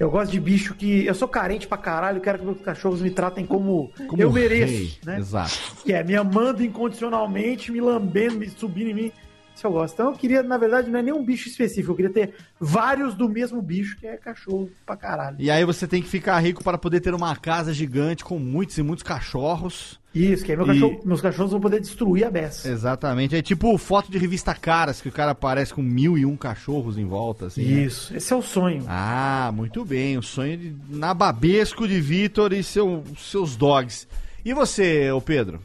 eu gosto de bicho que. Eu sou carente pra caralho, quero que meus cachorros me tratem como, Como eu mereço, rei, né? Exato. Que é me amando incondicionalmente, me lambendo, me subindo em mim. Isso eu gosto. Então eu queria, na verdade, não é nem um bicho específico, eu queria ter vários do mesmo bicho, que é cachorro pra caralho. E aí você tem que ficar rico para poder ter uma casa gigante com muitos e muitos cachorros. Isso, que aí meu E- cachorro- meus cachorros vão poder destruir a beça. Exatamente. É tipo foto de revista Caras, que o cara aparece com mil e um cachorros em volta, assim. né? Isso, esse é o sonho. Ah, muito bem. O sonho de nababesco de Vitor e seu, seus dogs. E você, ô Pedro?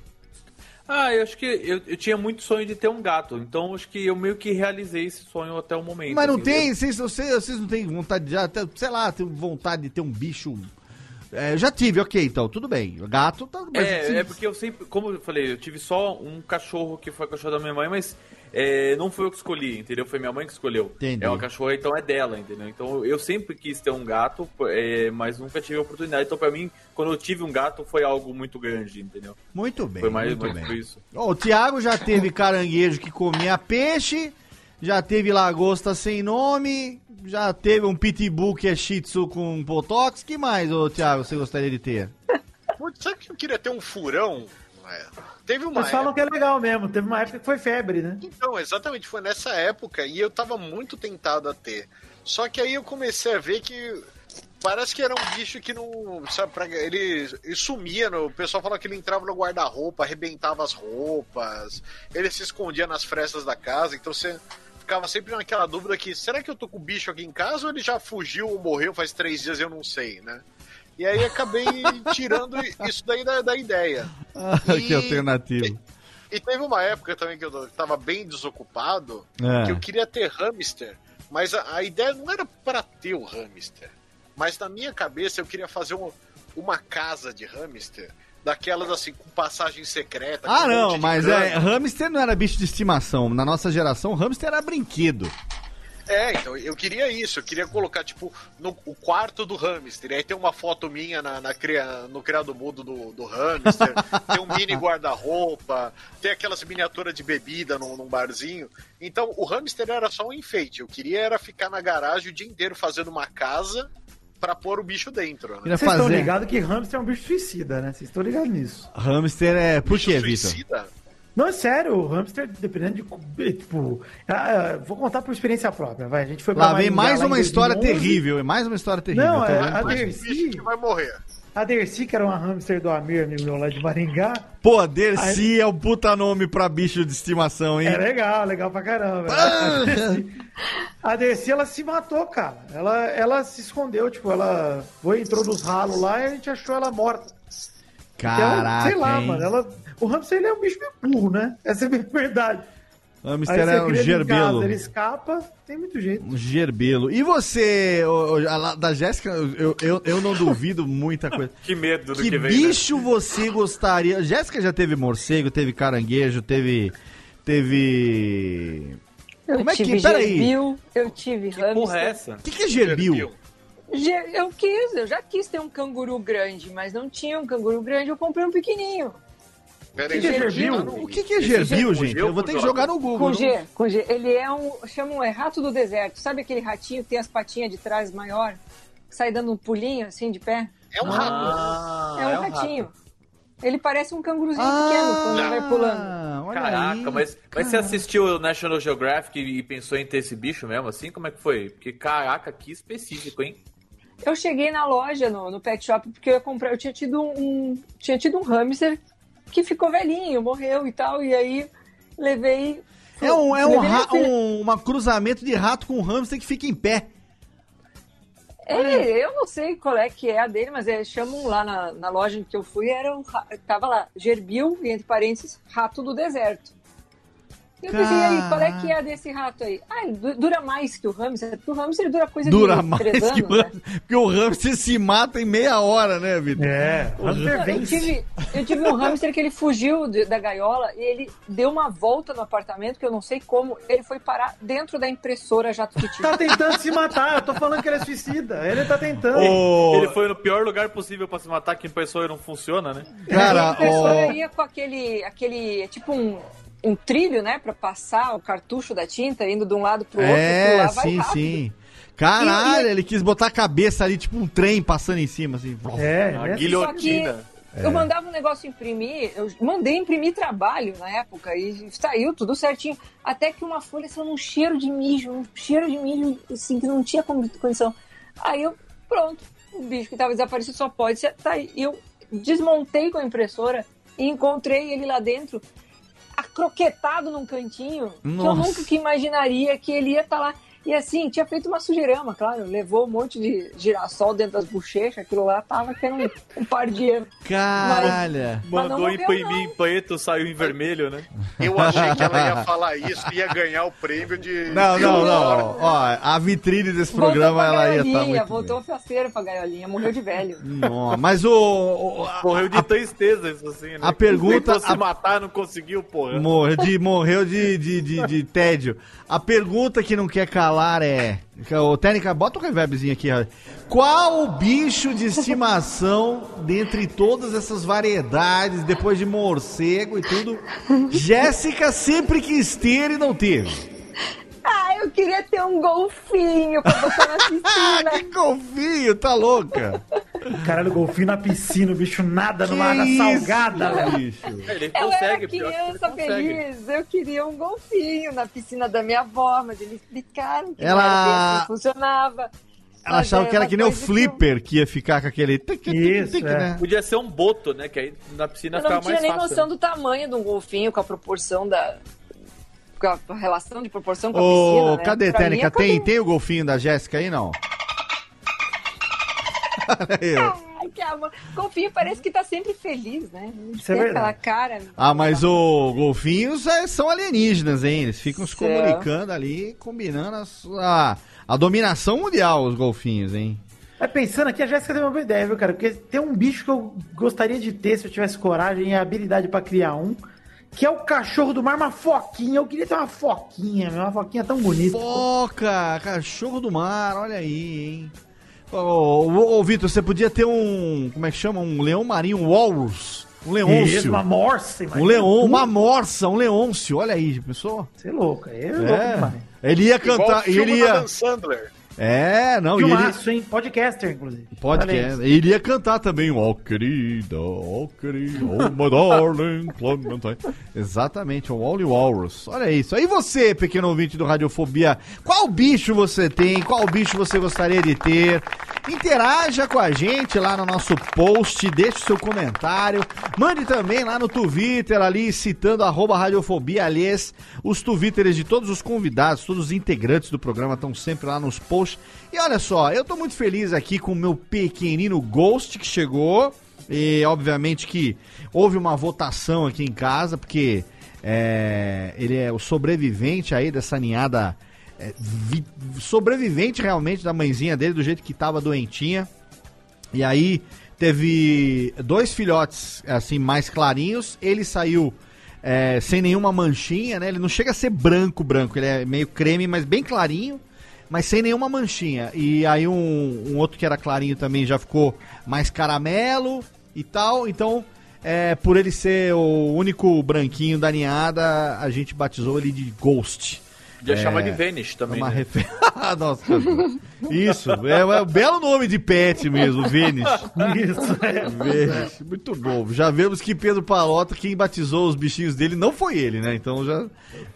Ah, eu acho que eu, eu tinha muito sonho de ter um gato, então acho que eu meio que realizei esse sonho até o momento. Mas não assim. tem, vocês, vocês, vocês não têm vontade de, até, sei lá, tem vontade de ter um bicho. É, eu já tive, ok, então, tudo bem. Gato, tá, mas É, se- é porque eu sempre, como eu falei, eu tive só um cachorro que foi o cachorro da minha mãe, mas é, não foi eu que escolhi, entendeu? Foi minha mãe que escolheu. Entendi. É uma cachorra, então é dela, entendeu? Então eu sempre quis ter um gato, é, mas nunca tive a oportunidade. Então pra mim, quando eu tive um gato, foi algo muito grande, entendeu? Muito bem. Foi mais, muito mais bem. por isso. Ó, o Thiago já teve caranguejo que comia peixe, já teve lagosta sem nome, já teve um pitbull que é shih tzu com botox. que mais, ô Thiago, você gostaria de ter? Putz, sabe que eu queria ter um furão É. Teve uma Eles falam que é legal mesmo. Teve uma época que foi febre, né? Então, exatamente, foi nessa época e eu tava muito tentado a ter. Só que aí eu comecei a ver que parece que era um bicho que não. Sabe, pra- ele, ele sumia, no, o pessoal falava que ele entrava no guarda-roupa, arrebentava as roupas, ele se escondia nas frestas da casa, então você ficava sempre naquela dúvida que será que eu tô com o bicho aqui em casa ou ele já fugiu ou morreu faz três dias eu não sei, né? E aí acabei tirando isso daí da, da ideia. Ah, que alternativa. E teve uma época também que eu tava bem desocupado, É. que eu queria ter hamster, mas a, a ideia não era para ter o hamster. Mas na minha cabeça eu queria fazer um- uma casa de hamster, daquelas assim, com passagem secreta. Ah, um não, de mas é, hamster não era bicho de estimação. Na nossa geração, hamster era brinquedo. É, então eu queria isso, eu queria colocar, tipo, no o quarto do hamster. E aí tem uma foto minha na, na cria- no criado mudo do, do hamster, tem um mini guarda-roupa, tem aquelas miniaturas de bebida num, num barzinho. Então o hamster era só um enfeite. Eu queria era ficar na garagem o dia inteiro fazendo uma casa pra pôr o bicho dentro. Né? Vocês estão fazer- ligados que hamster é um bicho suicida, né? Vocês estão ligados nisso. Hamster é. Por quê, Vitor? Suicida? Não, é sério, o hamster, dependendo de. co- Tipo, ah, ah, vou contar por experiência própria, vai. A gente foi Lá vem Maringá mais lá uma história 2011. terrível. Mais uma história terrível. Não, é, a o Dercy, que vai morrer. a Dercy, que era uma hamster do Amir, amigo meu lá de Maringá, Pô, Dercy é um puta nome pra bicho de estimação, hein? é legal, legal pra caramba. Ah! A Dercy, a Dercy, ela se matou, cara. Ela, ela se escondeu, tipo, ela foi, entrou nos ralos lá e a gente achou ela morta. Caraca. Então, sei lá, hein? mano. Ela, o hamster ele é um bicho meio burro, né? Essa é a verdade. Hamster Aí você é um gerbelo. Ele escapa, tem muito jeito. Um gerbelo. E você, a lá da Jéssica, eu, eu, eu não duvido muita coisa. Que medo do Que, que, vem, né? bicho você gostaria? Jéssica já teve morcego, teve caranguejo, teve. Teve. Eu Como é que- peraí. gerbil, eu tive Que porra é hamster. essa? O que, que é gerbil? Ge- Eu quis, eu já quis ter um canguru grande, mas não tinha um canguru grande, eu comprei um pequenininho. Peraí, que é gerbil? O que, que é gerbil, gente? Eu vou ter que jogar no Google. Com? G, com G. Ele é um, chamam é rato do deserto. Sabe aquele ratinho que tem as patinhas de trás maior? Que sai dando um pulinho assim de pé? É um rato. Ah, é um rato. ratinho. Ele parece um canguruzinho pequeno quando vai pulando. Ah, Caraca, aí, mas, mas você assistiu o National Geographic e pensou em ter esse bicho mesmo assim? Como é que foi? Porque, caraca, que específico, hein? Eu cheguei na loja, no, no pet shop, porque eu ia comprar. Eu tinha tido um. Tinha tido um hamster que ficou velhinho, morreu e tal. E aí levei. É um, é um, ra- um uma cruzamento de rato com hamster que fica em pé. É, eu não sei qual é que é a dele, mas eles chamam lá na, na loja em que eu fui, era um, tava lá, gerbil, e entre parênteses, rato do deserto. E eu pensei, e aí, qual é que é a desse rato aí? Ah, ele du- dura mais que o hamster, porque o hamster dura coisa Dura de mais três que anos, o né? hamster. Porque o hamster se mata em meia hora, né, Vitor? É, hamster Eu tive, eu tive um hamster que ele fugiu de- da gaiola e ele deu uma volta no apartamento, que eu não sei como, ele foi parar dentro da impressora jato que tinha. Tá tentando se matar, eu tô falando que ele é suicida. Ele tá tentando. Ele foi no pior lugar possível pra se matar, que em pessoa não funciona, né? Cara, a impressora ia com aquele, aquele tipo um, um trilho, né, Pra passar o cartucho da tinta indo de um lado pro outro. É, lá vai sim, sim. Caralho, E- e- ele quis botar a cabeça ali, tipo um trem passando em cima, assim. É, A né? guilhotina. É. Eu mandava um negócio imprimir, eu mandei imprimir trabalho na época e saiu tudo certinho. Até que uma folha saiu um cheiro de mijo, um cheiro de mijo, assim, que não tinha con- condição. Aí eu, pronto, o bicho que tava desaparecido só pode ser. Tá. E eu desmontei com a impressora e encontrei ele lá dentro, acroquetado num cantinho, que eu Nossa. nunca imaginaria que ele ia estar lá. E assim, tinha feito uma sujeirama, claro. Levou um monte de girassol dentro das bochechas, aquilo lá tava que era um, um pardieiro. Caralho. Mas não Mandou morreu, imprimir em preto, saiu em vermelho, né? Eu achei que ela ia falar isso ia ganhar o prêmio de. Não, não, não. Ó, a vitrine desse programa, voltou ela ia estar gaiolinha, muito voltou faceiro pra gaiolinha, morreu de velho. Não, mas o... o- a- Morreu de tristeza, isso assim, né? a pergunta- se a- matar, não conseguiu, porra. Morreu de, morreu de, de, de, de tédio. A pergunta que não quer calar é. Ô, Técnica, bota o reverbzinho aqui. ó. Qual o bicho de estimação, dentre todas essas variedades, depois de morcego e tudo, Jéssica sempre quis ter e não teve? Ah, eu queria ter um golfinho pra botar na Ah, piscina. que golfinho, tá louca? Caralho, golfinho na piscina, o bicho nada numa Que água isso, salgada. bicho. Ele Eu consegue, era pior que ele criança feliz, eu queria um golfinho na piscina da minha avó, mas eles explicaram que Ela- assim que funcionava. Ela Mas achava que era que nem o coisa que flipper que ia ficar com aquele. Isso, tic, é. né? Podia ser um boto, né? Que aí na piscina Eu não ficava tinha mais nem fácil. noção do tamanho de um golfinho com a proporção da. com a relação de proporção com a Ô, piscina. né? cadê, Tênica? é Tem, tem o golfinho da Jéssica aí, não? Ai, que amor. Golfinho parece que tá sempre feliz, né? Isso é aquela cara. Ah, mas o golfinhos é, são alienígenas, hein? Eles ficam se comunicando ali, combinando a, sua- a dominação mundial, os golfinhos, hein? Mas pensando aqui, a Jéssica teve uma boa ideia, viu, cara? Porque tem um bicho que eu gostaria de ter se eu tivesse coragem e habilidade pra criar um, que é o cachorro do mar, uma foquinha. Eu queria ter uma foquinha, meu, uma foquinha tão bonita. Foca, cachorro do mar, olha aí, hein? Ô, ô, ô, Vitor, você podia ter um. Como é que chama? Um leão marinho, um walrus. Um leôncio. Isso, uma morsa, Um imagina. leão, uma morsa, um leôncio, olha aí, pessoal. Você é louco, aí é, louco demais. Ele ia Igual o cantar, filme ele da ia. É, não, e ele, Filmaço, hein? Podcaster, inclusive. É. Ele ia cantar também, ó querida, ó querida, oh my darling, Clementine. Exatamente, o Wally Walrus. Olha isso. Aí você, pequeno ouvinte do Radiofobia, qual bicho você tem? Qual bicho você gostaria de ter? Interaja com a gente lá no nosso post, deixe o seu comentário. Mande também lá no Twitter ali, citando arroba Radiofobia. Aliás, os Twitters de todos os convidados, todos os integrantes do programa estão sempre lá nos posts. E olha só, eu tô muito feliz aqui com o meu pequenino Ghost que chegou. E obviamente que houve uma votação aqui em casa, porque é, ele é o sobrevivente aí dessa ninhada. é, vi- sobrevivente realmente da mãezinha dele, do jeito que tava doentinha. E aí teve dois filhotes assim mais clarinhos. Ele saiu é, sem nenhuma manchinha, né? Ele não chega a ser branco, branco. Ele é meio creme, mas bem clarinho, mas sem nenhuma manchinha. E aí um, um outro que era clarinho também já ficou mais caramelo e tal. Então, é, por ele ser o único branquinho da ninhada, a gente batizou ele de Ghost. Podia É, chamar de Vanish também. Uma né? refer... Nossa, isso, é, é um belo nome de pet mesmo, Vênis. Isso, é. Vênis, muito bom. Já vemos que Pedro Palota, quem batizou os bichinhos dele, não foi ele, né? Então já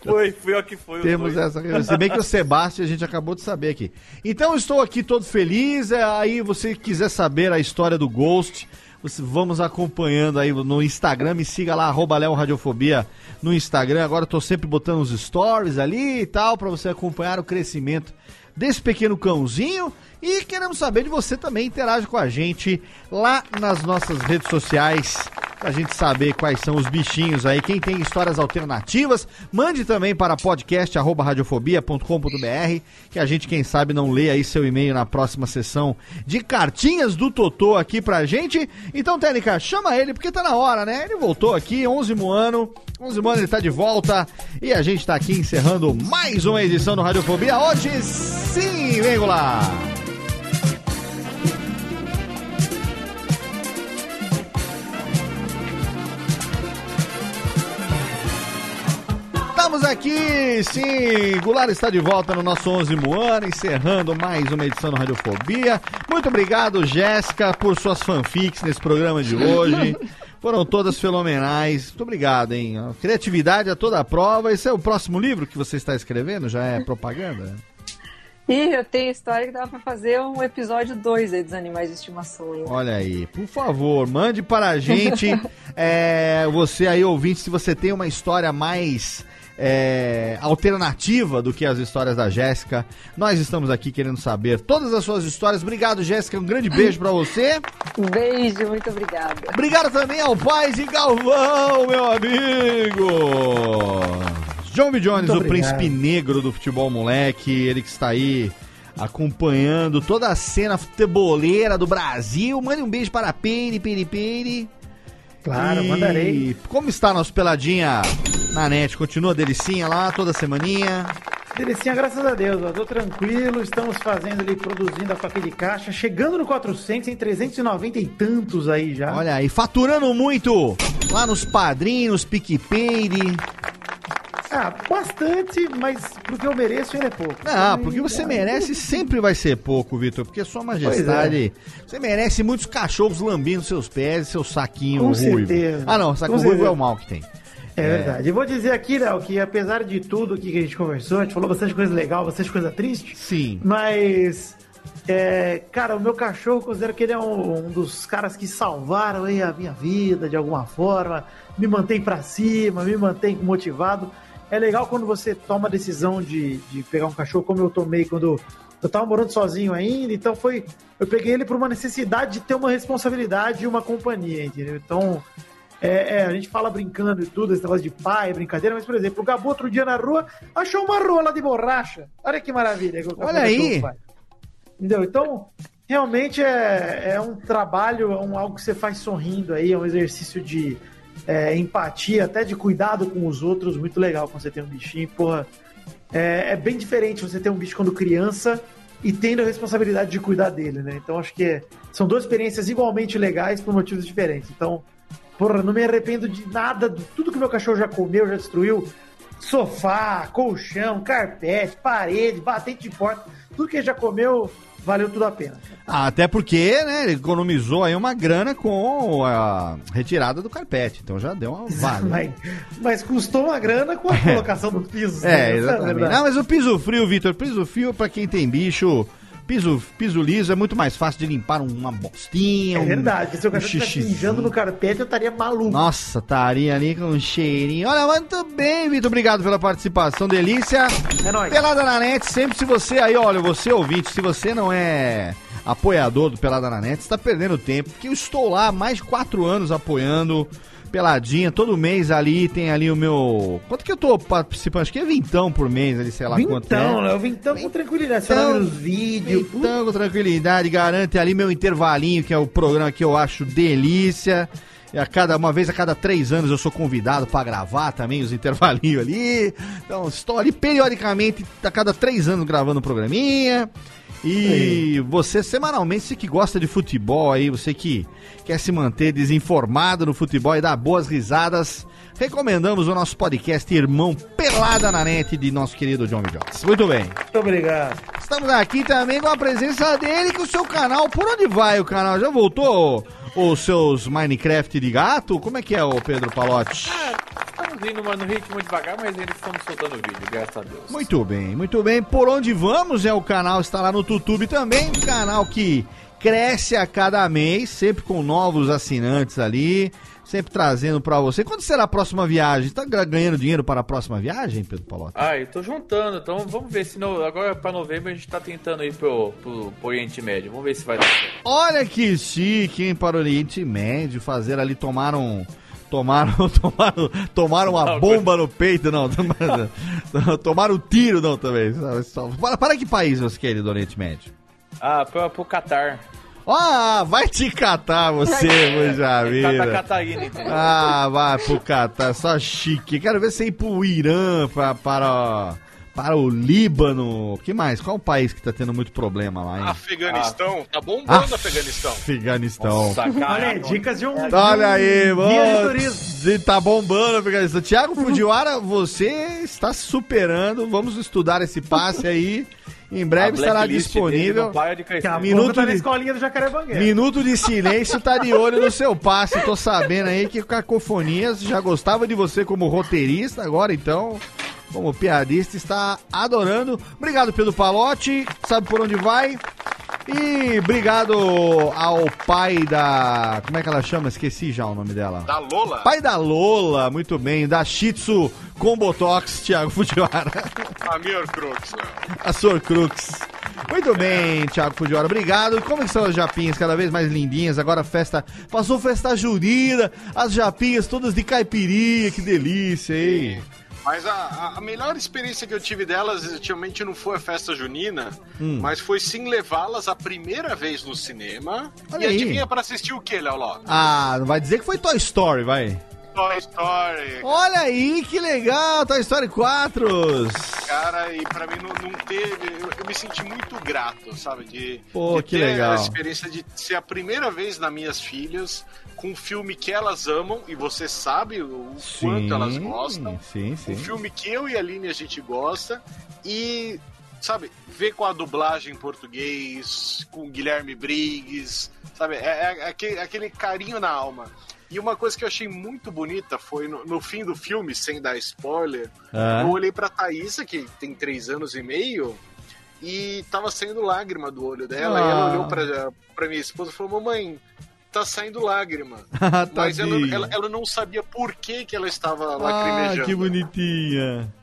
Foi, foi o que foi. os temos essa. Se bem que o Sebastião a gente acabou de saber aqui. Então estou aqui todo feliz. é, Aí você quiser saber a história do Ghost, vamos acompanhando aí no Instagram. Me siga lá, arroba Léo Radiofobia no Instagram. Agora eu tô sempre botando os stories ali e tal, para você acompanhar o crescimento desse pequeno cãozinho. E queremos saber de você também. Interage com a gente lá nas nossas redes sociais. Pra gente saber quais são os bichinhos aí. Quem tem histórias alternativas, mande também para podcast.radiofobia.com.br. Que a gente, quem sabe, não lê aí seu e-mail na próxima sessão de cartinhas do Totô aqui pra gente. Então, Técnica, chama ele, porque tá na hora, né? Ele voltou aqui, 11 ano. 11 ano ele tá de volta. E a gente tá aqui encerrando mais uma edição do Radiofobia. Hoje sim, vem lá! Estamos aqui, sim. Goulart está de volta no nosso 11 ano, encerrando mais uma edição do Radiofobia. Muito obrigado, Jéssica, por suas fanfics nesse programa de hoje. Foram todas fenomenais. Muito obrigado, hein? Criatividade a toda a prova. Esse é o próximo livro que você está escrevendo? Já é propaganda? Ih, eu tenho história que dava pra fazer um episódio 2 aí dos animais de estimação. hein? Olha aí, por favor, mande para a gente, é, você aí ouvinte, se você tem uma história mais é, alternativa do que as histórias da Jéssica. Nós estamos aqui querendo saber todas as suas histórias. Obrigado, Jéssica, um grande beijo para você. Um beijo, muito obrigada. Obrigado também ao Paz e Galvão, meu amigo. John B. Jones, o príncipe negro do futebol moleque, ele que está aí acompanhando toda a cena futeboleira do Brasil. Mande um beijo para Peire, Peire, Peire. Claro, E mandarei. Como está nosso peladinha na net? Continua delicinha lá toda semaninha? Delicinha, graças a Deus, ó, tô tranquilo, estamos fazendo ali, produzindo a faca de caixa, chegando no 400, em 390 e tantos aí já. Olha aí, faturando muito lá nos padrinhos, PicPay. Ah, bastante, mas porque eu mereço ele é pouco. Ah, porque você merece sempre vai ser pouco, Vitor. Porque Sua Majestade, você merece muitos cachorros lambendo seus pés e seu saquinho Com ruivo. certeza. Ah, não, saco Com ruivo é certeza. o mal que tem. É verdade. E vou dizer aqui, Léo, que apesar de tudo que a gente conversou, a gente falou bastante coisa legal, bastante coisa triste. Sim. Mas, é, cara, o meu cachorro, eu considero que ele é um, um dos caras que salvaram aí a minha vida de alguma forma, me mantém pra cima, me mantém motivado. É legal quando você toma a decisão de, de pegar um cachorro, como eu tomei quando eu tava morando sozinho ainda, então foi. Eu peguei ele por uma necessidade de ter uma responsabilidade e uma companhia, entendeu? Então. É, é, a gente fala brincando e tudo, esse negócio de pai, brincadeira, mas, por exemplo, o Gabu outro dia na rua achou uma rola de borracha. Olha que maravilha. que Olha aí. Entendeu? Então, realmente é, é um trabalho, é um, algo que você faz sorrindo aí, é um exercício de é, empatia, até de cuidado com os outros, muito legal quando você tem um bichinho. Porra, é, é bem diferente você ter um bicho quando criança e tendo a responsabilidade de cuidar dele, né? Então, acho que é- são duas experiências igualmente legais por motivos diferentes. Então, porra, não me arrependo de nada, de tudo que meu cachorro já comeu, já destruiu. Sofá, colchão, carpete, parede, batente de porta, tudo que ele já comeu, valeu tudo a pena. Ah, Até porque, né, ele economizou aí uma grana com a retirada do carpete. Então já deu uma vale. Mas, mas custou uma grana com a colocação do piso. né? É, a exatamente. verdade. Não, mas o piso frio, Vitor, piso frio pra quem tem bicho, piso, piso liso é muito mais fácil de limpar uma bostinha, É um, verdade, se o um cachorro estivesse xixizinho. mijando no carpete, eu estaria maluco. Nossa, estaria ali com um cheirinho. Olha, muito bem, Vitor. Obrigado pela participação, delícia. É nóis. Pelada na net, sempre se você aí, olha, você ouvinte, se você não é apoiador do Pelada na net, você tá perdendo tempo, porque eu estou lá há mais de quatro anos apoiando Peladinha, todo mês ali tem ali o meu. Quanto que eu tô participando? Acho que é vintão por mês ali, sei lá quanto Vintão, é. né? Eu vintão com tranquilidade. Vintão. olha nos vídeos. Então, com tranquilidade, garante ali meu intervalinho, que é o programa que eu acho delícia. E a cada, uma vez a cada três anos eu sou convidado para gravar também os intervalinhos ali. Então, estou ali periodicamente, a cada três anos gravando um programinha. E você semanalmente, você que gosta de futebol aí, você que quer se manter desinformado no futebol e dar boas risadas, recomendamos o nosso podcast Irmão Pelada na Net de nosso querido John Jones. Muito bem. Muito obrigado. Estamos aqui também com a presença dele, com o seu canal. Por onde vai o canal? Já voltou os seus Minecraft de gato? Como é que é, o Pedro Palotti? Estamos indo no ritmo devagar, mas ainda estamos soltando vídeo, graças a Deus. Muito bem, muito bem. Por onde vamos é o canal, está lá no YouTube também, um canal que cresce a cada mês, sempre com novos assinantes ali, sempre trazendo pra você. Quando será a próxima viagem? Tá ganhando dinheiro para a próxima viagem, Pedro Palotti? Ah, eu tô juntando, então vamos ver se no, agora pra novembro a gente tá tentando ir pro, pro, pro Oriente Médio. Vamos ver se vai dar. Olha que chique, hein, para o Oriente Médio, fazer ali, tomaram... Tomaram, tomaram, tomaram uma bomba no peito, não. Tomaram, tomaram um tiro, não, também. Para, para que país você quer ir do Oriente Médio? Ah, pro, pro Catar. Ah, vai te catar você, Catar vida. Catarina, entendeu? Ah, vai pro Catar, só chique. Quero ver você ir pro Irã, pra, para, para o Líbano. que mais? Qual o país que tá tendo muito problema lá, hein? Afeganistão, tá bombando Ah, Afeganistão. Afeganistão. Nossa, Olha aí, dicas de um. Olha aí, mano. turismo. Tá bombando Afeganistão. Tiago Fujiwara, você está se superando. Vamos estudar esse passe aí. Em breve estará disponível. de Minuto tá de-. Minuto de silêncio tá de olho no seu passe. Tô sabendo aí que o Cacofonias já gostava de você como roteirista, agora então, como piadista, está adorando. Obrigado pelo palote, sabe por onde vai. E obrigado ao pai da. Como é que ela chama? Esqueci já o nome dela. Da Lola, Pai da Lola, muito bem. Da Shih Tzu com Botox, Thiago Fujiwara. a minha Crux? A Sor Crux. Muito bem, Thiago Fujiwara, obrigado. Como são as japinhas cada vez mais lindinhas? Agora festa, passou festa junina, as japinhas todas de caipirinha, que delícia, hein? Mas a, a- melhor experiência que eu tive delas, efetivamente, não foi a festa junina, Hum. mas foi sim levá-las a primeira vez no cinema. Olha e aí. adivinha pra assistir o que, Léo Ló? Ah, não vai dizer que foi Toy Story, vai. Toy Story. Olha aí, que legal, Toy Story 4. Cara, e pra mim não, não teve. Eu, eu me senti muito grato, sabe? De, Pô, de que ter legal. a experiência de ser a primeira vez nas minhas filhas com um filme que elas amam e você sabe o quanto elas gostam. Sim, Um sim. filme que eu e a Aline a gente gosta e, sabe, ver com a dublagem em português, com o Guilherme Briggs, sabe? É, é aquele, aquele carinho na alma. E uma coisa que eu achei muito bonita foi no, no fim do filme, sem dar spoiler, Ah. eu olhei pra Thaísa, que tem três anos e meio, e tava saindo lágrima do olho dela. E ela Ah. olhou pra, pra minha esposa e falou: Mamãe, tá saindo lágrima. Mas ela, ela, ela não sabia por que, que ela estava Ah, lacrimejando. que bonitinha.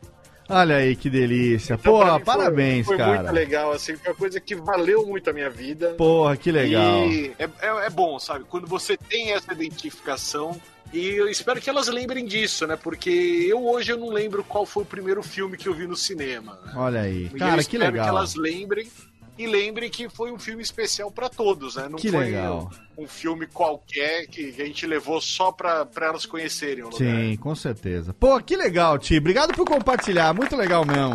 Olha aí que delícia. Então, foi- parabéns, foi, cara. muito legal, assim, foi uma coisa que valeu muito a minha vida. Porra, que legal. E é, é, é bom, sabe? Quando você tem essa identificação. E eu espero que elas lembrem disso, né? Porque eu hoje eu não lembro qual foi o primeiro filme que eu vi no cinema. né? Olha aí. E eu Cara, que espero legal. que elas lembrem e lembrem que foi um filme especial pra todos, né? Não Que foi legal. Um, um filme qualquer que, a gente levou só pra, pra elas conhecerem o lugar. Sim, com certeza. Pô, que legal, Ti. Obrigado por compartilhar. Muito legal mesmo.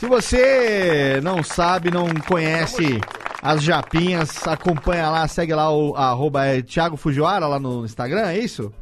Se você não sabe, não conhece as japinhas, acompanha lá, segue lá o arroba é, Thiago Fujiwara lá no Instagram, é isso?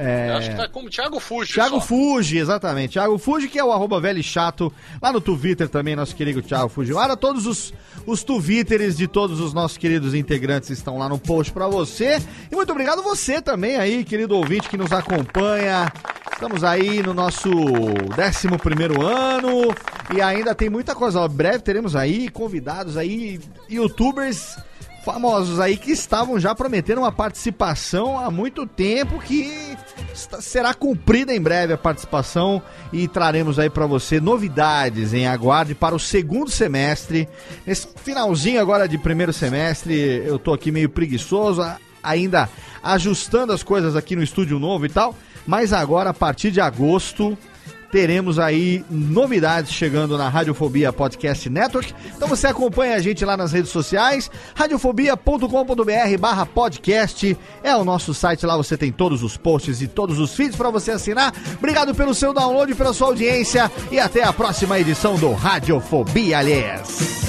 É... Acho que tá como Thiago Fuji. Thiago só. Fuji, exatamente. Thiago Fuji, que é o arroba velho chato. Lá no Twitter também, nosso querido Thiago Fujiwara. Todos os, os Twitters de todos os nossos queridos integrantes estão lá no post pra você. E muito obrigado você também aí, querido ouvinte que nos acompanha. Estamos aí no nosso 11 primeiro ano e ainda tem muita coisa. Breve teremos aí convidados aí, youtubers famosos aí que estavam já prometendo uma participação há muito tempo que será cumprida em breve a participação e traremos aí pra você novidades em aguarde para o segundo semestre. Nesse finalzinho agora de primeiro semestre, eu tô aqui meio preguiçoso, ainda ajustando as coisas aqui no estúdio novo e tal, mas agora a partir de agosto teremos aí novidades chegando na Radiofobia Podcast Network. Então você acompanha a gente lá nas redes sociais, radiofobia.com.br barra podcast. É o nosso site, lá você tem todos os posts e todos os feeds para você assinar. Obrigado pelo seu download, pela sua audiência e até a próxima edição do Radiofobia, aliás.